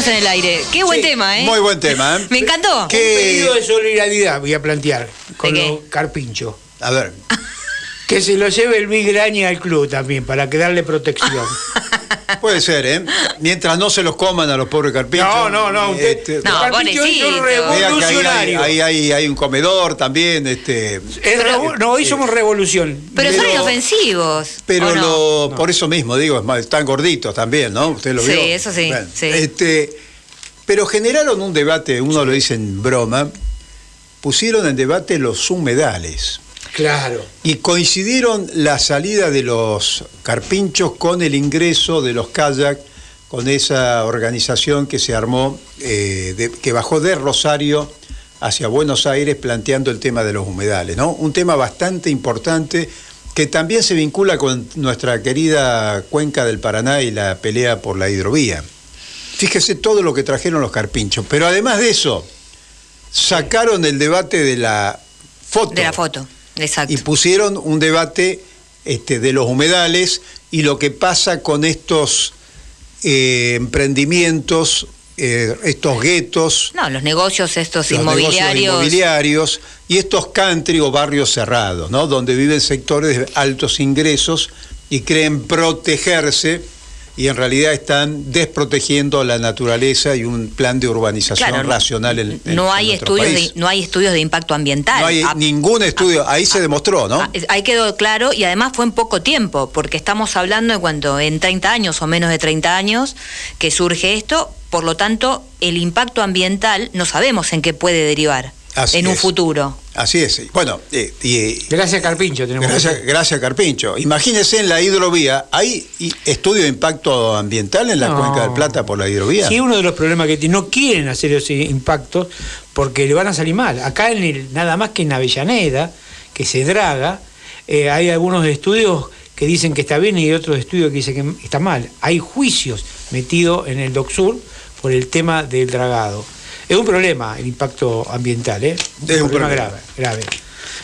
Speaker 3: Estamos en el aire. Qué buen tema, ¿eh?
Speaker 2: Muy buen tema, ¿eh?
Speaker 3: Me encantó.
Speaker 1: Un pedido de solidaridad voy a plantear con
Speaker 3: ¿De qué?
Speaker 1: los carpinchos.
Speaker 2: A ver.
Speaker 1: Que se lo lleve el Big Graña al club también, para que darle protección. <laughs>
Speaker 2: Puede ser, ¿eh? Mientras no se los coman a los pobres carpinchos.
Speaker 1: No, no, no,
Speaker 2: Este,
Speaker 1: No,
Speaker 2: que ahí hay,
Speaker 1: revolucionarios.
Speaker 2: ahí hay- hay un comedor también. Este,
Speaker 1: Es no, hoy somos revolución.
Speaker 3: Pero, son inofensivos.
Speaker 2: Pero lo, por eso mismo digo, es más, están gorditos también, ¿no? Usted lo
Speaker 3: Sí,
Speaker 2: vio.
Speaker 3: eso sí, sí.
Speaker 2: Este, pero generaron un debate, uno lo dice en broma, pusieron en debate los humedales.
Speaker 1: Claro.
Speaker 2: Y coincidieron la salida de los carpinchos con el ingreso de los kayak, con esa organización que se armó, eh, de- que bajó de Rosario hacia Buenos Aires planteando el tema de los humedales, ¿no? Un tema bastante importante que también se vincula con nuestra querida cuenca del Paraná y la pelea por la hidrovía. Fíjese todo lo que trajeron los carpinchos, pero además de eso, sacaron el debate de la foto
Speaker 3: De la foto, exacto.
Speaker 2: y pusieron un debate este, de los humedales y lo que pasa con estos eh, emprendimientos, eh, estos guetos,
Speaker 3: No, los negocios estos
Speaker 2: los negocios
Speaker 3: inmobiliarios.
Speaker 2: inmobiliarios y estos country o barrios cerrados, ¿no? donde viven sectores de altos ingresos y creen protegerse y en realidad están desprotegiendo la naturaleza y un plan de urbanización
Speaker 3: Claro,
Speaker 2: racional en, en-
Speaker 3: no
Speaker 2: en
Speaker 3: hay
Speaker 2: nuestro
Speaker 3: estudios
Speaker 2: país.
Speaker 3: de, no hay estudios de impacto ambiental.
Speaker 2: No hay
Speaker 3: Ah,
Speaker 2: ningún estudio, ahí se demostró, ¿no?
Speaker 3: Ahí quedó claro y además fue en poco tiempo, porque estamos hablando de cuánto, en 30 años o menos de 30 años que surge esto, por lo tanto el impacto ambiental no sabemos en qué puede derivar
Speaker 2: Así
Speaker 3: en un
Speaker 2: es.
Speaker 3: futuro.
Speaker 2: Así es. Bueno, eh, y,
Speaker 1: Gracias Carpincho tenemos.
Speaker 2: gracias, gracias Carpincho. Imagínese en la hidrovía, ¿hay estudio de impacto ambiental en la
Speaker 1: No.
Speaker 2: cuenca del Plata por la hidrovía?
Speaker 1: Sí, uno de los problemas que tiene, no quieren hacer esos impactos porque le van a salir mal. Acá en el, nada más que en Avellaneda, que se draga, eh, hay algunos estudios que dicen que está bien y otros estudios que dicen que está mal. Hay juicios metidos en el DOCSUR por el tema del dragado. Es un problema el impacto ambiental, ¿eh?
Speaker 2: Es un problema.
Speaker 1: grave, grave.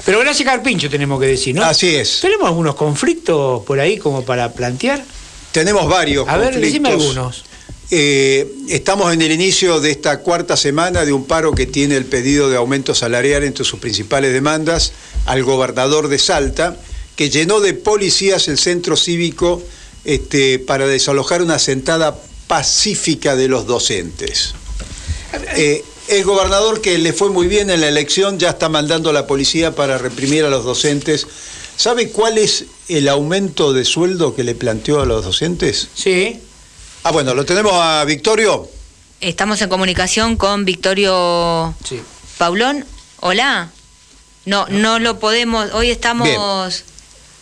Speaker 1: Pero gracias Carpincho tenemos que decir, ¿no?
Speaker 2: Así es.
Speaker 1: ¿Tenemos algunos conflictos por ahí como para plantear?
Speaker 2: Tenemos varios
Speaker 1: A ver,
Speaker 2: conflictos.
Speaker 1: decime algunos.
Speaker 2: Eh, estamos en el inicio de esta cuarta semana de un paro que tiene el pedido de aumento salarial entre sus principales demandas al gobernador de Salta, que llenó de policías el centro cívico este, para desalojar una sentada pacífica de los docentes. Eh, el gobernador que le fue muy bien en la elección ya está mandando a la policía para reprimir a los docentes. ¿Sabe cuál es el aumento de sueldo que le planteó a los docentes?
Speaker 1: Sí.
Speaker 2: Ah, bueno, lo tenemos a Victorio.
Speaker 3: Estamos en comunicación con Victorio
Speaker 1: Sí.
Speaker 3: Paulón. Hola. No, no lo podemos. Hoy estamos.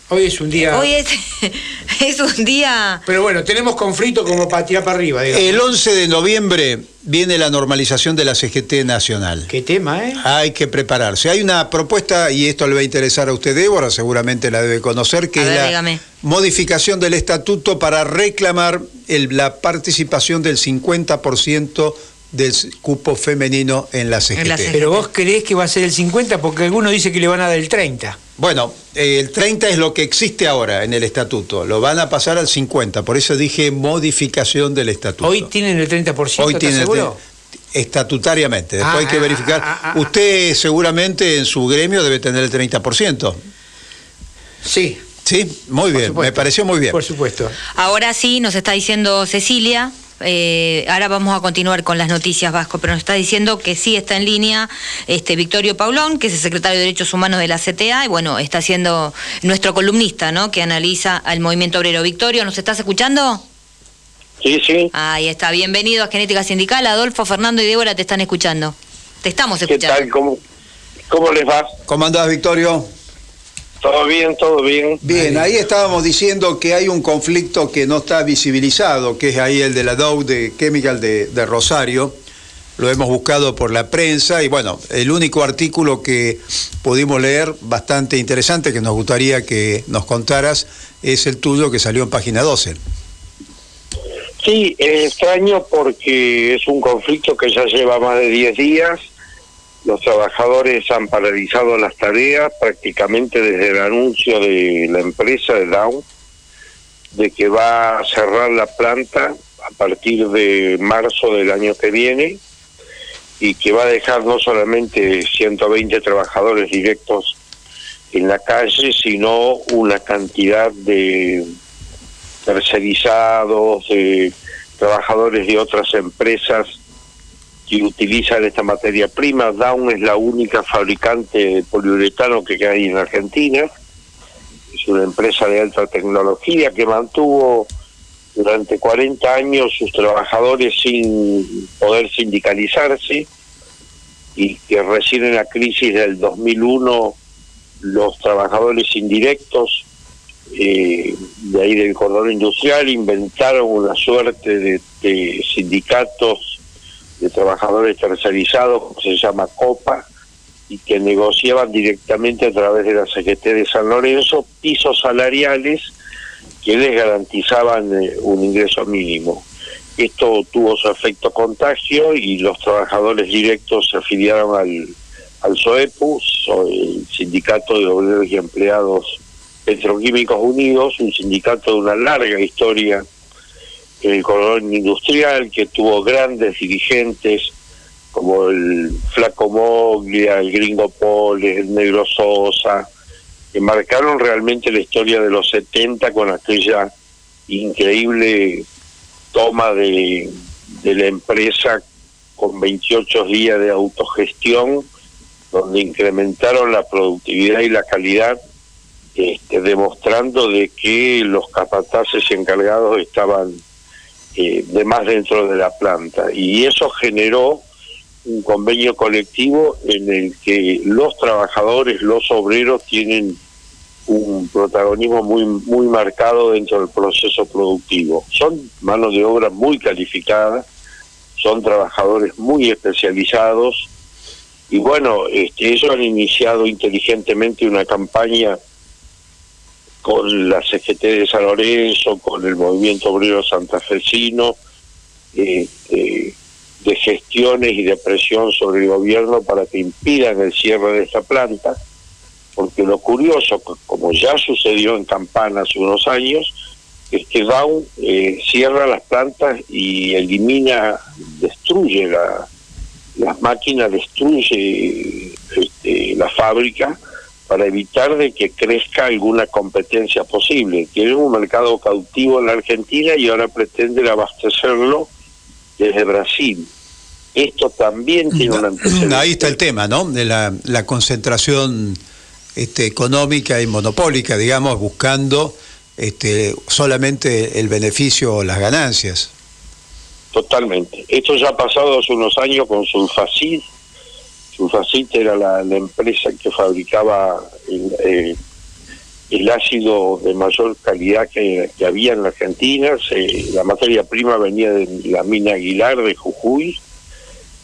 Speaker 1: Hoy es un día...
Speaker 3: Hoy es, <laughs> es un día.
Speaker 1: Pero bueno, tenemos conflicto como para tirar para arriba, digamos.
Speaker 2: El 11 de noviembre viene la normalización de la CGT nacional.
Speaker 1: Qué tema, ¿eh?
Speaker 2: Hay que prepararse. Hay una propuesta, y esto le va a interesar a usted, Débora, seguramente la debe conocer, que
Speaker 3: A
Speaker 2: es
Speaker 3: ver,
Speaker 2: la
Speaker 3: dígame.
Speaker 2: modificación del estatuto para reclamar el- la participación del 50% del cupo femenino en la CGT.
Speaker 1: Pero vos creés que va a ser el 50 porque algunos dicen que le van a dar el 30.
Speaker 2: Bueno, eh, el 30 es lo que existe ahora en el estatuto. Lo van a pasar al 50. Por eso dije modificación del estatuto.
Speaker 1: Hoy tienen el 30%,
Speaker 2: Hoy
Speaker 1: ¿estás
Speaker 2: tiene
Speaker 1: seguro?
Speaker 2: estatutariamente. Después
Speaker 1: Ah,
Speaker 2: hay que
Speaker 1: ah,
Speaker 2: verificar.
Speaker 1: ah, ah, ah.
Speaker 2: Usted seguramente en su gremio debe tener el 30%.
Speaker 1: Sí.
Speaker 2: Sí, muy bien. Me pareció muy bien.
Speaker 1: Por supuesto.
Speaker 3: Ahora sí, nos está diciendo Cecilia. Eh, ahora vamos a continuar con las noticias Vasco, pero nos está diciendo que sí está en línea este Victorio Paulón, que es el secretario de Derechos Humanos de la CTA, y bueno, está siendo nuestro columnista, ¿no? Que analiza al movimiento obrero. Victorio, ¿nos estás escuchando?
Speaker 12: Sí, sí.
Speaker 3: Ahí está, bienvenido a Genética Sindical. Adolfo, Fernando y Débora te están escuchando. Te estamos
Speaker 19: ¿Qué
Speaker 3: escuchando.
Speaker 19: tal? ¿Cómo, ¿Cómo les va?
Speaker 2: ¿Cómo andás, Victorio?
Speaker 19: ¿Todo bien? ¿Todo bien?
Speaker 2: Bien, ahí estábamos diciendo que hay un conflicto que no está visibilizado, que es ahí el de la Dow de Chemical de, de Rosario. Lo hemos buscado por la prensa y bueno, el único artículo que pudimos leer, bastante interesante, que nos gustaría que nos contaras, es el tuyo que salió en página 12.
Speaker 19: Sí, es extraño porque es un conflicto que ya lleva más de 10 días. Los trabajadores han paralizado las tareas prácticamente desde el anuncio de la empresa de Dow de que va a cerrar la planta a partir de marzo del año que viene y que va a dejar no solamente 120 trabajadores directos en la calle, sino una cantidad de tercerizados, de trabajadores de otras empresas que utilizan esta materia prima. Down es la única fabricante de poliuretano que hay en Argentina. Es una empresa de alta tecnología que mantuvo durante 40 años sus trabajadores sin poder sindicalizarse y que recién en la crisis del 2001 los trabajadores indirectos eh, de ahí del cordón industrial inventaron una suerte de, de sindicatos de trabajadores tercerizados, que se llama COPA, y que negociaban directamente a través de la CGT de San Lorenzo pisos salariales que les garantizaban eh, un ingreso mínimo. Esto tuvo su efecto contagio y los trabajadores directos se afiliaron al, al SOEPU, so- el Sindicato de Obreros y Empleados Petroquímicos Unidos, un sindicato de una larga historia el cordón industrial que tuvo grandes dirigentes como el Flaco Moglia, el Gringo Poles, el Negro Sosa, que marcaron realmente la historia de los 70 con aquella increíble toma de, de la empresa con 28 días de autogestión, donde incrementaron la productividad y la calidad, este, demostrando de que los capataces encargados estaban eh, de más dentro de la planta. Y eso generó un convenio colectivo en el que los trabajadores, los obreros tienen un protagonismo muy muy marcado dentro del proceso productivo. Son manos de obra muy calificadas, son trabajadores muy especializados y bueno, este, ellos han iniciado inteligentemente una campaña con la CGT de San Lorenzo, con el movimiento obrero santafesino, este, de gestiones y de presión sobre el gobierno para que impidan el cierre de esta planta, porque lo curioso, como ya sucedió en Campana hace unos años, es que Dow eh, cierra las plantas y elimina, destruye la, las máquinas, destruye este, la fábrica para evitar de que crezca alguna competencia posible. Tiene un mercado cautivo en la Argentina y ahora pretenden abastecerlo desde Brasil. Esto también tiene un antecedente.
Speaker 2: Ahí está el tema, ¿no? De la, la concentración este, económica y monopólica, digamos, buscando este, solamente el beneficio o las ganancias.
Speaker 19: Totalmente. Esto ya ha pasado hace unos años con Sulfacid. Sulfacid era la, empresa que fabricaba el, eh, ácido de mayor calidad que, que había en la Argentina. Se- la materia prima venía de la mina Aguilar de Jujuy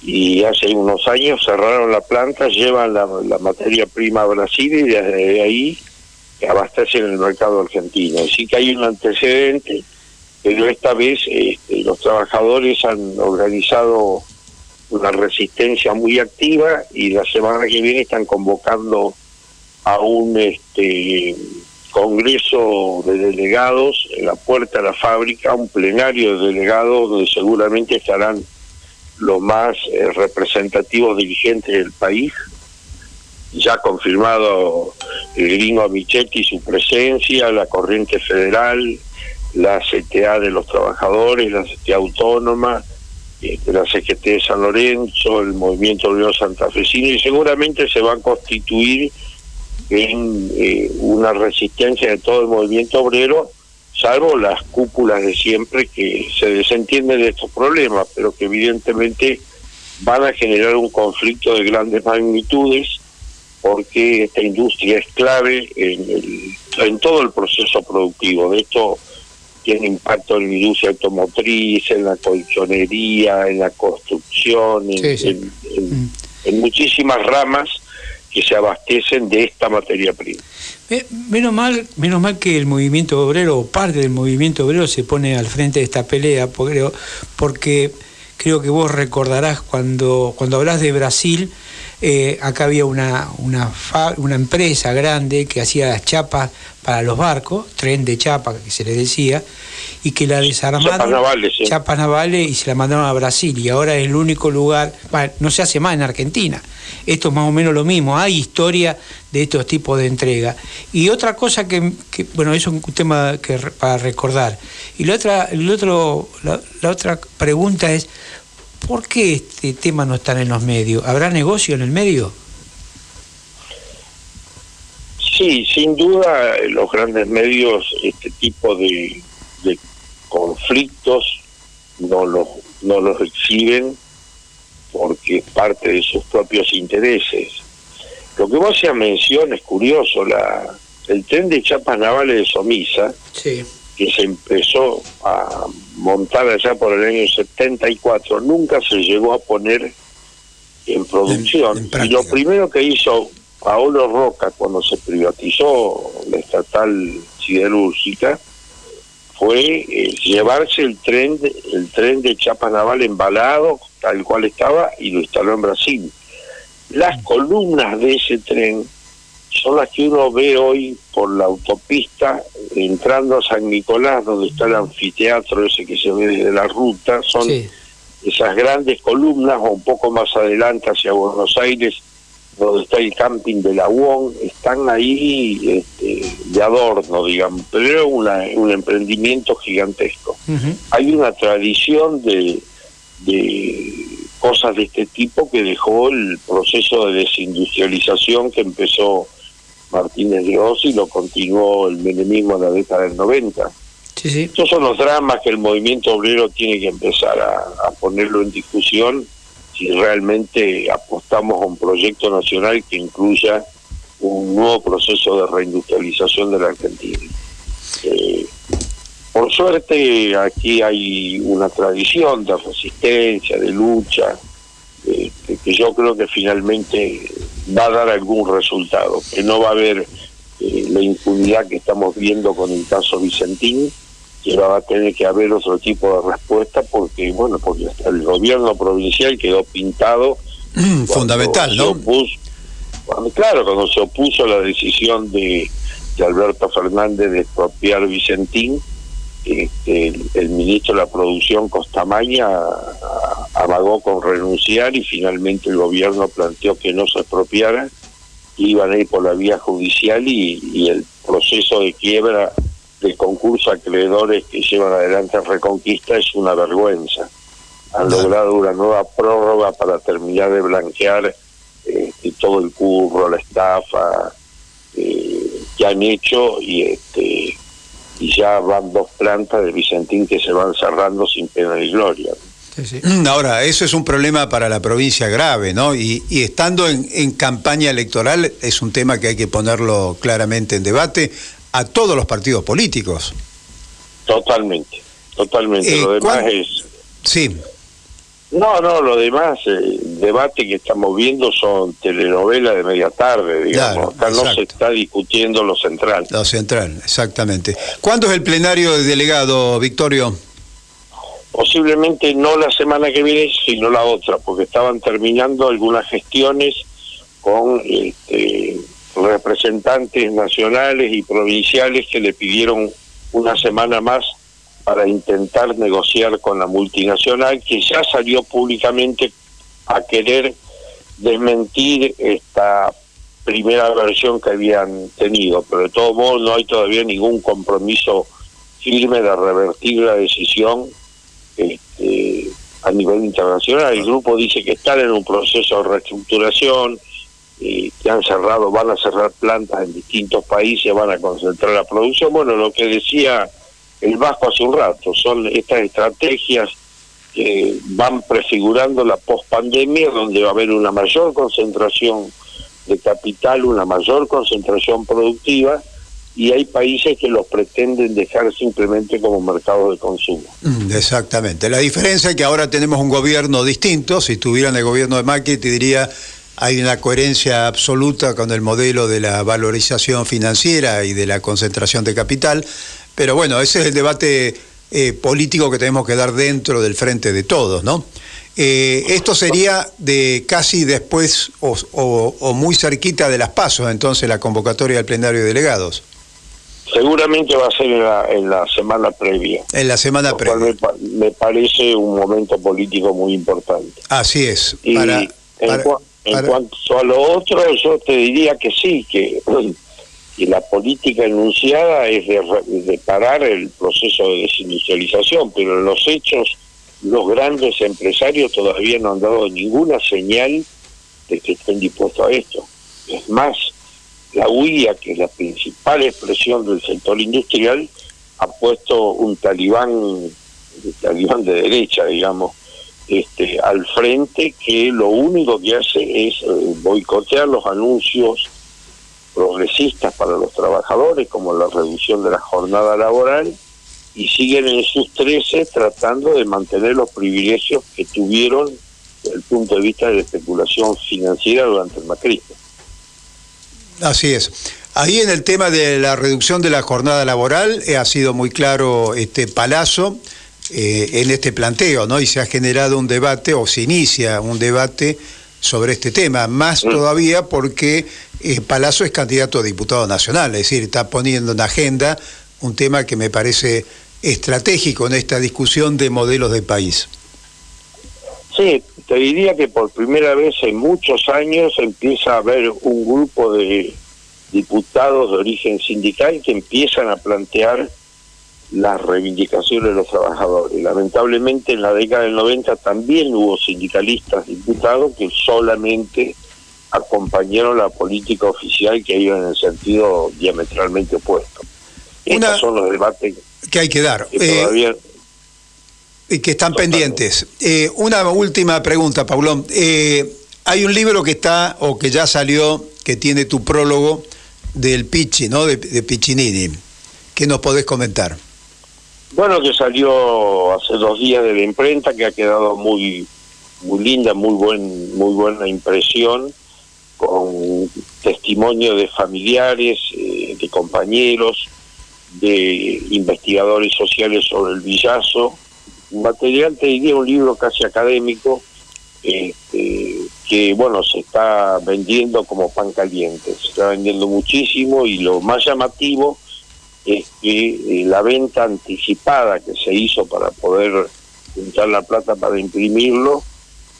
Speaker 19: y hace unos años cerraron la planta, llevan la, la materia prima a Brasil y desde ahí abastecen el mercado argentino. Así que hay un antecedente pero esta vez este, los trabajadores han organizado una resistencia muy activa y la semana que viene están convocando a un este congreso de delegados en la puerta de la fábrica, un plenario de delegados donde seguramente estarán los más eh, representativos dirigentes del país. Ya ha confirmado el gringo Michetti su presencia, la corriente federal, la CTA de los trabajadores, la CTA autónoma, este, la CGT de San Lorenzo, el movimiento obrero santafesino y seguramente se va a constituir en eh, una resistencia de todo el movimiento obrero, salvo las cúpulas de siempre que se desentienden de estos problemas, pero que evidentemente van a generar un conflicto de grandes magnitudes porque esta industria es clave en, el- en todo el proceso productivo. De esto tiene impacto en la industria automotriz, en la colchonería, en la construcción, en,
Speaker 1: Sí, sí.
Speaker 19: en- en- en muchísimas ramas que se abastecen de esta materia prima.
Speaker 1: Me- Menos mal, menos mal que el movimiento obrero, o parte del movimiento obrero, se pone al frente de esta pelea, porque creo, porque creo que vos recordarás cuando, cuando hablas de Brasil, eh, acá había una, una, fa- una empresa grande que hacía las chapas para los barcos, tren de chapa que se le decía, y que la desarmaron.
Speaker 19: Chapas navales, sí.
Speaker 1: chapas navales y se la mandaron a Brasil y ahora es el único lugar, bueno, no se hace más en Argentina. Esto es más o menos lo mismo, hay historia de estos tipos de entrega. Y otra cosa que, que, bueno, eso es un tema que para recordar. Y la otra, el otro, la, la otra pregunta es, ¿por qué este tema no está en los medios? ¿Habrá negocio en el medio?
Speaker 19: Sí, sin duda los grandes medios este tipo de, de conflictos no los no los exhiben porque es parte de sus propios intereses. Lo que vos hacías mención es curioso, la el tren de chapas navales de Somisa,
Speaker 1: Sí.
Speaker 19: que se empezó a montar allá por el año 74, nunca se llegó a poner en producción. y lo primero que hizo Paolo Roca cuando se privatizó la estatal siderúrgica fue eh, llevarse el tren de, el tren de chapa naval embalado tal cual estaba y lo instaló en Brasil. Las columnas de ese tren son las que uno ve hoy por la autopista entrando a San Nicolás donde está el anfiteatro ese que se ve desde la ruta son esas grandes columnas o un poco más adelante hacia Buenos Aires donde está el camping de la UON, están ahí este, de adorno, digamos, pero es una- un emprendimiento gigantesco. Hay una tradición de, de cosas de este tipo que dejó el proceso de desindustrialización que empezó Martínez de Oz y lo continuó el menemismo en la década del 90. Estos son los dramas que el movimiento obrero tiene que empezar a, a ponerlo en discusión si realmente apostamos a un proyecto nacional que incluya un nuevo proceso de reindustrialización de la Argentina. Eh, por suerte aquí hay una tradición de resistencia, de lucha, que, que yo creo que finalmente va a dar algún resultado, que no va a haber eh, la impunidad que estamos viendo con el caso Vicentín, que va a tener que haber otro tipo de respuesta porque, bueno, porque hasta el gobierno provincial quedó pintado.
Speaker 2: Fundamental,
Speaker 19: cuando
Speaker 2: ¿no?
Speaker 19: opuso- claro, cuando se opuso a la decisión de, de Alberto Fernández de expropiar Vicentín, este, el, el ministro de la Producción, Costamaña, amagó con renunciar y finalmente el gobierno planteó que no se expropiara, iban a ir por la vía judicial y, y el proceso de quiebra del concurso a acreedores que llevan adelante Reconquista es una vergüenza. Han logrado una nueva prórroga para terminar de blanquear este, todo el curro, la estafa eh, que han hecho y este y ya van dos plantas de Vicentín que se van cerrando sin pena ni gloria.
Speaker 2: Ahora, eso es un problema para la provincia grave, ¿no? Y, y estando en, en campaña electoral es un tema que hay que ponerlo claramente en debate a todos los partidos políticos.
Speaker 19: Totalmente, totalmente.
Speaker 2: Eh,
Speaker 19: lo demás
Speaker 2: ¿cuán-
Speaker 19: es...
Speaker 2: Sí,
Speaker 19: No, no, lo demás, eh, el debate que estamos viendo son telenovelas de media tarde, digamos.
Speaker 2: Claro,
Speaker 19: Acá no se está discutiendo lo central.
Speaker 2: lo central, exactamente. ¿Cuándo es el plenario de delegado, Victorio?
Speaker 19: Posiblemente no la semana que viene, sino la otra, porque estaban terminando algunas gestiones con este, representantes nacionales y provinciales que le pidieron una semana más para intentar negociar con la multinacional, que ya salió públicamente a querer desmentir esta primera versión que habían tenido, pero de todos modos no hay todavía ningún compromiso firme de revertir la decisión este, a nivel internacional. El grupo dice que están en un proceso de reestructuración, que han cerrado, van a cerrar plantas en distintos países, van a concentrar la producción. Bueno, lo que decía el Vasco hace un rato, son estas estrategias que van prefigurando la pospandemia, donde va a haber una mayor concentración de capital, una mayor concentración productiva, y hay países que los pretenden dejar simplemente como mercado de consumo.
Speaker 2: Mm, Exactamente. La diferencia es que ahora tenemos un gobierno distinto. Si estuvieran el gobierno de Macri, te diría hay una coherencia absoluta con el modelo de la valorización financiera y de la concentración de capital. Pero bueno, ese es el debate eh, político que tenemos que dar dentro del frente de todos, ¿no? Eh, esto sería de casi después o, o- o muy cerquita de las pasos, entonces, la convocatoria del plenario de delegados.
Speaker 19: Seguramente va a ser en la, en la semana previa.
Speaker 2: En la semana
Speaker 19: lo cual me, pa- me parece un momento político muy importante.
Speaker 2: Así es.
Speaker 19: Y
Speaker 2: Para,
Speaker 19: en,
Speaker 2: para-
Speaker 19: en
Speaker 2: para-
Speaker 19: cuanto a lo otro, yo te diría que sí, que, <clears throat> que la política enunciada es de, de parar el proceso de desindustrialización, pero en los hechos los grandes empresarios todavía no han dado ninguna señal de que estén dispuestos a esto. Es más, la UIA, que es la principal expresión del sector industrial, ha puesto un talibán, un talibán de derecha, digamos, este, al frente que lo único que hace es eh, boicotear los anuncios progresistas para los trabajadores, como la reducción de la jornada laboral, y siguen en sus 13 tratando de mantener los privilegios que tuvieron desde el punto de vista de la especulación financiera durante el macrismo.
Speaker 2: Así es. Ahí en el tema de la reducción de la jornada laboral eh, ha sido muy claro este Palazzo eh, en este planteo, ¿no? Y se ha generado un debate o se inicia un debate sobre este tema, más todavía porque eh, Palazzo es candidato a diputado nacional, es decir, está poniendo en agenda un tema que me parece estratégico en esta discusión de modelos de país.
Speaker 19: Sí, te diría que por primera vez en muchos años empieza a haber un grupo de diputados de origen sindical que empiezan a plantear las reivindicaciones de los trabajadores. Lamentablemente en la década del 90 también hubo sindicalistas diputados que solamente acompañaron la política oficial que iba en el sentido diametralmente opuesto. Estos son los debates
Speaker 2: que hay que dar.
Speaker 19: que
Speaker 2: Eh,
Speaker 19: todavía
Speaker 2: y que están pendientes. Eh, una última pregunta, Paulón. Eh, hay un libro que está, o que ya salió, que tiene tu prólogo del Pichi, ¿no? De, de Piccinini. ¿Qué nos podés comentar?
Speaker 19: Bueno, que salió hace dos días de la imprenta, que ha quedado muy muy linda, muy buen muy buena impresión, con testimonio de familiares, eh, de compañeros, de investigadores sociales sobre el villazo. Material, te diría, un libro casi académico, este, que bueno, se está vendiendo como pan caliente, se está vendiendo muchísimo y lo más llamativo es que eh, la venta anticipada que se hizo para poder juntar la plata para imprimirlo,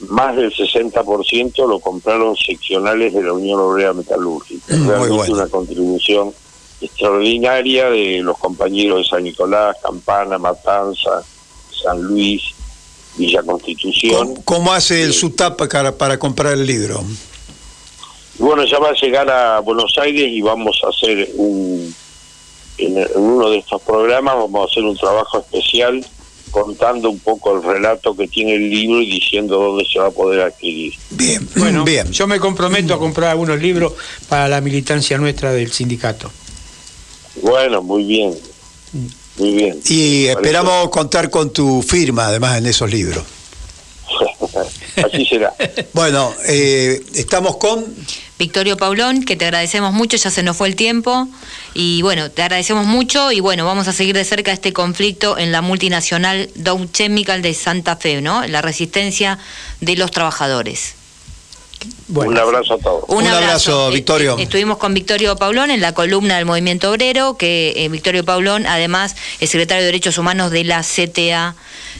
Speaker 19: más del 60% lo compraron seccionales de la Unión Obrera Metalúrgica.
Speaker 2: Muy
Speaker 19: Realmente
Speaker 2: bueno.
Speaker 19: una contribución extraordinaria de los compañeros de San Nicolás, Campana, Matanza, San Luis, Villa Constitución.
Speaker 2: ¿Cómo hace el SUTAP para, para comprar el libro?
Speaker 19: Bueno, ya va a llegar a Buenos Aires y vamos a hacer un, en, en uno de estos programas, vamos a hacer un trabajo especial contando un poco el relato que tiene el libro y diciendo dónde se va a poder adquirir.
Speaker 2: Bien, <clears throat>
Speaker 1: Bueno, yo me comprometo a comprar algunos libros para la militancia nuestra del sindicato.
Speaker 19: Bueno, muy bien, muy bien.
Speaker 2: Y esperamos contar con tu firma, además, en esos libros. <laughs>
Speaker 19: Así será.
Speaker 2: Bueno, eh, estamos con...
Speaker 3: Victorio Paulón, que te agradecemos mucho, ya se nos fue el tiempo. Y bueno, te agradecemos mucho y bueno, vamos a seguir de cerca este conflicto en la multinacional Dow Chemical de Santa Fe, ¿no? La resistencia de los trabajadores.
Speaker 19: Un abrazo a todos.
Speaker 3: Un, abrazo, Eh,
Speaker 2: Victorio.
Speaker 3: eh, estuvimos con Victorio Paulón en la columna del Movimiento Obrero, que eh, Victorio Paulón además es secretario de Derechos Humanos de la CTA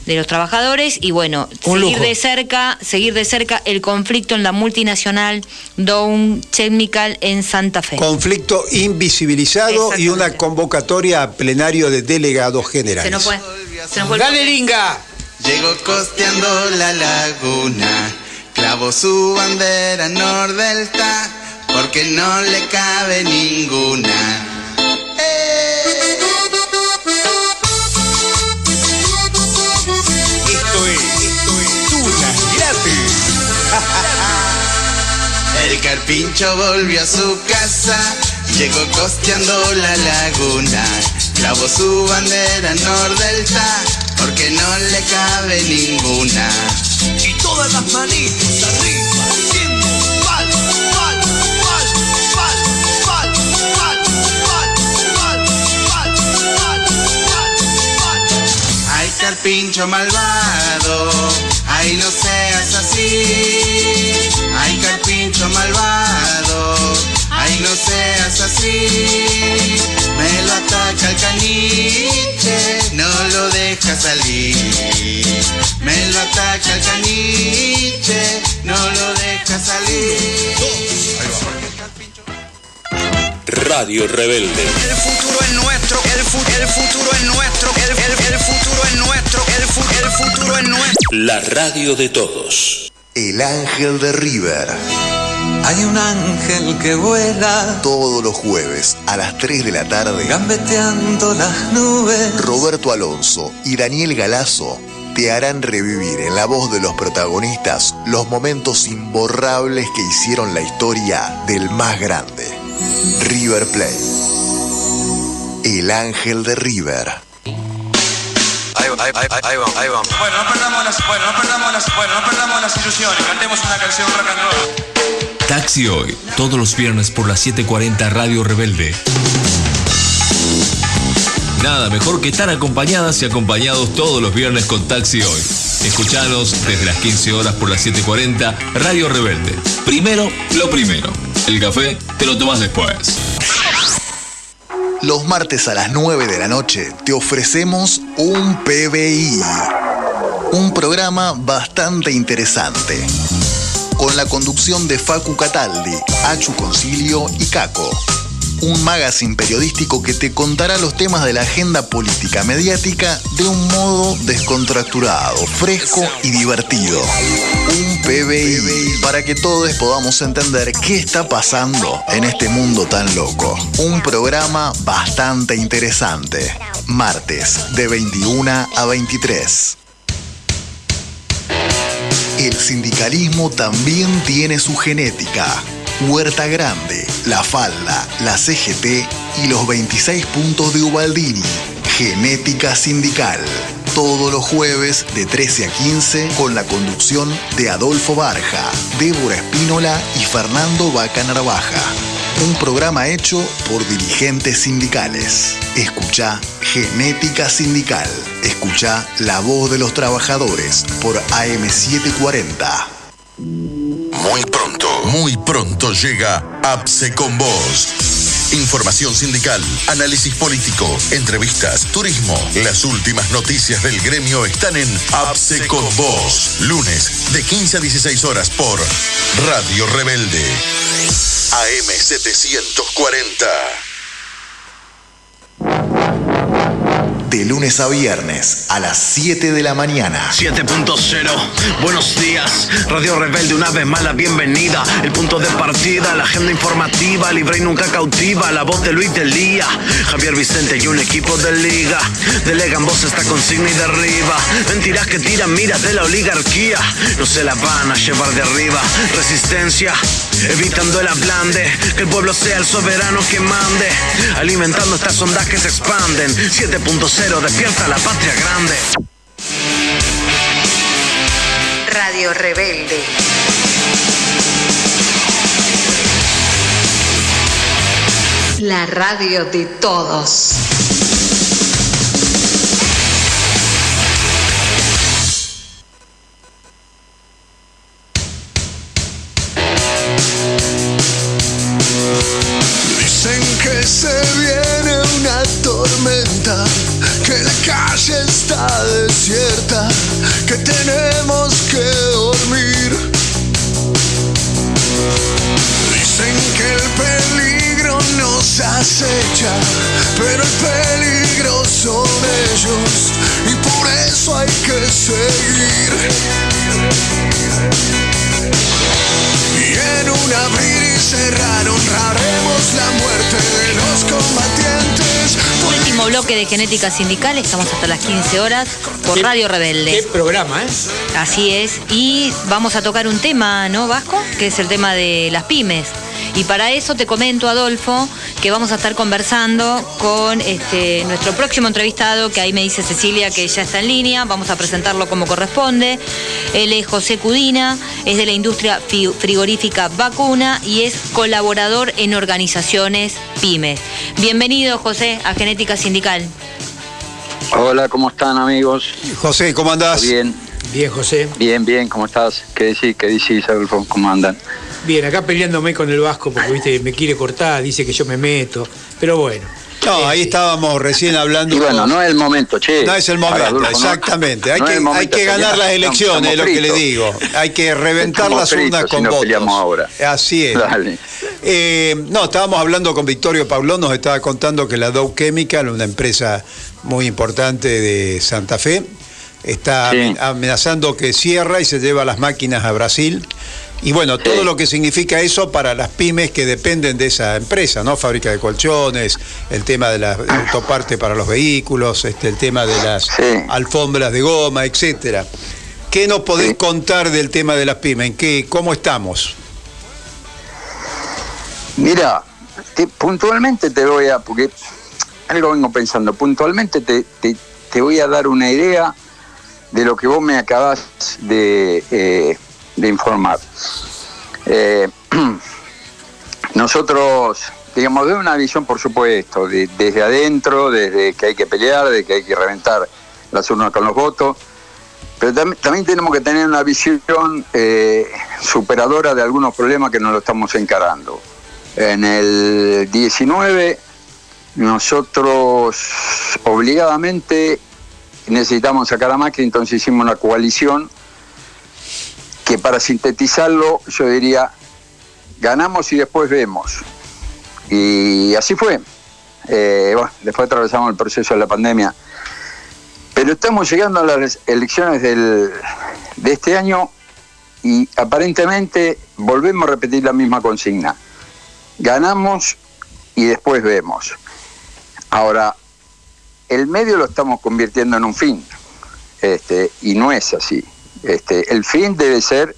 Speaker 3: de los trabajadores y bueno,
Speaker 2: Un
Speaker 3: seguir
Speaker 2: lujo.
Speaker 3: de cerca, seguir de cerca el conflicto en la multinacional Dow Chemical en Santa Fe.
Speaker 2: Conflicto invisibilizado y una convocatoria a plenario de delegados generales.
Speaker 3: Se nos fue. Se nos fue
Speaker 1: ¡Dale, Linga!
Speaker 18: Llegó costeando la laguna, clavó su bandera nordelta, porque no le cabe ninguna.
Speaker 1: Esto
Speaker 18: carpincho volvió a su casa, llegó costeando la laguna, clavó su bandera nordelta, porque no le cabe ninguna.
Speaker 17: Y todas las manitos arriba, diciendo pal, pal, pal, pal, pal, pal, pal, pal, pal, pal, pal,
Speaker 18: Ay, carpincho malvado, ay, no seas así. Ay, carpincho malvado, ay, no seas así. Me lo ataca el caniche, no lo deja salir. Me lo ataca el caniche, no lo deja salir.
Speaker 9: Radio Rebelde.
Speaker 6: El futuro es nuestro, el, fu- el futuro es nuestro, el, el- el futuro es nuestro, el, fu- el futuro es nuestro.
Speaker 9: La radio de todos.
Speaker 8: El ángel de River.
Speaker 17: Hay un ángel que vuela.
Speaker 8: Todos los jueves a las 3 de la tarde.
Speaker 17: Gambeteando las nubes.
Speaker 8: Roberto Alonso y Daniel Galazo te harán revivir en la voz de los protagonistas los momentos imborrables que hicieron la historia del más grande, River Plate. El ángel de River.
Speaker 20: Ahí, va, ahí, ahí, ahí vamos, ahí vamos. Bueno, no perdamos las, bueno, no perdamos las, bueno, no perdamos las ilusiones. Cantemos una canción rock and roll.
Speaker 21: Taxi Hoy, todos los viernes por las 7:40 Radio Rebelde. Nada mejor que estar acompañadas y acompañados todos los viernes con Taxi Hoy. Escuchanos desde las 15 horas por las 7:40 Radio Rebelde. Primero, lo primero. El café te lo tomas después.
Speaker 8: Los martes a las 9 de la noche te ofrecemos un PBI. Un programa bastante interesante. Con la conducción de Facu Cataldi, Achu Concilio y Caco. Un magazine periodístico que te contará los temas de la agenda política mediática de un modo descontracturado, fresco y divertido. Un PBI para que todos podamos entender qué está pasando en este mundo tan loco. Un programa bastante interesante. Martes de 21 a 23. El sindicalismo también tiene su genética. Huerta Grande, La Falda, la CGT y los 26 puntos de Ubaldini. Genética Sindical. Todos los jueves de 13 a 15 con la conducción de Adolfo Barja, Débora Espínola y Fernando Vaca Narvaja. Un programa hecho por dirigentes sindicales. Escucha Genética Sindical. Escucha La Voz de los Trabajadores por AM740.
Speaker 22: Muy pronto, muy pronto llega APSE con vos. Información sindical, análisis político, entrevistas, turismo. Las últimas noticias del gremio están en APSE con vos. Lunes de 15 a 16 horas por Radio Rebelde. AM740.
Speaker 8: De lunes a viernes a las 7 de la mañana.
Speaker 23: 7.0, buenos días, Radio Rebelde, una vez más la bienvenida, el punto de partida, la agenda informativa, libre y nunca cautiva, la voz de Luis del Día, Javier Vicente y un equipo de liga, delegan voz esta consigna y derriba, mentiras que tiran miras de la oligarquía, no se la van a llevar de arriba, resistencia, evitando el ablande, que el pueblo sea el soberano que mande, alimentando estas ondas que se expanden, 7.0, despierta la patria grande.
Speaker 7: Radio Rebelde. La radio de todos.
Speaker 17: Seguir. Y en un abrir y cerrar honraremos la muerte de los combatientes.
Speaker 24: Último
Speaker 3: último bloque de Genética Sindical. Estamos hasta las 15 horas por Radio Rebelde.
Speaker 1: Qué programa, ¿eh?
Speaker 3: Así es. Y vamos a tocar un tema, ¿no, Vasco? Que es el tema de las pymes. Y para eso te comento, Adolfo, que vamos a estar conversando con este, nuestro próximo entrevistado, que ahí me dice Cecilia que ya está en línea. Vamos a presentarlo como corresponde. Él es José Cudina, es de la industria fi- frigorífica vacuna y es colaborador en organizaciones pymes. Bienvenido, José, a Genética Sindical.
Speaker 25: Hola, ¿cómo están amigos?
Speaker 2: José, ¿cómo andás?
Speaker 25: Bien.
Speaker 1: Bien, José.
Speaker 25: Bien, bien, ¿cómo estás? ¿Qué decís? ¿Qué decís, Adolfo? ¿Cómo andan?
Speaker 1: Bien, acá peleándome con el Vasco porque viste me quiere cortar, dice que yo me meto. Pero bueno.
Speaker 2: No, ahí estábamos recién hablando.
Speaker 25: Y bueno,
Speaker 2: con-
Speaker 25: no es el momento, che.
Speaker 2: No es el momento,
Speaker 25: no-
Speaker 2: exactamente. hay,
Speaker 25: no
Speaker 2: que,
Speaker 25: el momento
Speaker 2: hay que
Speaker 25: de
Speaker 2: ganar
Speaker 25: pelear.
Speaker 2: las
Speaker 25: Estamos-
Speaker 2: elecciones, es lo que le digo. Hay que reventar
Speaker 25: Estamos
Speaker 2: las urnas
Speaker 25: si
Speaker 2: con
Speaker 25: no
Speaker 2: votos.
Speaker 25: peleamos ahora.
Speaker 2: Así es.
Speaker 25: Dale.
Speaker 2: Eh, no, estábamos hablando con Victorio Paulón, nos estaba contando que la Dow Chemical, una empresa muy importante de Santa Fe, está
Speaker 25: Sí.
Speaker 2: amenazando que cierra y se lleva las máquinas a Brasil. Y bueno, todo lo que significa eso para las pymes que dependen de esa empresa, ¿no? Fábrica de colchones, el tema de la autoparte para los vehículos, este, el tema de las alfombras de goma, etcétera. ¿Qué nos podés contar del tema de las pymes? ¿En qué, ¿Cómo estamos?
Speaker 25: Mira, te- puntualmente te voy a, porque algo vengo pensando, puntualmente te, te- te voy a dar una idea de lo que vos me acabas de, eh, de informar. Eh, <clears throat> nosotros, digamos, de una visión, por supuesto, de- desde adentro, desde que hay que pelear, de que hay que reventar las urnas con los votos, pero tam- también tenemos que tener una visión eh, superadora de algunos problemas que nos lo estamos encarando. En el 19 nosotros obligadamente necesitamos sacar a Macri, entonces hicimos una coalición que para sintetizarlo yo diría, ganamos y después vemos. Y así fue. Eh, bueno, después atravesamos el proceso de la pandemia. Pero estamos llegando a las elecciones del- de este año y aparentemente volvemos a repetir la misma consigna. Ganamos y después vemos. Ahora, el medio lo estamos convirtiendo en un fin, este, y no es así. Este, el fin debe ser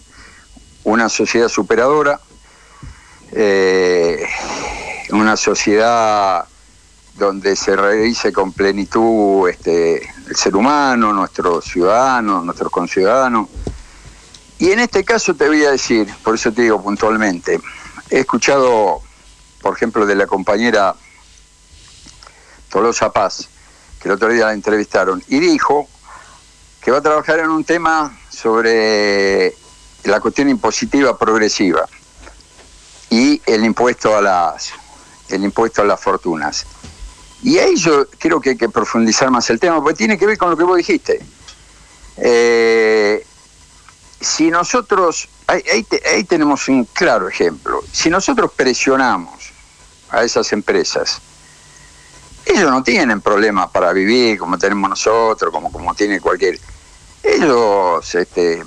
Speaker 25: una sociedad superadora, eh, una sociedad donde se realice con plenitud este, el ser humano, nuestros ciudadanos, nuestros conciudadanos. Y en este caso te voy a decir, por eso te digo puntualmente, he escuchado, por ejemplo, de la compañera Tolosa Paz, que el otro día la entrevistaron, y dijo que va a trabajar en un tema sobre la cuestión impositiva progresiva y el impuesto a las el impuesto a las fortunas. Y ahí yo creo que hay que profundizar más el tema, porque tiene que ver con lo que vos dijiste. Eh, si nosotros, ahí, ahí te- ahí tenemos un claro ejemplo, si nosotros presionamos a esas empresas, ellos no tienen problemas para vivir como tenemos nosotros, como, como tiene cualquier... Ellos este,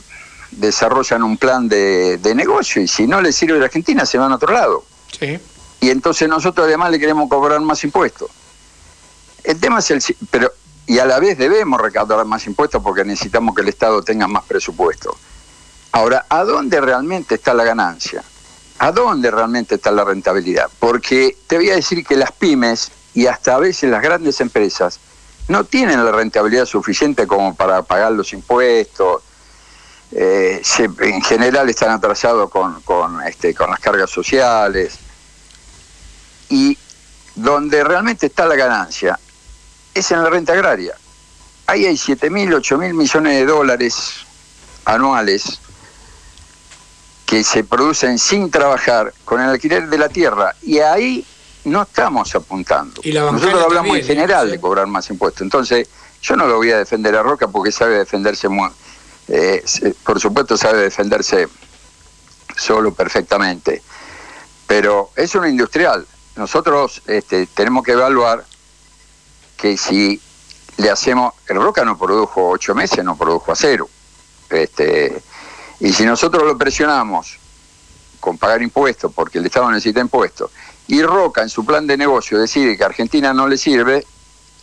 Speaker 25: desarrollan un plan de, de negocio y si no les sirve a la Argentina se van a otro lado.
Speaker 1: Sí.
Speaker 25: Y entonces nosotros además le queremos cobrar más impuestos. El tema es el... Pero, y a la vez debemos recaudar más impuestos porque necesitamos que el Estado tenga más presupuesto. Ahora, ¿a dónde realmente está la ganancia? ¿A dónde realmente está la rentabilidad? Porque te voy a decir que las pymes y hasta a veces las grandes empresas no tienen la rentabilidad suficiente como para pagar los impuestos. eh, en general están atrasados con, con, este, con las cargas sociales. Y donde realmente está la ganancia es en la renta agraria. Ahí hay 7 mil, 8 mil millones de dólares anuales que se producen sin trabajar con el alquiler de la tierra y ahí no estamos apuntando.
Speaker 1: Y
Speaker 25: Nosotros hablamos en
Speaker 1: también, ¿eh?
Speaker 25: general de cobrar más impuestos. Entonces, yo no lo voy a defender a Roca porque sabe defenderse, eh, por supuesto sabe defenderse solo perfectamente, pero es un industrial. Nosotros este, tenemos que evaluar que si le hacemos, el Roca no produjo ocho meses, no produjo acero. Este, y si nosotros lo presionamos con pagar impuestos, porque el Estado necesita impuestos, y Roca en su plan de negocio decide que Argentina no le sirve,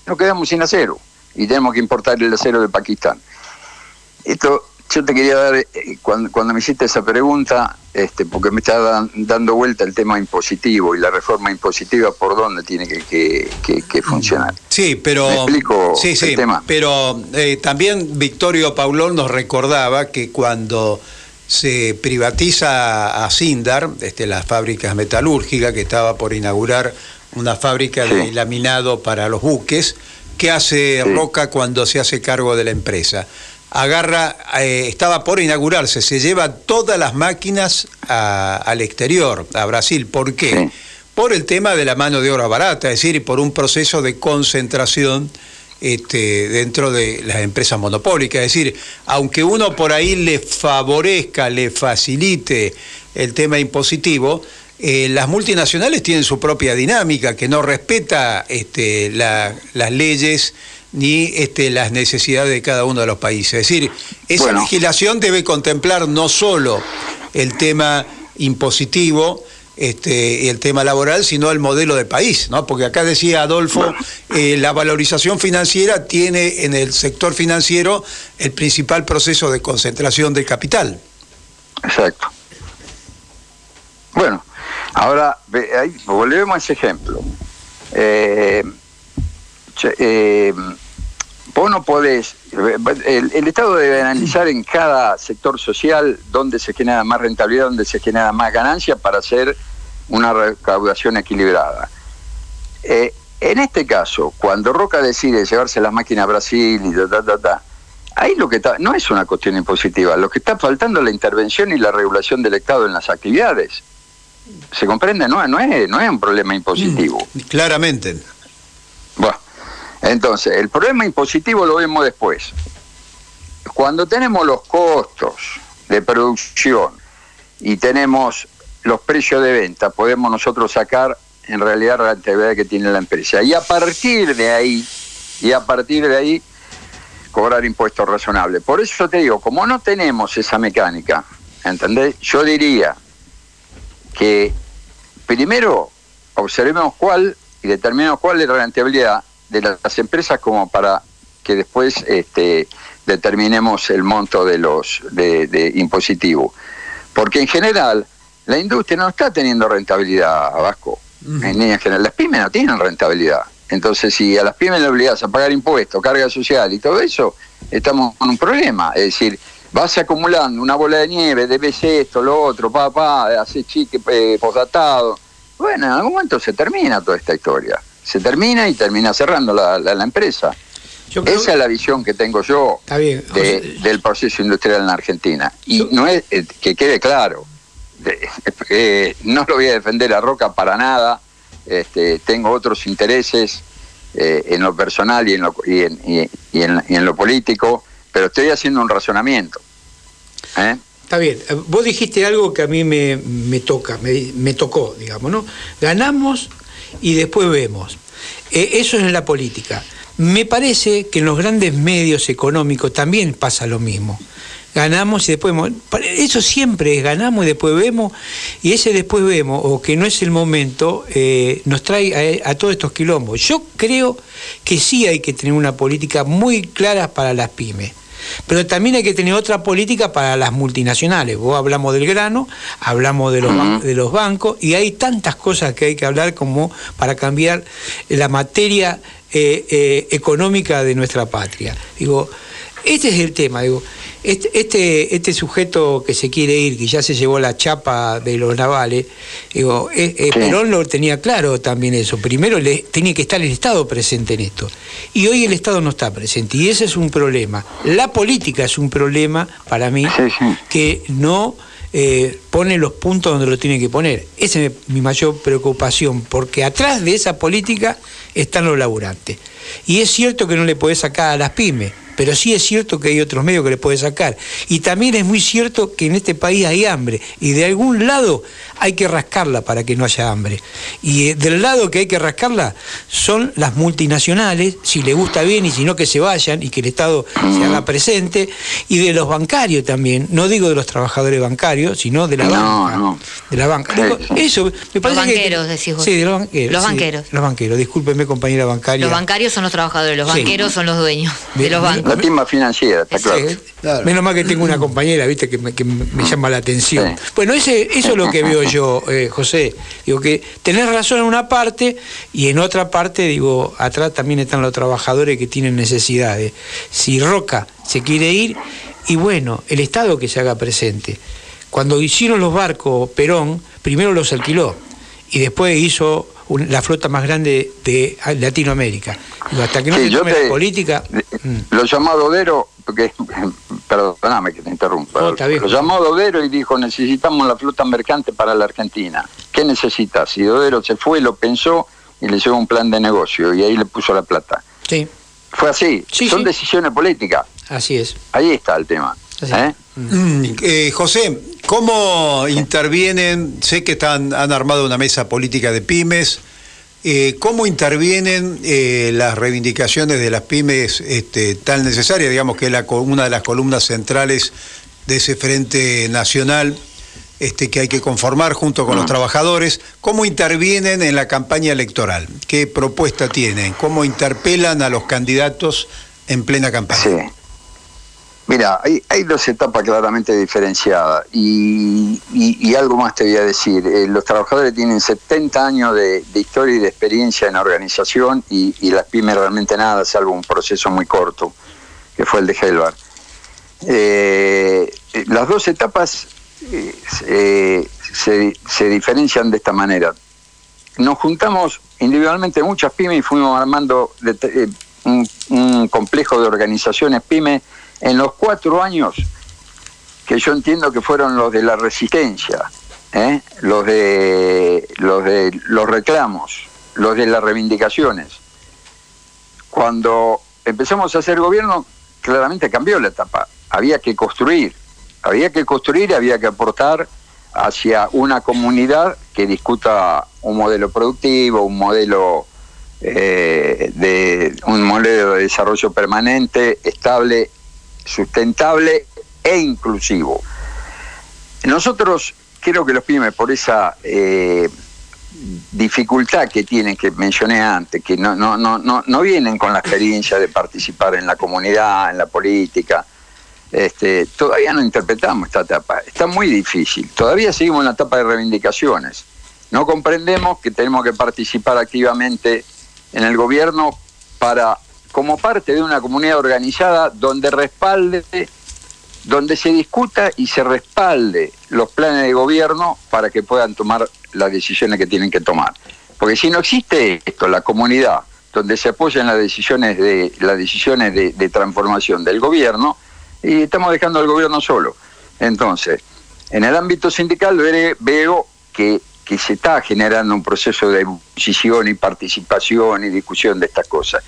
Speaker 25: nos quedamos sin acero y tenemos que importar el acero de Pakistán. Esto yo te quería dar, eh, cuando, cuando me hiciste esa pregunta, este, porque me está dan- dando vuelta el tema impositivo y la reforma impositiva, ¿por dónde tiene que, que- que- que funcionar?
Speaker 2: Sí, pero.
Speaker 25: ¿Me explico
Speaker 2: sí,
Speaker 25: el
Speaker 2: sí,
Speaker 25: tema?
Speaker 2: Pero eh, también Victorio Paulón nos recordaba que cuando se privatiza a Sindar, este, las fábricas metalúrgicas, que estaba por inaugurar una fábrica de laminado para los buques, ¿qué hace Roca cuando se hace cargo de la empresa? Agarra, eh, estaba por inaugurarse, se lleva todas las máquinas a- al exterior, a Brasil. ¿Por qué? Por el tema de la mano de obra barata, es decir, por un proceso de concentración este, dentro de las empresas monopólicas. Es decir, aunque uno por ahí le favorezca, le facilite el tema impositivo, eh, las multinacionales tienen su propia dinámica que no respeta este, la- las leyes ni este, las necesidades de cada uno de los países. Es decir, esa
Speaker 25: Bueno.
Speaker 2: legislación debe contemplar no solo el tema impositivo, este, el tema laboral, sino el modelo de país, ¿no? Porque acá decía Adolfo, eh, la valorización financiera tiene en el sector financiero el principal proceso de concentración del capital.
Speaker 25: Exacto. Bueno, ahora volvemos a ese ejemplo. Eh, eh, vos no podés, el, el Estado debe analizar en cada sector social dónde se genera más rentabilidad, dónde se genera más ganancia para hacer una recaudación equilibrada. Eh, en este caso, cuando Roca decide llevarse las máquinas a Brasil y ta, ta, ta, ta, ahí lo que está, no es una cuestión impositiva, lo que está faltando es la intervención y la regulación del Estado en las actividades. ¿Se comprende? No, no, es, no es un problema impositivo.
Speaker 2: Claramente.
Speaker 25: Bueno, entonces, el problema impositivo lo vemos después. Cuando tenemos los costos de producción y tenemos los precios de venta, podemos nosotros sacar en realidad la rentabilidad que tiene la empresa. Y a partir de ahí, y a partir de ahí, cobrar impuestos razonables. Por eso te digo, como no tenemos esa mecánica, ¿entendés? Yo diría que primero observemos cuál y determinemos cuál es la rentabilidad de las empresas como para que después este, determinemos el monto de los de, de impositivo. Porque en general la industria no está teniendo rentabilidad, Vasco. En línea general, las pymes no tienen rentabilidad. Entonces, si a las pymes le obligas a pagar impuestos, carga social y todo eso, estamos con un problema. Es decir, vas acumulando una bola de nieve, debes esto, lo otro, papá, hace chique, eh, posdatado. Bueno, en algún momento se termina toda esta historia. Se termina y termina cerrando la, la- la empresa. Esa es la visión que tengo yo de- del proceso industrial en la Argentina. Y no es eh, que quede claro, de- <laughs> eh, no lo voy a defender a Roca para nada, este, tengo otros intereses eh, en lo personal y en lo, y en, y- y en- y en lo político, pero estoy haciendo un razonamiento. ¿eh?
Speaker 1: Está bien, vos dijiste algo que a mí me, me toca, me, me tocó, digamos, ¿no? Ganamos y después vemos. Eh, eso es en la política. Me parece que en los grandes medios económicos también pasa lo mismo. Ganamos y después vemos. Eso siempre es ganamos y después vemos, y ese después vemos, o que no es el momento, eh, nos trae a, a todos estos quilombos. Yo creo que sí hay que tener una política muy clara para las pymes. Pero también hay que tener otra política para las multinacionales. Vos hablamos del grano, hablamos de los, de los bancos y hay tantas cosas que hay que hablar como para cambiar la materia eh, eh, económica de nuestra patria. Digo, este es el tema, digo, este, este, este sujeto que se quiere ir, que ya se llevó la chapa de los navales, digo, eh, eh, Perón lo tenía claro también eso. Primero le, tenía que estar el Estado presente en esto. Y hoy el Estado no está presente. Y ese es un problema. La política es un problema para mí que no eh, pone los puntos donde lo tiene que poner. Esa es mi mayor preocupación, porque atrás de esa política están los laburantes. Y es cierto que no le podés sacar a las pymes, pero sí es cierto que hay otros medios que le puede sacar. Y también es muy cierto que en este país hay hambre y de algún lado hay que rascarla para que no haya hambre. Y eh, del lado que hay que rascarla son las multinacionales, si le gusta bien y si no que se vayan y que el Estado se haga presente, y de los bancarios también, no digo de los trabajadores bancarios, sino de la banca. De la banca. Digo, eso, me parece
Speaker 3: Los
Speaker 1: que-
Speaker 3: banqueros, decís vos.
Speaker 1: Sí, de los banqueros.
Speaker 3: Los
Speaker 1: sí,
Speaker 3: banqueros.
Speaker 1: los banqueros, discúlpeme compañera bancaria.
Speaker 3: Los bancarios son los trabajadores, los
Speaker 1: Sí.
Speaker 3: banqueros son los dueños de los bancos.
Speaker 25: La timba financiera, está claro.
Speaker 1: Menos mal que tengo una compañera, viste, que me, que me- me llama la atención. Bueno, ese, eso es lo que veo yo, eh, José. Digo que tenés razón en una parte y en otra parte, digo, atrás también están los trabajadores que tienen necesidades. Si Roca se quiere ir, y bueno, el Estado que se haga presente. Cuando hicieron los barcos Perón, primero los alquiló y después hizo un- la flota más grande de Latinoamérica. Digo, hasta que no
Speaker 25: Sí,
Speaker 1: se tome
Speaker 25: te-
Speaker 1: la política.
Speaker 25: Lo llamó a Dodero, porque, <laughs> perdóname que te interrumpa,
Speaker 1: No,
Speaker 25: lo llamó a Dodero y dijo, necesitamos la flota mercante para la Argentina. ¿Qué necesitas? Y Dodero se fue, lo pensó y le llevó un plan de negocio y ahí le puso la plata.
Speaker 1: Sí.
Speaker 25: Fue así, son decisiones políticas.
Speaker 1: Así es.
Speaker 25: Ahí está el tema. ¿Eh?
Speaker 2: Mm, eh, José, ¿cómo intervienen? Sé que están, han armado una mesa política de pymes. eh, ¿Cómo intervienen eh, las reivindicaciones de las pymes este, tan necesarias? Digamos que es una de las columnas centrales de ese frente nacional este, que hay que conformar junto con los trabajadores. ¿Cómo intervienen en la campaña electoral? ¿Qué propuesta tienen? ¿Cómo interpelan a los candidatos en plena campaña?
Speaker 25: Mira, hay, hay dos etapas claramente diferenciadas y, algo más te voy a decir. Eh, los trabajadores tienen 70 años de, de historia y de experiencia en organización y, las pymes realmente nada, salvo un proceso muy corto, que fue el de Helvar. Eh, eh, las dos etapas se, se- diferencian de esta manera. Nos juntamos individualmente muchas pymes y fuimos armando un, un complejo de organizaciones pymes en los cuatro años que yo entiendo que fueron los de la resistencia, ¿eh? los de los reclamos, los de las reivindicaciones. Cuando empezamos a hacer gobierno, claramente cambió la etapa. Había que construir, había que construir y había que aportar hacia una comunidad que discuta un modelo productivo, un modelo eh, de un modelo de desarrollo permanente, estable, sustentable e inclusivo. Nosotros creo que los pymes por esa eh, dificultad que tienen que mencioné antes, que no, no, no, no, no vienen con la experiencia de participar en la comunidad, en la política, este, todavía no interpretamos esta etapa. Está muy difícil. Todavía seguimos en la etapa de reivindicaciones. No comprendemos que tenemos que participar activamente en el gobierno para, como parte de una comunidad organizada donde respalde, donde se discuta y se respalde los planes de gobierno para que puedan tomar las decisiones que tienen que tomar. Porque si no existe esto, la comunidad, donde se apoyan las decisiones de las decisiones de, transformación del gobierno, y estamos dejando al gobierno solo. Entonces, en el ámbito sindical veo que, que se está generando un proceso de ebullición y participación y discusión de estas cosas.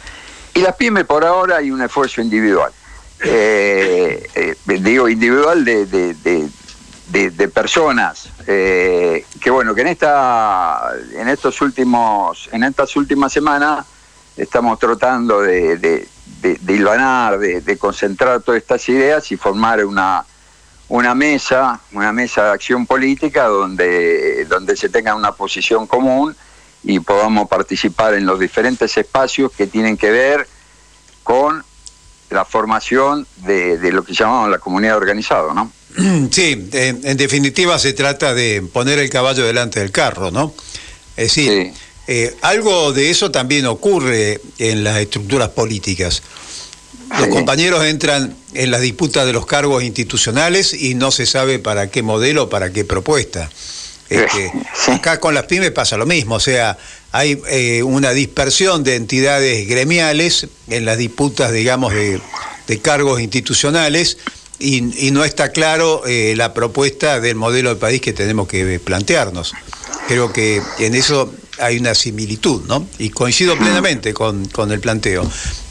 Speaker 25: Y las pymes por ahora hay un esfuerzo individual. Eh, eh, digo, individual de, de- de- personas eh, que bueno que en esta en estos últimos en estas últimas semanas estamos tratando de, hilvanar, de concentrar todas estas ideas y formar una, una mesa, una mesa de acción política donde, donde se tenga una posición común y podamos participar en los diferentes espacios que tienen que ver con la formación de, de lo que llamamos la comunidad organizada, ¿no? <clears throat>
Speaker 2: Sí, en, en definitiva se trata de poner el caballo delante del carro, ¿no? Es decir, eh, algo de eso también ocurre en las estructuras políticas. Los compañeros entran en las disputas de los cargos institucionales y no se sabe para qué modelo, para qué propuesta. Este, <laughs> Acá con las pymes pasa lo mismo, o sea, hay eh, una dispersión de entidades gremiales en las disputas, digamos, de, de cargos institucionales y, y no está claro eh, la propuesta del modelo de país que tenemos que plantearnos. Creo que en eso hay una similitud, ¿no? Y coincido plenamente con, con el planteo.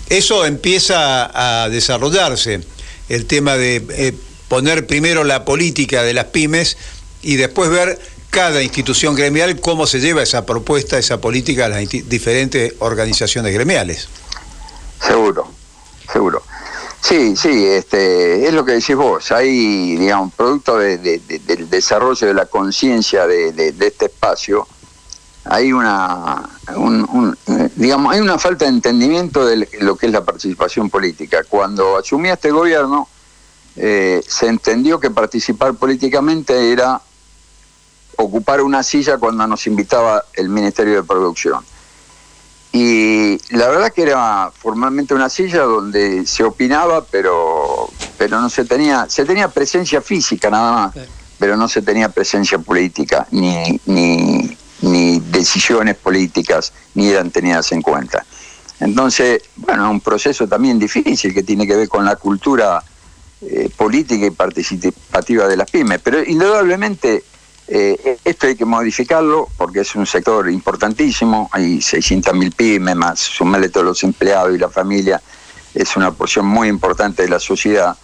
Speaker 2: eso empieza a desarrollarse, el tema de eh, poner primero la política de las pymes y después ver cada institución gremial cómo se lleva esa propuesta, esa política a las diferentes organizaciones gremiales.
Speaker 25: Seguro, seguro. Sí, sí, este, es lo que decís vos. Hay, digamos, producto de- de- de- del desarrollo de la conciencia de, este espacio, hay una, un- un, digamos, hay una falta de entendimiento de lo que es la participación política. Cuando asumía este gobierno, eh, se entendió que participar políticamente era ocupar una silla cuando nos invitaba el Ministerio de Producción. Y la verdad que era formalmente una silla donde se opinaba, pero, pero no se tenía, se tenía presencia física nada más, pero no se tenía presencia política, ni, ni, ni decisiones políticas, ni eran tenidas en cuenta. Entonces, bueno, un proceso también difícil que tiene que ver con la cultura eh, política y participativa de las pymes, pero indudablemente eh, esto hay que modificarlo porque es un sector importantísimo, hay 600.000 pymes más, sumarle todos los empleados y la familia, es una porción muy importante de la sociedad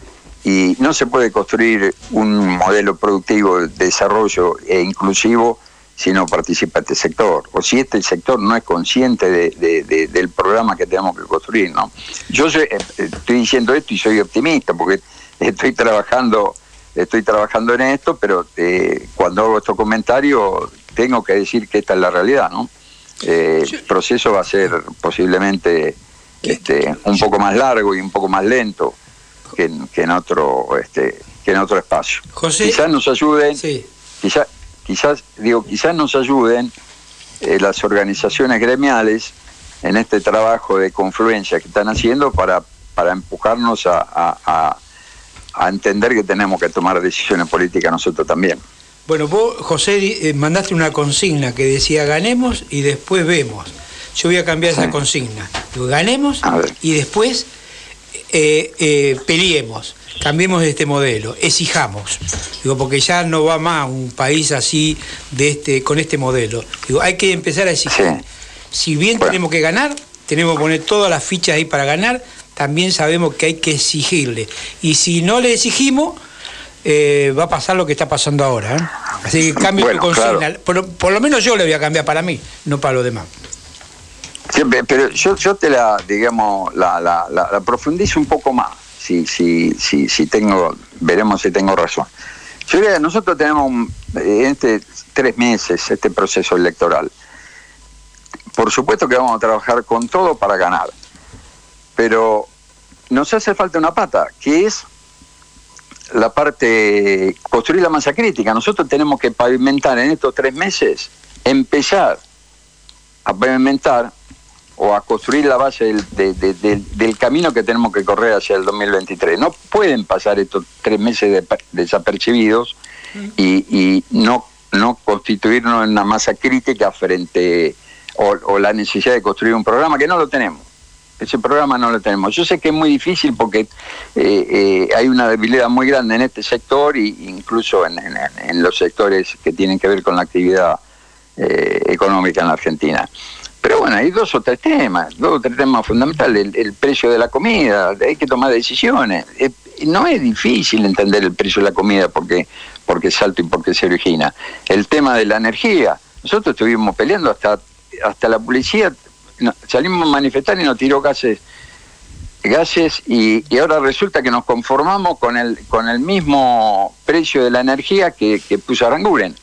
Speaker 25: y no se puede construir un modelo productivo de desarrollo e inclusivo si no participa este sector, o si este sector no es consciente de- de- de- del programa que tenemos que construir. ¿no? Yo soy- eh, estoy diciendo esto y soy optimista porque estoy trabajando estoy trabajando en esto, pero eh, cuando hago estos comentarios tengo que decir que esta es la realidad, ¿no? Eh, el proceso va a ser posiblemente este, un poco más largo y un poco más lento que en, que en otro este, que en otro espacio.
Speaker 1: José-
Speaker 25: quizás nos ayuden, quizás quizás digo quizás nos ayuden eh, las organizaciones gremiales en este trabajo de confluencia que están haciendo para para empujarnos a, a- a- a entender que tenemos que tomar decisiones políticas nosotros también.
Speaker 1: Bueno, vos, José, eh, mandaste una consigna que decía ganemos y después vemos. Yo voy a cambiar esa consigna. Digo, ganemos y después eh, eh, peleemos, cambiemos de este modelo, exijamos. Digo, porque ya no va más un país así de este, con este modelo. Digo, hay que empezar a exigir. Si bien tenemos que ganar, tenemos que poner todas las fichas ahí para ganar, también sabemos que hay que exigirle. Y si no le exigimos, eh, va a pasar lo que está pasando ahora. ¿eh? Así que cambio
Speaker 25: Bueno,
Speaker 1: tu consigna.
Speaker 25: claro.
Speaker 1: Por, por lo menos yo le voy a cambiar para mí, no para los demás.
Speaker 25: Siempre, pero yo, yo te la, digamos, la, la, la- la profundizo un poco más, si, si, si, si tengo, veremos si tengo razón. Yo diría, nosotros tenemos un- en este tres meses este proceso electoral. Por supuesto que vamos a trabajar con todo para ganar, pero nos hace falta una pata, que es la parte, construir la masa crítica. Nosotros tenemos que pavimentar en estos tres meses, empezar a pavimentar o a construir la base del, de- de- del- camino que tenemos que correr hacia el 2023. No pueden pasar estos tres meses de- desapercibidos y, y no, no constituirnos en una masa crítica frente o, o la necesidad de construir un programa que no lo tenemos. Ese programa no lo tenemos. Yo sé que es muy difícil porque eh, eh, hay una debilidad muy grande en este sector e incluso en, los sectores que tienen que ver con la actividad eh, económica en la Argentina. Pero bueno, hay dos o tres temas, dos o tres temas fundamentales. El, el precio de la comida, hay que tomar decisiones. No es difícil entender el precio de la comida porque, porque es alto y porque se origina. El tema de la energía. Nosotros estuvimos peleando hasta, hasta la policía, no, salimos a manifestar y nos tiró gases gases y, y ahora resulta que nos conformamos con el con el mismo precio de la energía que, que puso Aranguren.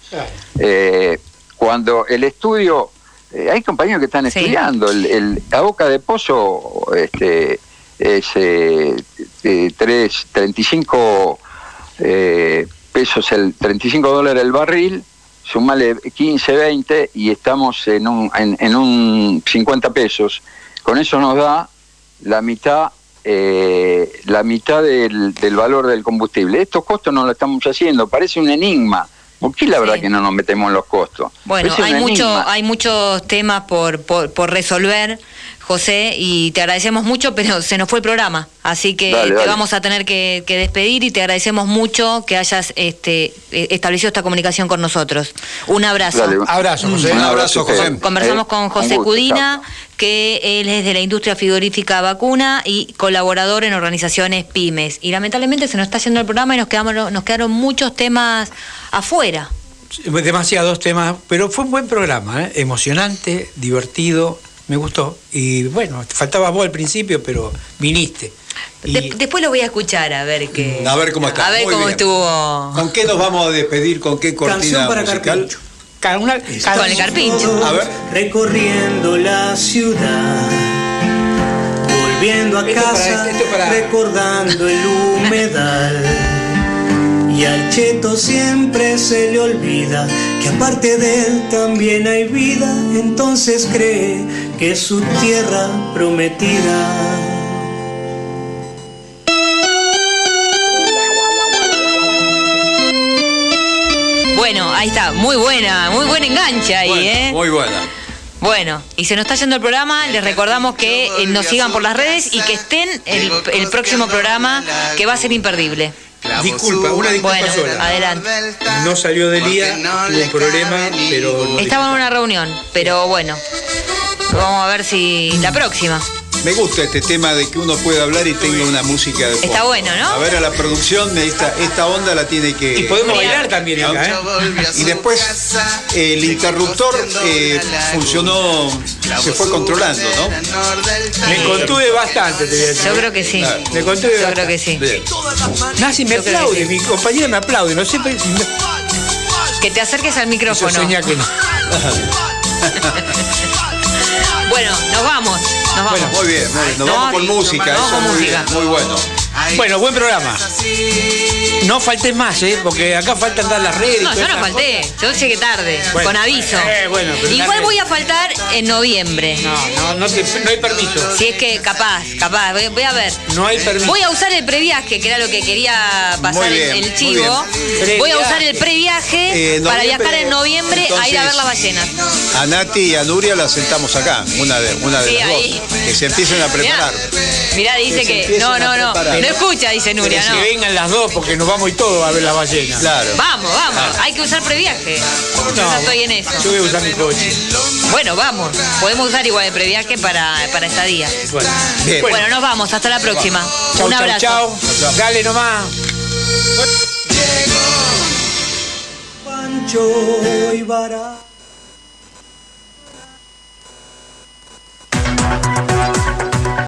Speaker 25: Eh, cuando el estudio, eh, hay compañeros que están estudiando, el, el- la boca de pozo este, es eh, eh, tres- 35 eh, pesos, el 35 dólares el barril, sumale 15, 20 y estamos en un, en, en un 50 pesos. Con eso nos da la mitad eh, la mitad del, del valor del combustible. Estos costos no lo estamos haciendo, parece un enigma. ¿Por qué la verdad que no nos metemos en los costos?
Speaker 3: Bueno,
Speaker 25: Parece
Speaker 3: hay, mucho,
Speaker 25: enigma.
Speaker 3: hay muchos temas por, por, por resolver, José, y te agradecemos mucho, pero se nos fue el programa, así que
Speaker 25: Dale,
Speaker 3: te
Speaker 25: dale.
Speaker 3: vamos a tener que, que despedir y te agradecemos mucho que hayas este, eh, establecido esta comunicación con nosotros. Un abrazo.
Speaker 25: Dale, un-
Speaker 1: Abrazo, José.
Speaker 2: Un abrazo, José.
Speaker 3: Conversamos
Speaker 25: Eh,
Speaker 3: con José
Speaker 25: gusto,
Speaker 3: Cudina, que él es de la industria frigorífica vacuna y colaborador en organizaciones pymes. Y lamentablemente se nos está yendo el programa y nos, quedamos, nos quedaron muchos temas afuera.
Speaker 1: Demasiados temas, pero fue un buen programa, ¿eh? emocionante, divertido, me gustó. Y bueno, faltaba vos al principio, pero viniste. Y
Speaker 3: De- después lo voy a escuchar a ver qué.
Speaker 2: A ver cómo está.
Speaker 3: A ver
Speaker 2: Muy
Speaker 3: cómo
Speaker 2: bien.
Speaker 3: estuvo.
Speaker 2: ¿Con qué nos vamos a despedir? ¿Con qué cortina
Speaker 1: Canción para
Speaker 2: musical?
Speaker 1: Una-
Speaker 3: Con el carpincho.
Speaker 2: A ver.
Speaker 26: recorriendo la ciudad, volviendo a
Speaker 1: Esto para-
Speaker 26: casa,
Speaker 1: esto para-
Speaker 26: recordando el humedal. Y al cheto siempre se le olvida que aparte de él también hay vida, entonces cree que es su tierra prometida.
Speaker 3: Bueno, ahí está, muy buena, muy buen enganche ahí,
Speaker 2: Bueno,
Speaker 3: ¿eh?
Speaker 2: Muy buena.
Speaker 3: Bueno, y se nos está yendo el programa, les recordamos que eh, nos sigan por las redes y que estén el, el próximo programa que va a ser imperdible.
Speaker 1: Disculpa, una disculpa
Speaker 3: Bueno,
Speaker 1: sola.
Speaker 3: adelante.
Speaker 1: No salió del día, tuvo un problema, pero no
Speaker 3: Estaba en una reunión, pero bueno, vamos a ver si la próxima.
Speaker 2: Me gusta este tema de que uno pueda hablar y tenga una música de fondo.
Speaker 3: Está bueno, ¿no?
Speaker 2: A ver, a la producción, esta, esta onda la tiene que...
Speaker 1: Y podemos bailar también acá, ¿eh?
Speaker 2: Y después el interruptor eh, funcionó, se fue controlando, ¿no?
Speaker 1: Me contuve bastante, te voy a decir.
Speaker 3: Yo creo que sí.
Speaker 1: Me contuve
Speaker 3: Yo
Speaker 1: bastante.
Speaker 3: creo que sí.
Speaker 2: Bien.
Speaker 1: Nasi me
Speaker 3: Yo creo que
Speaker 1: aplaude,
Speaker 3: sí.
Speaker 1: mi compañera me aplaude, no sé, pero
Speaker 3: Que te acerques al micrófono.
Speaker 1: que no. <laughs>
Speaker 3: Bueno, nos vamos. Nos vamos.
Speaker 2: Bueno, muy bien, muy bien. Nos
Speaker 3: No,
Speaker 2: vamos con música,
Speaker 3: nos vamos
Speaker 2: eso muy bien, muy bueno.
Speaker 1: Bueno, buen programa. No faltes más, ¿eh? Porque acá faltan dar las redes.
Speaker 3: No, yo no falté. Yo llegué tarde,
Speaker 1: Bueno,
Speaker 3: con aviso.
Speaker 1: eh, bueno,
Speaker 3: Igual voy a faltar en noviembre.
Speaker 1: cosas. No, no, no, te- no hay permiso.
Speaker 3: Si es que capaz, capaz, voy, voy a ver.
Speaker 1: No hay permiso.
Speaker 3: Voy a usar el previaje, que era lo que quería pasar
Speaker 2: Muy bien,
Speaker 3: el, chivo. Voy a usar el previaje
Speaker 2: Eh,
Speaker 3: para viajar en noviembre a ir a ver las ballenas.
Speaker 2: A Nati y a Nuria las sentamos acá, una de, una de
Speaker 3: Sí,
Speaker 2: las
Speaker 3: ahí.
Speaker 2: dos. Que se empiecen a preparar.
Speaker 3: Mirá, dice
Speaker 2: Que
Speaker 3: No, no, no. No escucha, dice Nuria,
Speaker 1: Que
Speaker 3: no.
Speaker 1: vengan las dos porque nos vamos y todos a ver las ballenas.
Speaker 2: Claro.
Speaker 3: Vamos, vamos. Hay que usar previaje. Yo ya estoy en eso.
Speaker 1: Yo voy a usar mi coche.
Speaker 3: Bueno, vamos. Podemos usar igual el previaje para, para esta día.
Speaker 1: Bueno,
Speaker 2: Bien.
Speaker 3: Bueno, nos vamos. Hasta la próxima.
Speaker 1: chau,
Speaker 3: Un
Speaker 1: chau,
Speaker 3: abrazo.
Speaker 1: chau. Dale nomás.
Speaker 26: Pancho y Vara.